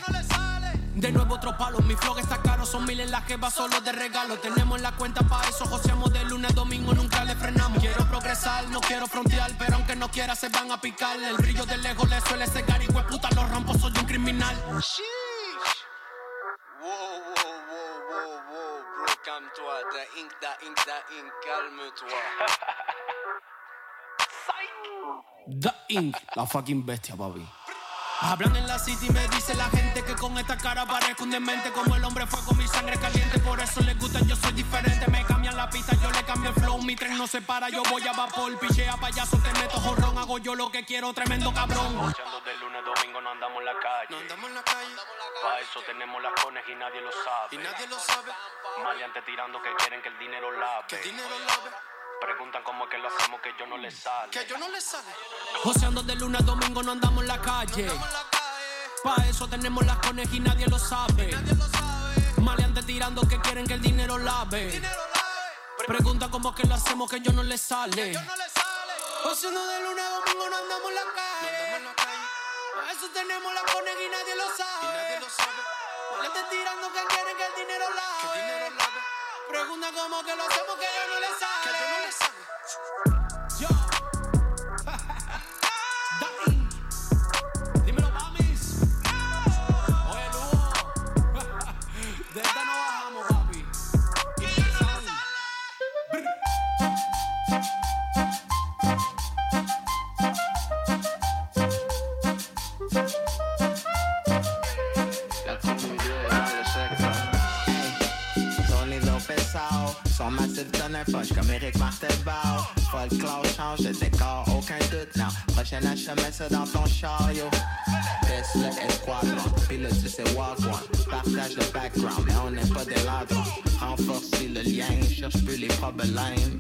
De nuevo otro palo, mi flow está caro, son miles las que va solo de regalo. Tenemos la cuenta para eso, joseamos de lunes a domingo, nunca le frenamos. Quiero progresar, no quiero frontear, pero aunque no quiera se van a picar. El brillo de lejos le suele cegar y puta los rompo, soy un criminal. Wow, wow, wow, wow, wow, bro, calme-toi. Da ink, da ink, da ink, calme-toi. The Ink, la fucking bestia, papi. Hablan en la city y me dice la gente que con esta cara parezco un demente Como el hombre fue con mi sangre caliente Por eso les gusta, yo soy diferente Me cambian la pista, yo le cambio el flow Mi tren no se para, yo voy a vapor Pichea payaso, te meto jorrón Hago yo lo que quiero, tremendo cabrón Joseando de lunes a domingo no andamos en la calle. No andamos en la calle. Pa' eso tenemos las conejas y nadie lo sabe. Y nadie lo sabe. Maleantes tirando que quieren que el dinero lave. Que el dinero lave. Preguntan cómo es que lo hacemos que yo no le sale. Que yo no le sale. Joseando de lunes a domingo no andamos en la calle. Pa' eso tenemos las conejas y nadie lo sabe. Maleantes tirando que quieren que el dinero lave. Pregunta cómo es que lo hacemos que yo no le sale. Joseando de lunes a domingo no andamos en la calle. Pa' eso tenemos las conejas y nadie lo sabe. Maleantes tirando que quieren que el dinero lave Pregunta cómo que lo hacemos que yo no le sale de neuf poches comme Eric Martelbao. Folklore change de décor, aucun doute, non. Prochaine achat, mets ça dans ton chariot. Laisse le escadron, le tu sais one. Partage le background, mais on n'est pas des ladrons. Renforcer le lien, cherche plus les problèmes.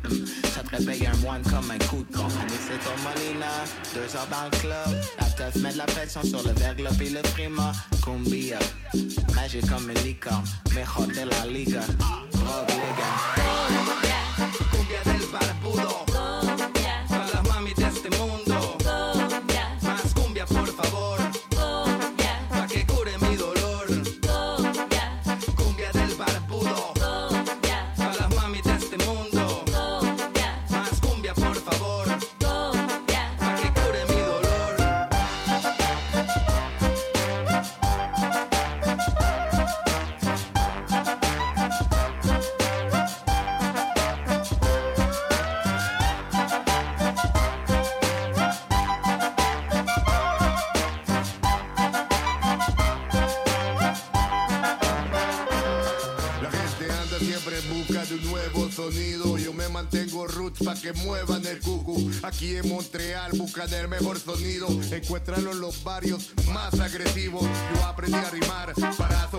Ça te réveille un moine comme un coup de con. C'est ton Molina, deux heures dans le club. La teuf met de la pression sur le verglas puis le prima. Cumbia, magique comme une licorne. Mejor de la liga. Liga. Aquí en Montreal buscan el mejor sonido. Encuéntralo en los barrios más agresivos. Yo aprendí a rimar para sobrevivir.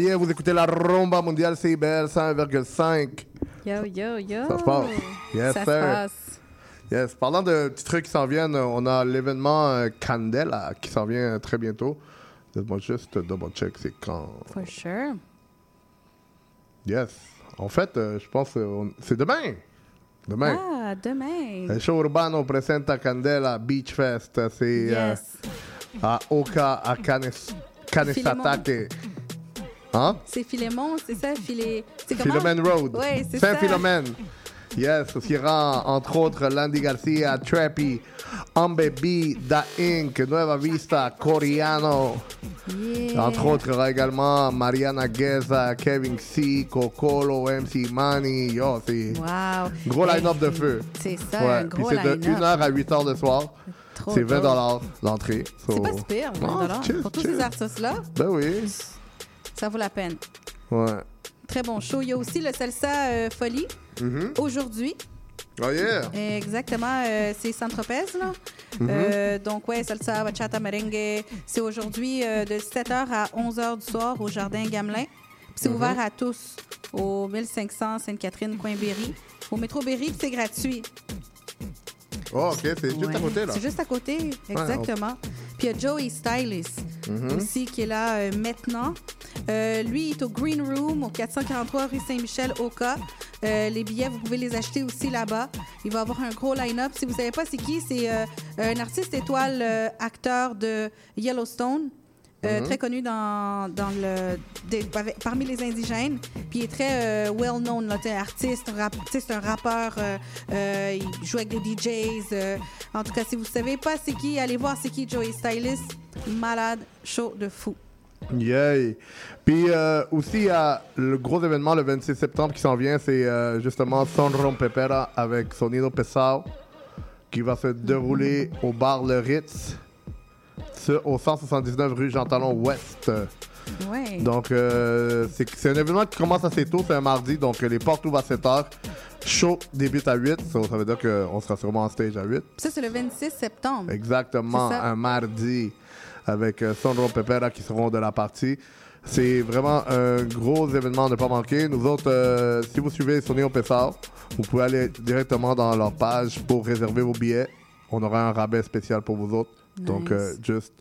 Vous écoutez la rumba mondiale CIBL 100,5. Yo, yo, yo. Ça se passe. Yes, Ça se sir. passe. Yes. Parlant de petits trucs qui s'en viennent, on a l'événement euh, Candela qui s'en vient très bientôt. Laisse-moi juste double check, c'est quand. For sure. Yes. En fait, euh, je pense que c'est demain. Demain. Ah, demain. El show urbano presenta Candela Beach Fest. C'est euh, Yes. à Oka, à Canes, Canesatake. Hein? C'est Philémon, c'est ça? Philé... Philomène Road. Ouais, c'est ça. Saint-Philomène. Yes, il y aura entre autres Landy Garcia, Trappy, Ambe B, Da Inc., Nueva Vista, Coriano. Yeah. Entre autres, il y aura également Mariana Gueza, Kevin C, Cocolo, MC Money. Yo, c'est Wow. gros Hey, line-up de feu. C'est ça, Ouais, un puis c'est de line-up. 1h à 8h de soir. C'est 20 dope. l'entrée. C'est pas super, 20 Non, dollars. chill, Pour tous ces artistes-là, Ben oui. Ça vaut la peine. Ouais. Très bon show. Il y a aussi le Salsa euh, Folie Mhm. aujourd'hui. Oh yeah. Exactement, euh, c'est Saint-Tropez, là. Mhm. Euh, donc, ouais, salsa, bachata, merengue. C'est aujourd'hui euh, de 7h à 11h du soir au Jardin Gamelin. C'est Mhm. ouvert à tous au 1500 Sainte-Catherine, coin Berry. Au métro Berry, c'est gratuit. Oh, ok, c'est juste Ouais. à côté, là. C'est juste à côté, exactement. Puis il y a Joey Stylist Mhm. aussi qui est là euh, maintenant. Euh, lui, il est au Green Room, au 443 rue Saint-Michel, au cas. Euh, les billets, vous pouvez les acheter aussi là-bas. Il va avoir un gros line-up. Si vous savez pas c'est qui, c'est un artiste étoile acteur de Yellowstone. Euh, Mhm. très connu dans, dans le, des- parmi les indigènes. Puis il est très euh, well known, là, t'sais, artiste, rap, un rappeur, euh, il joue avec des DJs. en tout cas, si vous savez pas c'est qui, allez voir c'est qui Joey Stylist. Malade, chaud de fou. Yay! Puis aussi, il y a le gros événement le 26 septembre qui s'en vient, c'est justement Son Rompepera avec Sonido Pesao qui va se dérouler au bar Le Ritz au 179 rue Jean Talon Ouest. Ouais. Donc, euh, c'est un événement qui commence assez tôt, c'est un mardi, donc euh, les portes ouvrent à 7 h. Show débute à 8, so, ça veut dire qu'on sera sûrement en stage à 8. Ça, c'est le 26 septembre. Exactement, un mardi avec euh, Sondro Pepera qui seront de la partie. C'est vraiment un gros événement à ne pas manquer. Nous autres, euh, si vous suivez Sony Opessar, vous pouvez aller directement dans leur page pour réserver vos billets. On aura un rabais spécial pour vous autres. Donc, euh, juste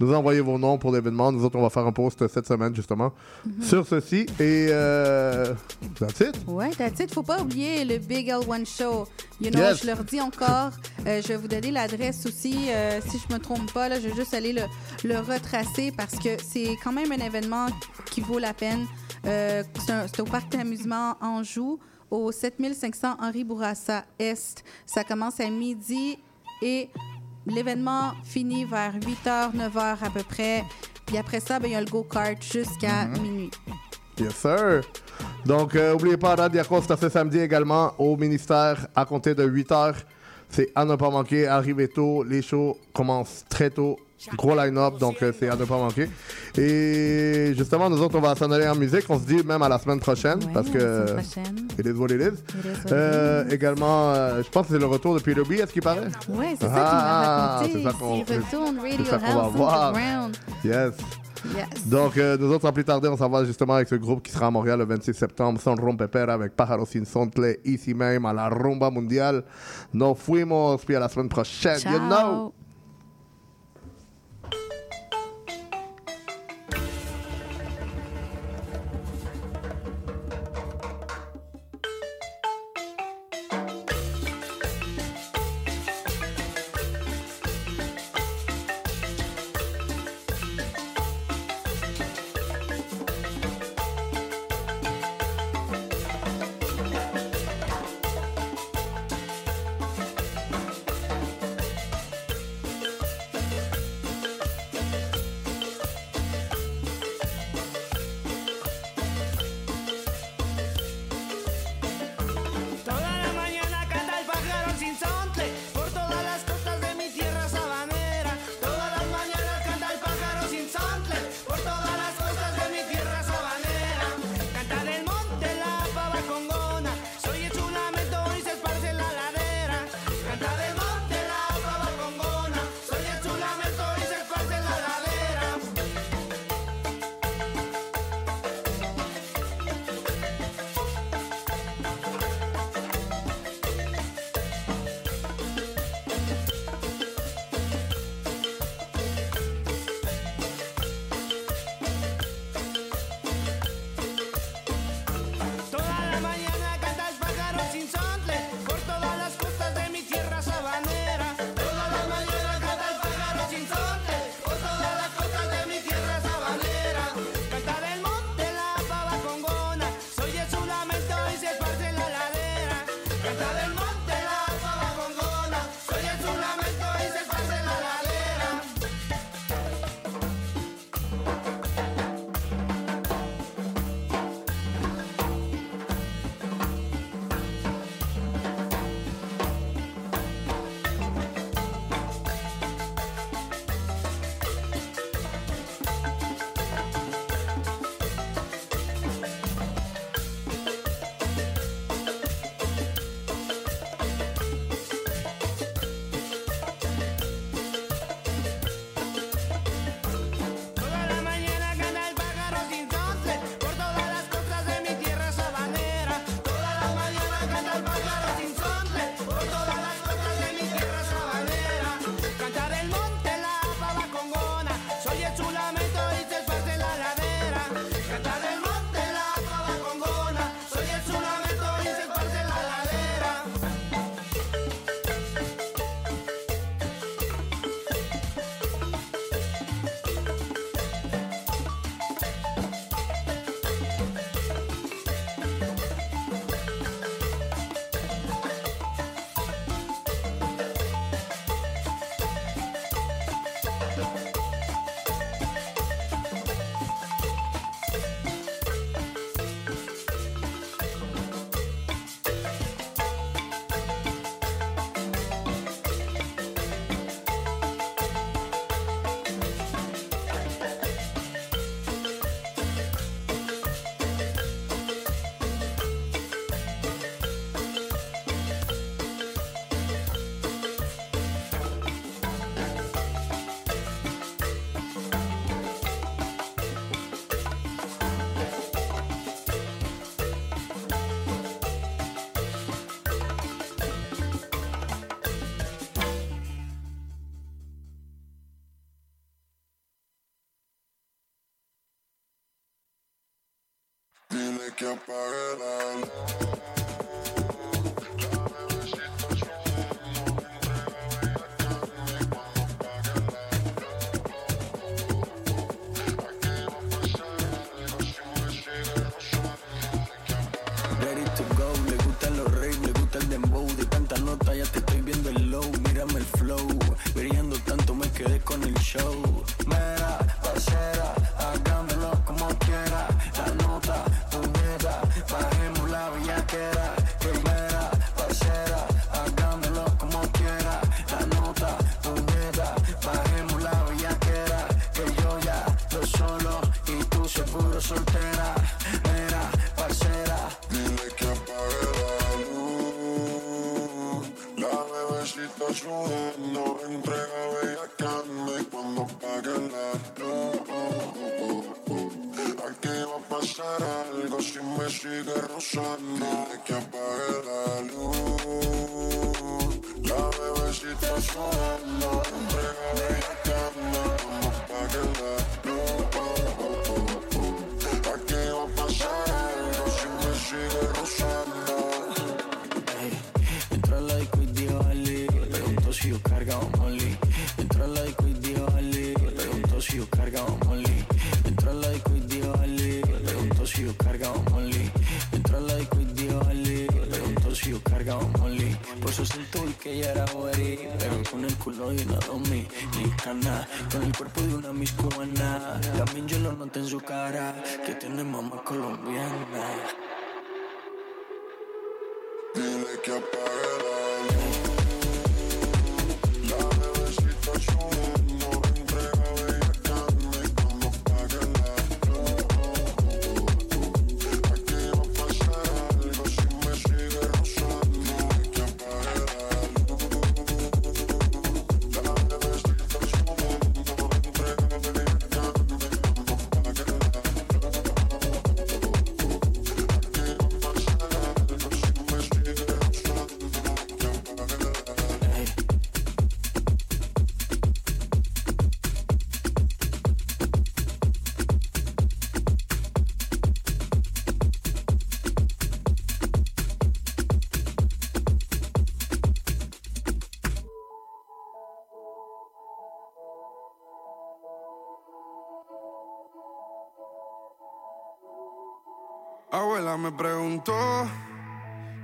nous envoyez vos noms pour l'événement. Nous autres, on va faire un post cette semaine, justement, Mhm. sur ceci. Et euh, that's it. Ouais, that's it. Faut pas oublier le Big L1 Show. You know, Yes. je leur dis encore, euh, je vais vous donner l'adresse aussi. euh, si je me trompe pas, là, je vais juste aller le, le retracer parce que c'est quand même un événement qui vaut la peine. Euh, c'est au parc d'amusement Anjou, au 7500 Henri Bourassa Est. Ça commence à midi et l'événement finit vers 8h, 9h à peu près. Puis après ça, ben, il y a le go-kart jusqu'à Mhm. minuit. Yes, sir. Donc, euh, n'oubliez pas, Radio Costa ce samedi également au ministère à compter de 8 h. C'est à ne pas manquer. Arrivez tôt. Les shows commencent très tôt. Gros line-up, donc euh, c'est à ne pas manquer. Et justement, nous autres, on va s'en aller en musique. On se dit même à la semaine prochaine parce que. It is what it is. Euh. Également, euh, je pense que c'est le retour de Peter B, est-ce qu'il paraît? Ouais, c'est Ah, ça qu'il m'a raconté. c'est ça qu'on- Il qu'on va voir. Yes. Yes. Donc, euh, nous autres, sans plus tarder, on s'en va justement avec ce groupe qui sera à Montréal le 26 septembre, Son Rompepera avec Pájaros Sin Sontle, ici même à la Rumba Mundial. Nos fuimos, puis à la semaine prochaine. You know. me preguntó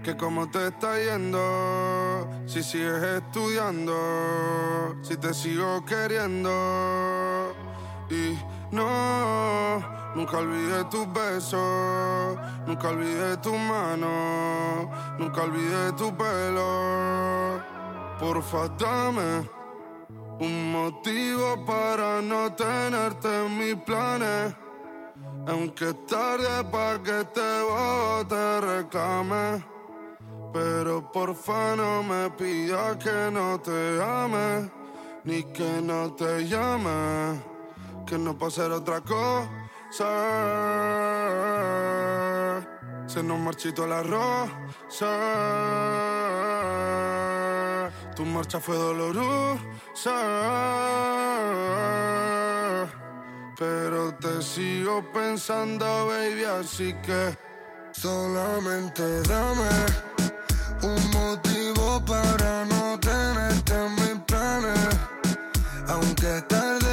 que cómo te está yendo, si sigues estudiando, si te sigo queriendo. Y no, nunca olvidé tus besos, nunca olvidé tus manos, nunca olvidé tu pelo. Porfa, dame un motivo para no tenerte en mis planes. Aunque tarde para que te vote, reclame. Pero porfa no me pidas que no te ame, ni que no te llame, que no puedo hacer otra cosa. Se nos marchito la rosa. Tu marcha fue dolorosa pero te sigo pensando, baby, así que solamente dame un motivo para no tenerte en mis planes. Aunque tarde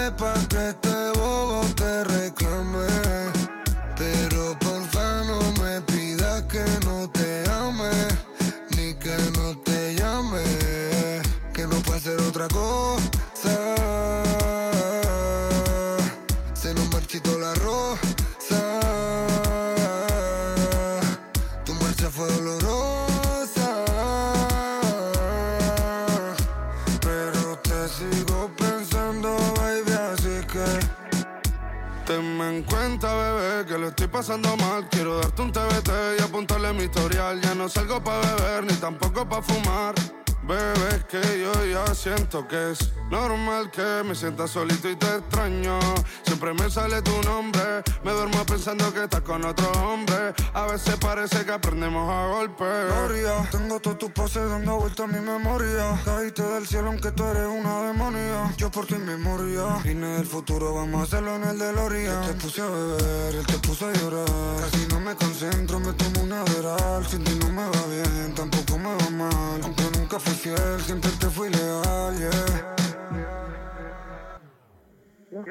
en cuenta, bebé, que lo estoy pasando mal. Quiero darte un TBT y apuntarle mi historial. Ya no salgo para beber ni tampoco para fumar. Bebé, es que yo ya siento que es normal que me sienta solito y te extraño. Siempre me sale tu nombre, me duermo pensando que estás con otro hombre. A veces parece que aprendemos a golpes. Gloria, tengo todas tus poses dando vuelta a mi memoria. Caíste del cielo aunque tú eres una demonia. Yo por ti memoria. Vine del futuro, vamos a hacerlo en el DeLorean. Yo te puse a beber, él te puso a llorar. Casi no me concentro, me tomo una veral. Sin ti no me va bien, tampoco me va mal. Nunca fui fiel, siempre te fui leal, yeah.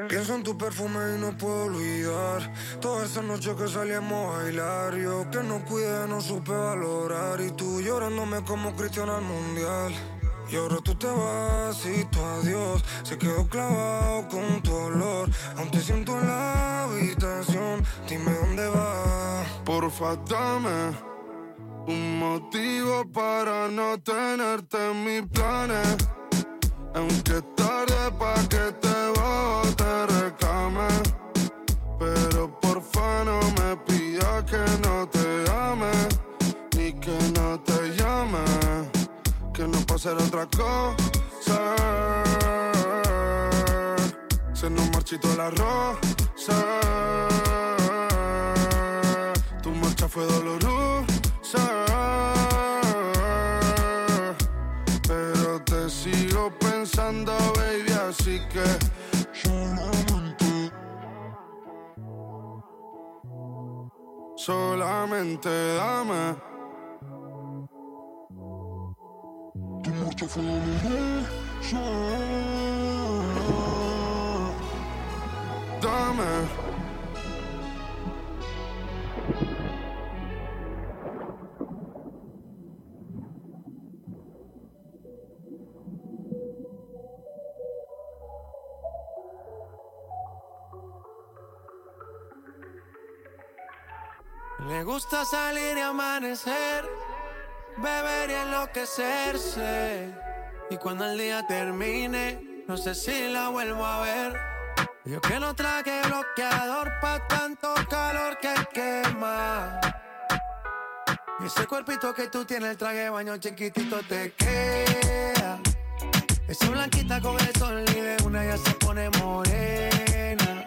Pienso en tu perfume y no puedo olvidar Todas esas noches que salíamos a bailar. Yo que no cuidé, no supe valorar Y tú llorándome como Cristiano al Mundial. Y ahora tú te vas y tu adiós Se quedó clavado con tu olor. Aún te siento en la habitación Dime dónde vas Porfa, dame un motivo para no tenerte en mis planes. Aunque es tarde pa' que te bote reclame. Pero porfa no me pidas que no te ame. Ni que no te llame. Que no pase otra cosa. Se nos marchitó la rosa. Tu marcha fue dolorosa. Pero te sigo pensando, baby, así que solamente, solamente dame. Tu dolorosa. Dame. Le gusta salir y amanecer, beber y enloquecerse. Y cuando el día termine, no sé si la vuelvo a ver. Yo que no traje bloqueador pa' tanto calor que quema. Ese cuerpito que tú tienes, el traje baño chiquitito te queda. Esa blanquita con el sol y de una ya se pone morena.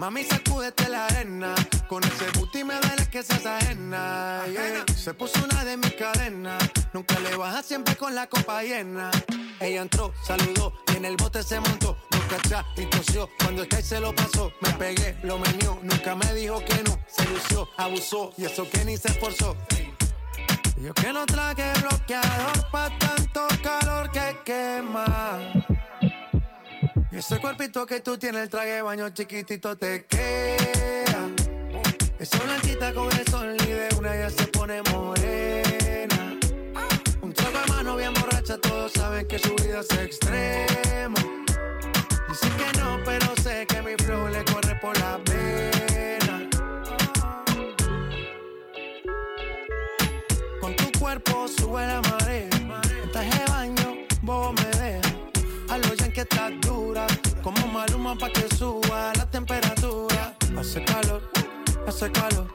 Mami, sacúdete la arena. Con ese booty me duele que seas ajena. yeah. Se puso una de mis cadenas. Nunca le baja siempre con la copa llena. Ella entró, saludó y en el bote se montó. Nunca atrás y tosió. Cuando el que se lo pasó, me pegué, lo menió. Nunca me dijo que no. Se lució, abusó y eso que ni se esforzó. Yo que no traje bloqueador pa' tanto calor que quema. Ese cuerpito que tú tienes, el traje de baño chiquitito te queda. Esa blanquita con el sol y de una ya se pone morena. Un trago de mano bien borracha, todos saben que su vida es extrema. Hace calor, hace calor.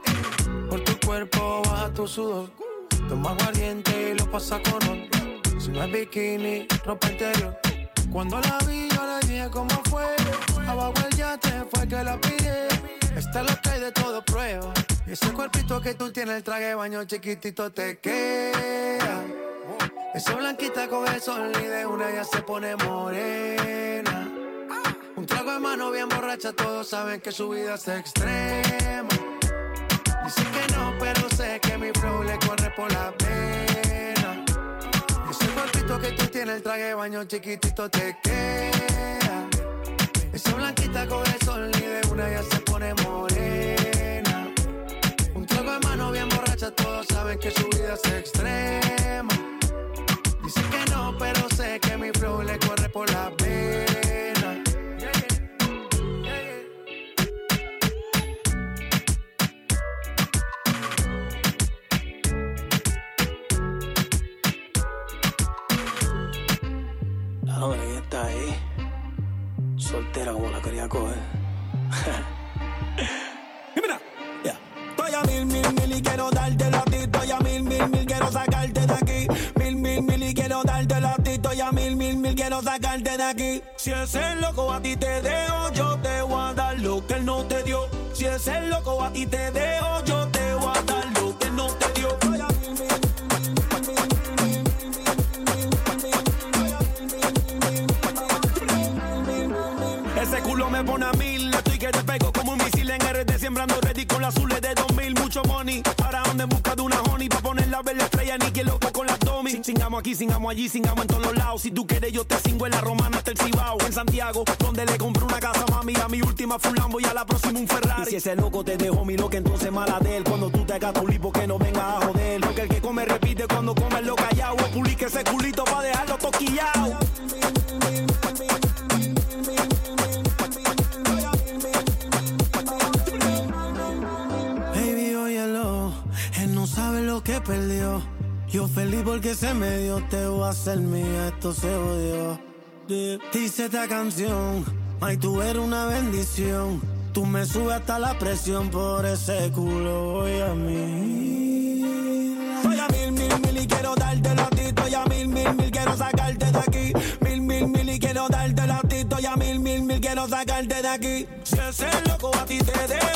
Por tu cuerpo baja tu sudor. Toma aguardiente y lo pasa con honor. Si no es bikini, ropa interior. Cuando la vi, yo le dije cómo fue. Abajo el yate fue que la pillé. Está lo que hay de todo prueba. Ese cuerpito que tú tienes, el traje baño chiquitito te queda. Esa blanquita con el sol y de una ya se pone morena. De mano bien borracha, todos saben que su vida es extrema. Dice que no, pero sé que mi flow le corre por la pena. Ese cuerpito que tú tienes, el traje de baño chiquitito te queda. Esa blanquita con el sol y de una ya se pone morena. Un trago hermanos bien borrachas, todos saben que su vida es extrema. Dicen que no, pero sé que mi flow le corre por la pena. Como la quería coger. Mira, ya. Estoy a mil, mil, mil y quiero darte la ti. Estoy a mil, mil, mil, quiero sacarte de aquí. Mil, mil, mil y quiero darte la ti. Estoy a mil, mil, mil, quiero sacarte de aquí. Si es el loco a ti te dejo, yo te voy a dar lo que él no te dio. Si es el loco a ti te dejo, yo te voy a dar lo que él no te dio. Me pone a mil, estoy que te pego como un misil en RD Sembrando ready con las azules de 2000, mucho money Ahora ando en busca de una honey. Pa' poner la verde estrella, ni que loco con las domi. Singamos aquí, singamos allí, singamos en todos los lados. Si tú quieres yo te cingo en la romana hasta el Cibao. En Santiago, donde le compré una casa mami. A mi última fue y a la próxima un Ferrari. Y si ese loco te dejó mi loca, entonces mala de él. Cuando tú te hagas tu lipo que no venga a joder Porque el que come repite cuando come lo callado Publique ese culito pa' dejarlo toquillao que perdió. Yo feliz porque se me dio, te voy a hacer mía, esto se odió. Dice esta canción, ay, tú eres una bendición. Tú me subes hasta la presión por ese culo, voy a mí. Voy a mil, mil, mil y quiero darte la ti. Estoy a mil, mil, mil, quiero sacarte de aquí. Mil, mil, mil y quiero darte la ti. Estoy a mil, mil, mil, quiero sacarte de aquí. Si ese loco a ti te dejo,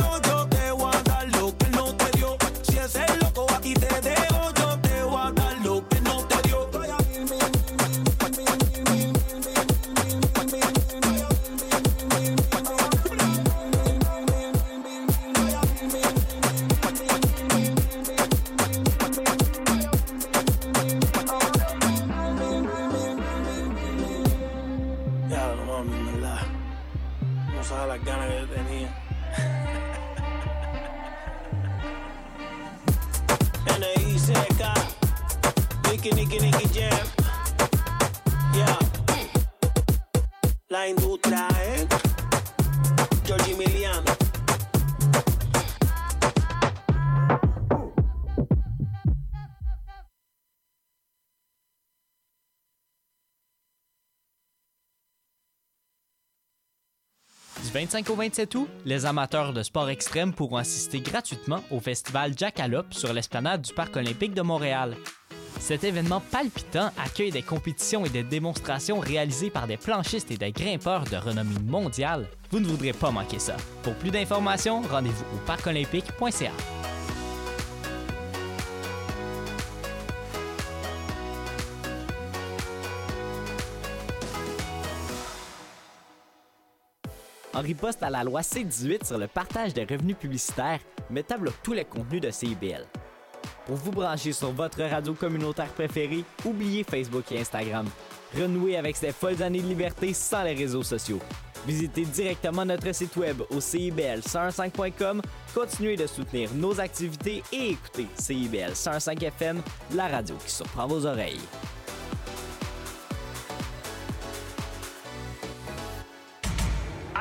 25 au 27 août, les amateurs de sport extrême pourront assister gratuitement au festival Jackalope sur l'esplanade du Parc olympique de Montréal. Cet événement palpitant accueille des compétitions et des démonstrations réalisées par des planchistes et des grimpeurs de renommée mondiale. Vous ne voudrez pas manquer ça. Pour plus d'informations, rendez-vous au parcolympique.ca. En riposte à la loi C-18 sur le partage des revenus publicitaires, Meta bloque tous les contenus de CIBL. Pour vous brancher sur votre radio communautaire préférée, oubliez Facebook et Instagram. Renouez avec ces folles années de liberté sans les réseaux sociaux. Visitez directement notre site web au CIBL105.com, continuez de soutenir nos activités et écoutez CIBL 105 FM, la radio qui surprend vos oreilles.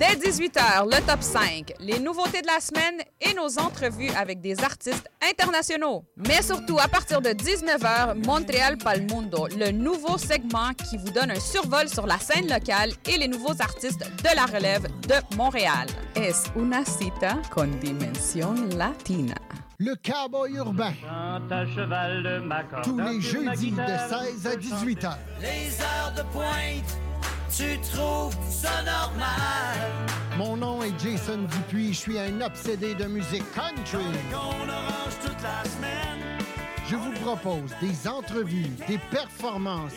Dès 18h, le top 5, les nouveautés de la semaine et nos entrevues avec des artistes internationaux. Mais surtout, à partir de 19h, Montréal Palmundo, le nouveau segment qui vous donne un survol sur la scène locale et les nouveaux artistes de la relève de Montréal. Es una cita con dimension latina. Le cowboy urbain. Tous les jeudis de 16 à 18 heures. Les heures de pointe, tu trouves ça normal? Mon nom est Jason Dupuis, je suis un obsédé de musique country. Je vous propose des entrevues, des performances